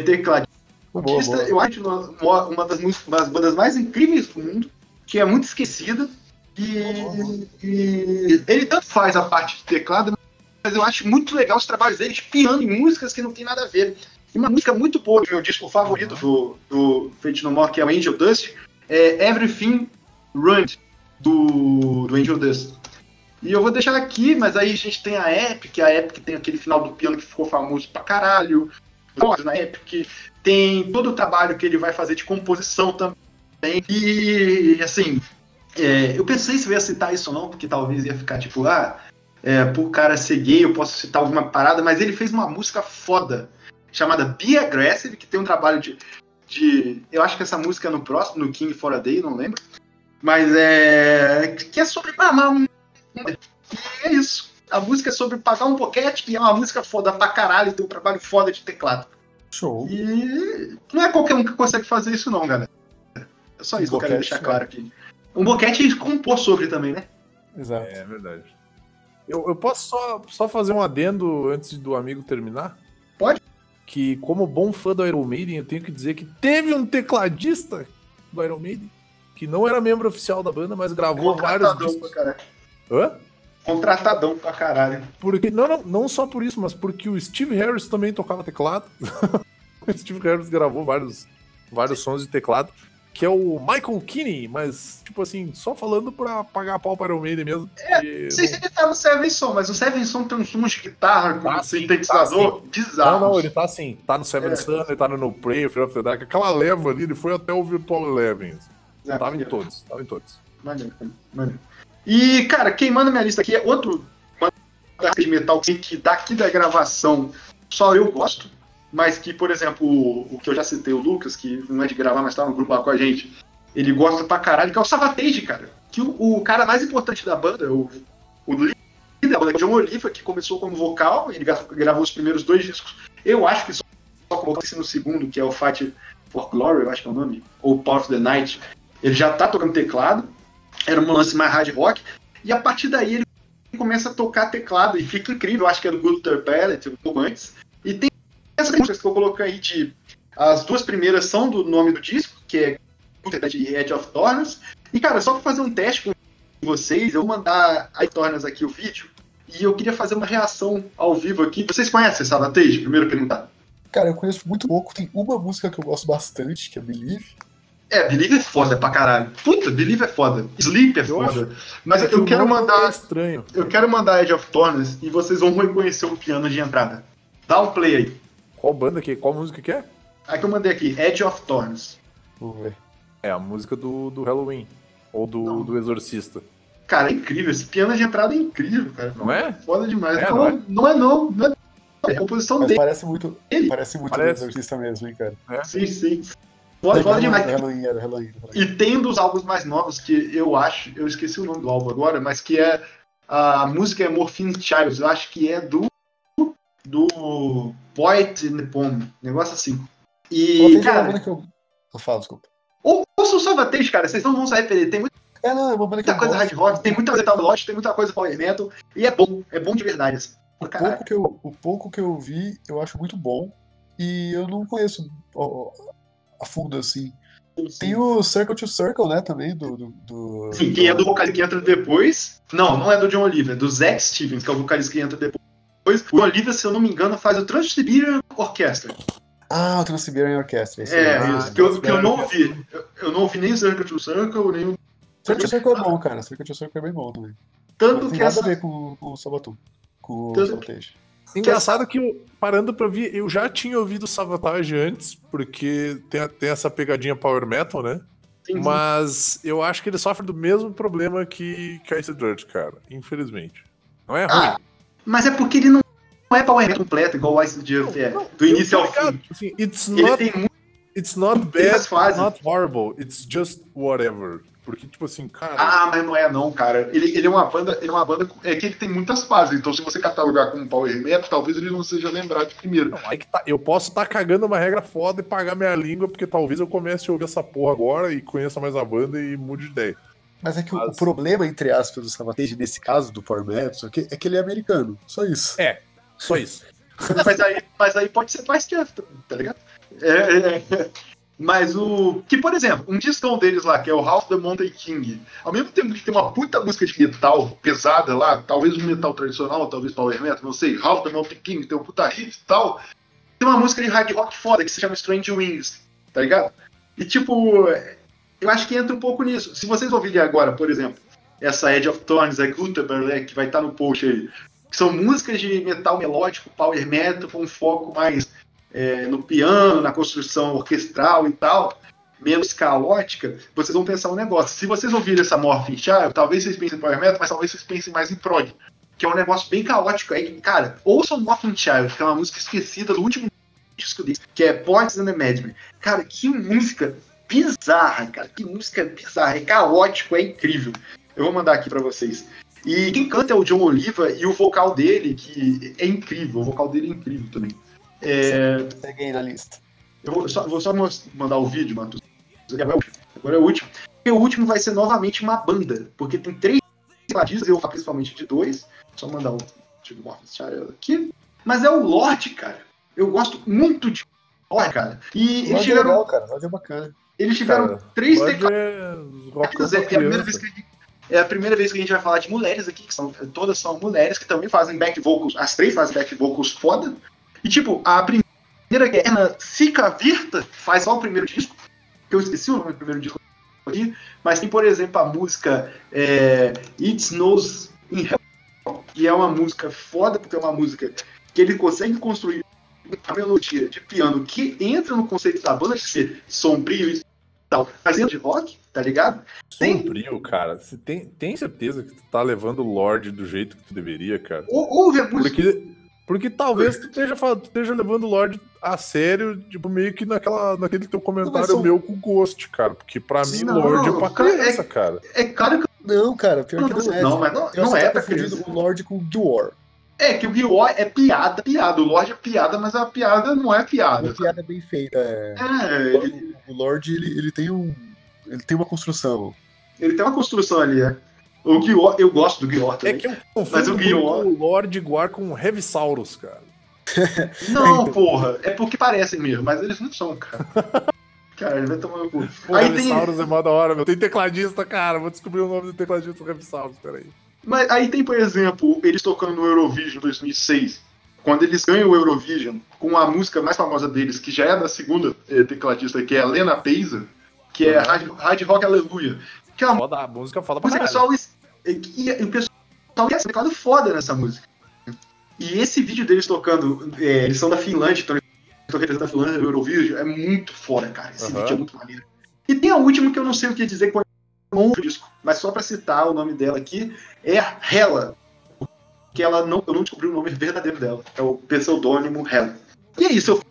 tecladista. Boa, boa. Eu acho uma, uma das, das bandas mais incríveis do mundo, que é muito esquecida. E, e ele tanto faz a parte de teclado, mas eu acho muito legal os trabalhos dele, piano e músicas que não tem nada a ver. E uma música muito boa meu disco favorito do, do Fate No More, que é o Angel Dust, é Everything Run, do, do Angel Dust. E eu vou deixar aqui, mas aí a gente tem a Epic, a Epic tem aquele final do piano que ficou famoso pra caralho. Na Epic tem todo o trabalho que ele vai fazer de composição também. E assim, é, eu pensei se eu ia citar isso ou não, porque talvez ia ficar tipo, ah, é, por cara ser gay eu posso citar alguma parada, mas ele fez uma música foda chamada Be Aggressive, que tem um trabalho de. de eu acho que essa música é no próximo, no King for a Day, não lembro. Mas é. que é sobre mamar um. E é isso. A música é sobre pagar um boquete e é uma música foda pra caralho, tem um trabalho foda de teclado. Show. E não é qualquer um que consegue fazer isso, não, galera. É só isso que eu quero deixar né? claro aqui. Um boquete compor sobre também, né? Exato. É verdade. Eu, eu posso só, só fazer um adendo antes do amigo terminar? Pode. Que, como bom fã do Iron Maiden, eu tenho que dizer que teve um tecladista do Iron Maiden que não era membro oficial da banda, mas gravou vários discos. caralho. Hã? Contratadão pra caralho. Porque, não, não, não só por isso, mas porque o Steve Harris também tocava teclado. o Steve Harris gravou vários, vários sons de teclado. Que é o Michael Kinney, mas, tipo assim, só falando pra pagar pau para o Maiden mesmo. porque Não sei se ele tá no Seven Son, mas o Seven Son tem uns sons de guitarra com Tá sim, sintetizador Não, bizarro. não, ele tá assim, tá no Seven É. Sun, ele tá no No Prayer, Fear of the Dark, aquela leva ali, ele foi até o Virtual Eleven. É, Tava em todos, tava em todos. Maneiro, maneiro. E, cara, quem manda minha lista aqui é outro de metal que daqui da gravação só eu gosto, mas que, por exemplo, o, o que eu já citei, o Lucas, que não é de gravar, mas tá no grupo lá com a gente, ele gosta pra caralho, que é o Savatage, cara. Que o, o cara mais importante da banda, o, o líder da banda, é o John Oliva, que começou como vocal, ele gra- gravou os primeiros dois discos. Eu acho que só colocou esse no segundo, que é o Fight for Glory, eu acho que é o nome, ou Power of the Night. Ele já tá tocando teclado, era um lance mais hard rock, e a partir daí ele começa a tocar teclado e fica incrível. Acho que do Good Third Palette, um pouco antes. E tem essas músicas que eu coloquei aí de. As duas primeiras são do nome do disco, que é Good Third e Edge of Thorns. E cara, só pra fazer um teste com vocês, eu vou mandar a Thorns aqui o vídeo. E eu queria fazer uma reação ao vivo aqui. Vocês conhecem Savatage? Primeiro perguntar. Cara, eu conheço muito pouco. Tem uma música que eu gosto bastante, que é Believe. É, Believe é foda pra caralho. Puta, Believe é foda. Sleep é Eu foda. Mas É que eu o quero mandar. É estranho. Eu quero mandar Edge of Thorns e vocês vão reconhecer o piano de entrada. Dá um play aí. Qual banda que Qual música que é? Aí que eu mandei aqui, Edge of Thorns. Vamos ver. É a música do, do Halloween. Ou do, Não. do Exorcista. Cara, é incrível. Esse piano de entrada é incrível, cara. Não é? Foda demais. É, não, não é? não é não. Não é É a composição Mas dele. parece muito. Ele? Parece muito Parece. do Exorcista mesmo, hein, cara. Sim, sim. Foda, foda demais. Halloween, Halloween, Halloween. E tem um dos álbuns mais novos que eu acho, eu esqueci o nome do álbum agora, mas que é a música é Morphine Child, eu acho que é do do Poet in the Poem, negócio assim. E, cara, que eu. Eu falo, desculpa. ou- ouça o Salvatez, cara, vocês não vão se arrepender. Tem É, não, é muita coisa gosto. hard rock, tem muita coisa metal tem muita coisa power metal, e é bom, é bom de verdade, assim. O pouco, que eu, o pouco que eu vi, eu acho muito bom. E eu não conheço a fundo assim. Tem o Circle to Circle, né, também, do. do, do- Sim, quem é do vocalista que entra depois. Não, não é do John Oliver, é do Zack Stevens, que é o vocalista que entra depois. O John Oliver, se eu não me engano, faz o Trans-Siberian Orchestra. Ah, o Trans-Siberian Orchestra. esse. É, Ah, isso. Que eu, que eu não ouvi. Eu, eu não ouvi nem o Circle to Circle, nem o. Circle to Circle é bom, cara. Circle to Circle é bem bom também. Tanto Não tem que nada essa. a ver com, com o Sabaton. Com o Tanto- Sabotage. Engraçado que eu, parando pra ouvir, eu já tinha ouvido Savatage antes, porque tem, tem essa pegadinha power metal, né? Sim, sim. Mas eu acho que ele sofre do mesmo problema que, que Ice Dirt, cara. Infelizmente. Não é ruim. Ah, mas é porque ele não é power metal completo, igual o Ice Dirt é. Do início ao fim. Assim, it's Ele not, tem muito. it's not bad, fases. not horrible. It's just whatever. Porque, tipo assim, cara. Ah, mas não é não, cara. Ele, ele é uma banda, ele é uma banda é que ele tem muitas fases. Então, se você catalogar como power metal, talvez ele não seja lembrado de primeiro. Não, aí que tá, eu posso estar cagando uma regra foda e pagar minha língua, porque talvez eu comece a ouvir essa porra agora e conheça mais a banda e mude de ideia. Mas é que o- problema, entre aspas, do Sabotage, nesse caso do Power Metal, isso aqui, é que ele é americano. Só isso. É, só isso. mas, aí, mas aí pode ser mais que tá ligado? É, é, é. Mas o. Que, por exemplo, um discão deles lá, que é o House of the Mountain King, ao mesmo tempo que tem uma puta música de metal pesada lá, talvez um metal tradicional, talvez power metal, não sei, House of the Mountain King, tem um puta riff e tal. tem uma música de hard rock foda que se chama Strange Wings, tá ligado? E tipo, eu acho que entra um pouco nisso. Se vocês ouvirem agora, por exemplo, essa Edge of Thorns, a Gutenberg, né, que vai estar no post aí, que são músicas de metal melódico, power metal, com um foco mais é, no piano, na construção orquestral e tal, menos caótica, vocês vão pensar um negócio. Se vocês ouvirem essa Morphing Child, talvez vocês pensem em metal, mas talvez vocês pensem mais em prog, que é um negócio bem caótico aí. Cara, ouçam Morphing Child, que é uma música esquecida do último disco deles, que é Points and the Madman. Cara, que música bizarra, cara, que música bizarra, é caótico, é incrível. Eu vou mandar aqui pra vocês. E quem canta é o John Oliva e o vocal dele, que é incrível, o vocal dele é incrível também. É, Segue aí na lista. eu vou só, vou só mandar o vídeo. Agora é o último. Agora é o último. E o último vai ser novamente uma banda, porque tem três tecladistas, eu falo principalmente de dois. Só mandar o tipo aqui. Mas é o Lorde, cara. Eu gosto muito de Lorde, cara. E eles Lorde é tiveram, legal, cara. Lorde é bacana. eles tiveram Cara, três tecladistas. é É, é a primeira vez que a gente- é a primeira vez que a gente vai falar de mulheres aqui, que são, todas são mulheres que também fazem back vocals. As três fazem back vocals foda. E tipo, a primeira que é Ana Sica Virta faz só o primeiro disco, que eu esqueci o nome do primeiro disco aqui, mas tem, por exemplo, a música é, It Snows in Hell, que é uma música foda, porque é uma música que ele consegue construir uma melodia de piano que entra no conceito da banda de ser sombrio e tal, mas dentro de rock, tá ligado? Sombrio, cara. Você tem, tem certeza que tu tá levando o Lorde do jeito que tu deveria, cara? Ou, ouve a música. Porque, porque talvez tu esteja, tu esteja levando o Lorde a sério, tipo, meio que naquela, naquele teu comentário são- meu com o Ghost, cara. Porque pra mim, Não, Lorde é pra cara, criança, cara. É claro que Não, cara, pior que não é. Não, mas não- não é tá pra confundindo criança. o Lorde com o War. é que o Guió é piada, piada. O Lorde é piada, mas a piada não é Uma piada. piada bem feita. É. É, ele, O Lorde, ele, ele tem um. Ele tem uma construção. ele tem uma construção ali, é. O Guió, eu gosto do Guió É também. que eu Mas o Guion- o Lorde Guar com o Heavisaurus, cara. Não, porra, é porque parecem mesmo, mas eles não são, cara. Cara, ele vai tomar no cu. Pô, Aí tem, é mó da hora, meu. Tem tecladista, cara. Vou descobrir o nome do tecladista do Heavisaurus, peraí. mas aí tem, por exemplo, eles tocando no Eurovision 2006. Quando eles ganham o Eurovision com a música mais famosa deles, que já é da segunda eh, tecladista, que é a Lena Paisa, que é Hard, Hard Rock Aleluia. Que é uma Foda, a música foda pra Mas o caralho. pessoal, es- e, e o pessoal tem teclado foda nessa música. E esse vídeo deles tocando, é, eles são da Finlândia, então eles estão representando a Finlândia no Eurovision, é muito foda, cara. Esse Aham. vídeo é muito maneiro. E tem a última que eu não sei o que dizer com o disco, mas só pra citar o nome dela aqui, é Hela. Que ela não, eu não descobri o nome verdadeiro dela. É o pseudônimo Hela. E é isso, eu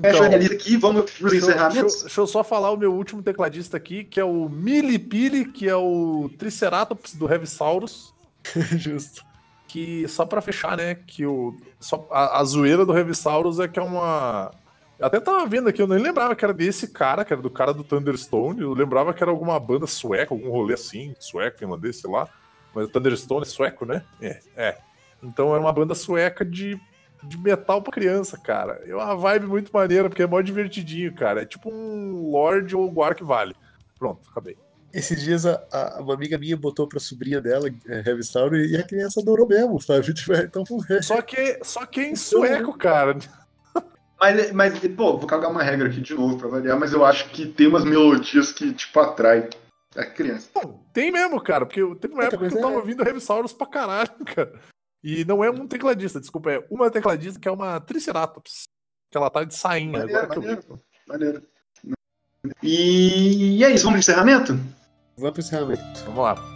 fecho a minha lista aqui, vamos pros Então, Deixa, encerramentos. deixa eu- deixa eu só falar o meu último tecladista aqui, que é o Milipili, que é o Triceratops do Heavisaurus. Justo. Que, só pra fechar, né, que o, só, a, a zoeira do Heavisaurus é que é uma... Eu até tava vendo aqui, eu nem lembrava que era desse cara, que era do cara do Thunderstone, eu lembrava que era alguma banda sueca, algum rolê assim, sueco, finlandês, sei lá. Mas o Thunderstone é sueco, né? É, é. Então era uma banda sueca de, de metal pra criança, cara. É uma vibe muito maneira, porque é mó divertidinho, cara. É tipo um Lorde ou Guark Vale. Pronto, acabei. Esses dias a, a- uma amiga minha botou pra sobrinha dela, é, Heavy Star, e a criança adorou mesmo, sabe? Então, é, Só que, só que é em sueco, cara. Mas, mas, pô, vou cagar uma regra aqui de novo pra variar, mas eu acho que tem umas melodias que, tipo, atraem a criança. Não, tem mesmo, cara, porque teve uma época que eu tava ouvindo Heavisaurus pra caralho, cara. E não é um tecladista, desculpa, é uma tecladista que é uma Triceratops. Que ela tá de sainha. Maneiro, Agora que eu vi. maneiro, maneiro. E é isso, vamos pro encerramento? vamos pro encerramento. Vamos lá.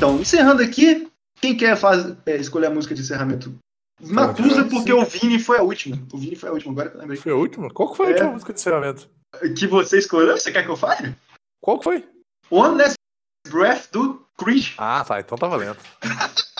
Então. Encerrando aqui, quem quer faz, é, escolher a música de encerramento? Matusa, porque o Vini foi a última. O Vini foi a última, agora que eu lembrei. Foi a última? Qual que foi a É. última música de encerramento? Que você escolheu, você quer que eu fale? Qual que foi? One Last Breath do Creed. Ah, tá, então tá valendo.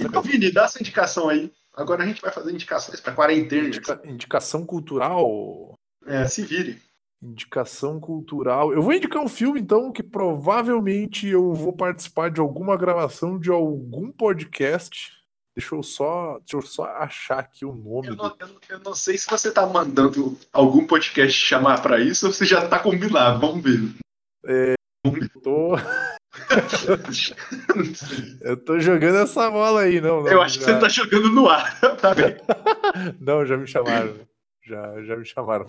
Então, Vini, dá essa indicação aí. Agora a gente vai fazer indicações pra quarentena. Indica- indicação cultural. É, se vire. Indicação cultural. Eu vou indicar um filme, então, que provavelmente eu vou participar de alguma gravação de algum podcast. Deixa eu só, deixa eu só achar aqui o nome Eu do não, eu não- eu não sei se você tá mandando algum podcast chamar pra isso ou se já tá combinado. Vamos ver. tô, eu tô jogando essa bola aí, não. não Eu acho que já- você tá jogando no ar. Tá bem. Não, já me chamaram. Já, já me chamaram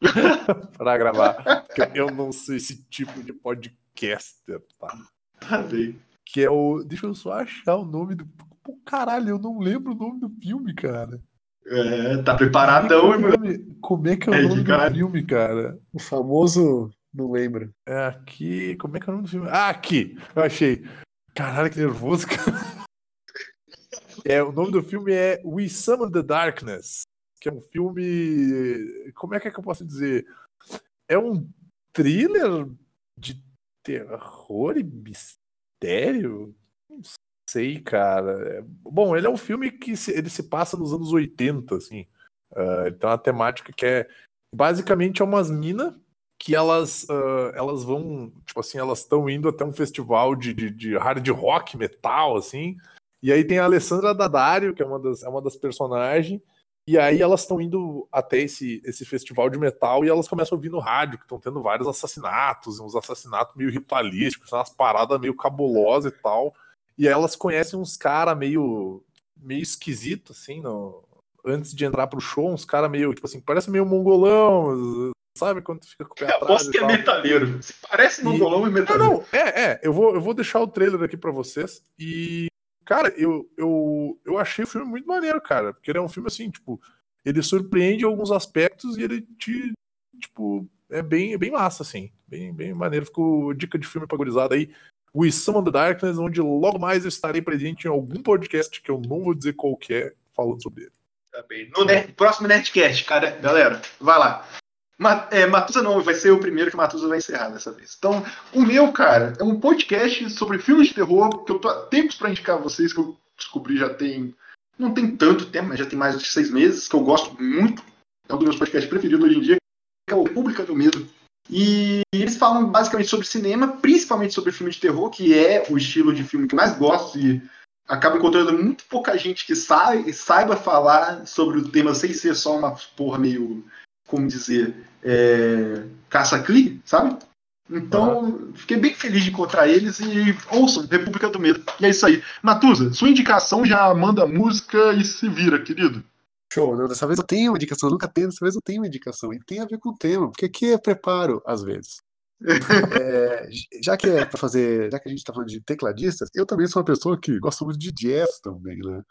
pra, pra gravar. Porque eu não sou esse tipo de podcaster, tá? Tá bem. Que é o. Deixa eu só achar o nome do. Pô, caralho, eu não lembro o nome do filme, cara. É, tá preparadão, Como é é o nome- Como é que é o É, nome do cara. filme, cara? O famoso. Não lembro. É aqui. Como é que é o nome do filme? Ah, aqui! Eu achei. Caralho, que nervoso, cara. É, o nome do filme é We Summon the Darkness, que é um filme. Como é que, é que eu posso dizer? É um thriller de terror e mistério? Não sei, cara. Bom, ele é um filme que se- ele se passa nos anos 80, assim. Ele tem uma temática que é. Basicamente é umas minas que elas, ah, elas vão, tipo assim, elas estão indo até um festival de, de, de hard rock, metal, assim. E aí tem a Alessandra Daddario, que é uma das, é uma das personagens. E aí elas estão indo até esse, esse festival de metal e elas começam a ouvir no rádio que estão tendo vários assassinatos, uns assassinatos meio ritualísticos, umas paradas meio cabulosas e tal. E aí elas conhecem uns caras meio, meio esquisito, assim, no, antes de entrar pro show, uns caras meio, tipo assim, parece meio mongolão, sabe? Quando tu fica com o pé Eu atrás aposto e que é tal. metaleiro. Se parece E- mongolão, é metaleiro. não, é, é. Eu vou, eu vou deixar o trailer aqui pra vocês. E, cara, eu, eu, eu achei o filme muito maneiro, cara. Porque ele é um filme assim, tipo, ele surpreende alguns aspectos e ele te, tipo, é bem, é bem massa, assim. Bem, bem maneiro. Ficou dica de filme pra gurizada aí. We Summon the Darkness, onde logo mais eu estarei presente em algum podcast que eu não vou dizer qual que é, falando sobre ele. Tá bem. No próximo Nerdcast, cara, galera, vai lá. Ma- é, Matusa não, vai ser o primeiro que Matusa vai encerrar dessa vez. Então, o meu, cara, é um podcast sobre filmes de terror que eu tô há tempos pra indicar a vocês, que eu descobri já tem. Não tem tanto tempo, mas já tem mais de seis meses, que eu gosto muito. É um dos meus podcasts preferidos hoje em dia, que é o República do Medo. E eles falam basicamente sobre cinema, principalmente sobre filme de terror, que é o estilo de filme que mais gosto e acaba encontrando muito pouca gente que sai, saiba falar sobre o tema sem ser só uma porra meio, como dizer, é, caça-clique, sabe? Então, fiquei bem feliz de encontrar eles e ouçam República do Medo. E é isso aí. Matusa, sua indicação já manda música e se vira, querido. Show, não, dessa vez eu tenho uma indicação, eu nunca tenho, dessa vez eu tenho uma indicação. E tem a ver com o tema, porque aqui é preparo, às vezes. É, já que é para fazer, já que a gente tá falando de tecladistas, eu também sou uma pessoa que gosta muito de jazz também, né?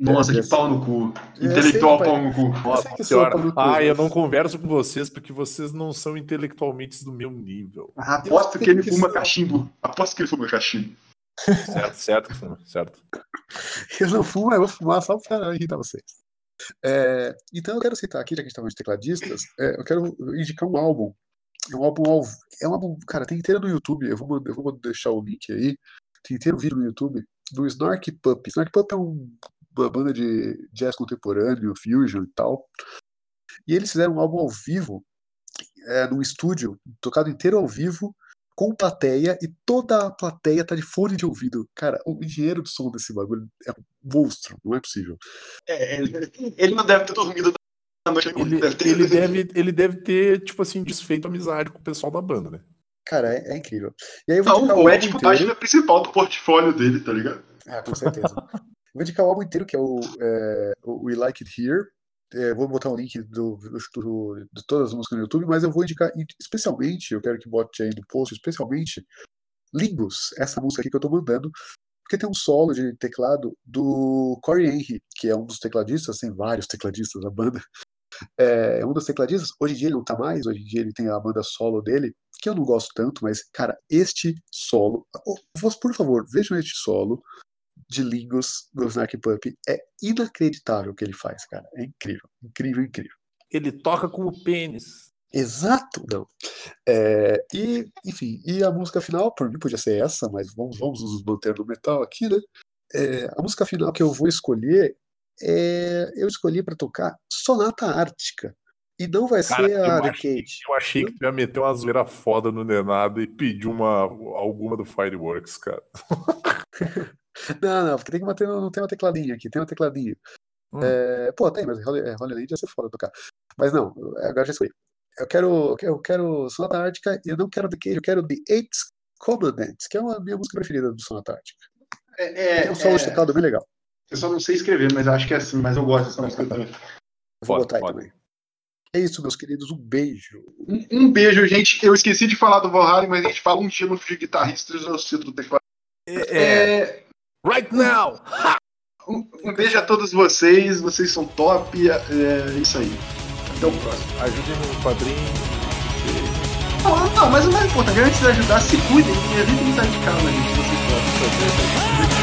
Nossa, É, que pau no cu. É, Intelectual pau no cu. Eu sou Senhora, pau no cu, ah, eu não converso com vocês porque vocês não são intelectualmente do meu nível. Aposto Eu que ele que fuma cachimbo. Aposto que ele fuma cachimbo. Certo, certo, certo. Eu não fumo, mas eu vou fumar só para irritar vocês. É, então eu quero citar aqui, já que a gente tá falando de tecladistas, é, eu quero indicar um álbum. É um álbum, ao- é um álbum, cara, tem inteiro no YouTube. Eu vou, eu vou deixar o link aí. Tem inteiro vídeo no YouTube do Snark Pup. Snark Pup é um- banda de jazz contemporâneo, fusion e tal. E eles fizeram um álbum ao vivo, é, num estúdio, tocado inteiro ao vivo, com plateia, e toda a plateia tá de fone de ouvido. Cara, o engenheiro de som desse bagulho é um monstro, não é possível. É, ele, ele não deve ter dormido na noite. Ele, deve ter... ele, deve, ele deve ter, tipo assim, desfeito amizade com o pessoal da banda, né? Cara, é, é incrível. E aí eu vou Não, o é tipo a inteiro. página principal do portfólio dele, tá ligado? Ah, com certeza. vou indicar o álbum inteiro, que é o, é, o We Like It Here. É, vou botar um link do, do- de todas as músicas no YouTube, mas eu vou indicar especialmente, eu quero que bote aí no post, especialmente Limbus, essa música aqui que eu tô mandando, porque tem um solo de teclado do Corey Henry, que é um dos tecladistas, tem vários tecladistas da banda. É, é um dos tecladistas, hoje em dia ele não tá mais, hoje em dia ele tem a banda solo dele, que eu não gosto tanto, mas, cara, este solo, por favor, vejam este solo, de Lingus do Snark Pup. É inacreditável o que ele faz, cara. É incrível, incrível, incrível. Ele toca com o pênis. Exato, não. É, e, enfim, e a música final, por mim podia ser essa, mas vamos, vamos nos manter no metal aqui, né? É, a música final que eu vou escolher é, eu escolhi pra tocar Sonata Ártica. E não vai Cara, ser a Arcade. eu achei que tu ia meter uma zoeira foda no Nenado e pedir uma, alguma do Fireworks, cara. Não, não, porque tem que bater, no- não tem uma tecladinha aqui, tem uma tecladinha. Hum. É, pô, tem, mas Holy, é, Holy Land ia ser foda tocar. Mas não, agora já escolhi. Eu quero, eu quero Sonata Ártica e eu não quero The Cage, eu quero The Eight Commandments, que é uma minha música preferida do Sonata Ártica. É, Tem um solo é, teclado bem legal. eu só não sei escrever, mas acho que é assim, mas eu gosto dessa música também. Eu vou botar aí também. É isso, meus queridos, um beijo. Um, um beijo, gente. Eu esqueci de falar do Valhalla, mas a gente fala um dia no de guitarristas eu cito do teclado. É, Right now! um, um beijo a todos vocês, vocês são top. É, é isso aí. Até o próximo. Ajudem no padrinho. Não, não, mas o mais importante, antes de ajudar, se cuidem e evitem sair de casa, gente, se vocês podem.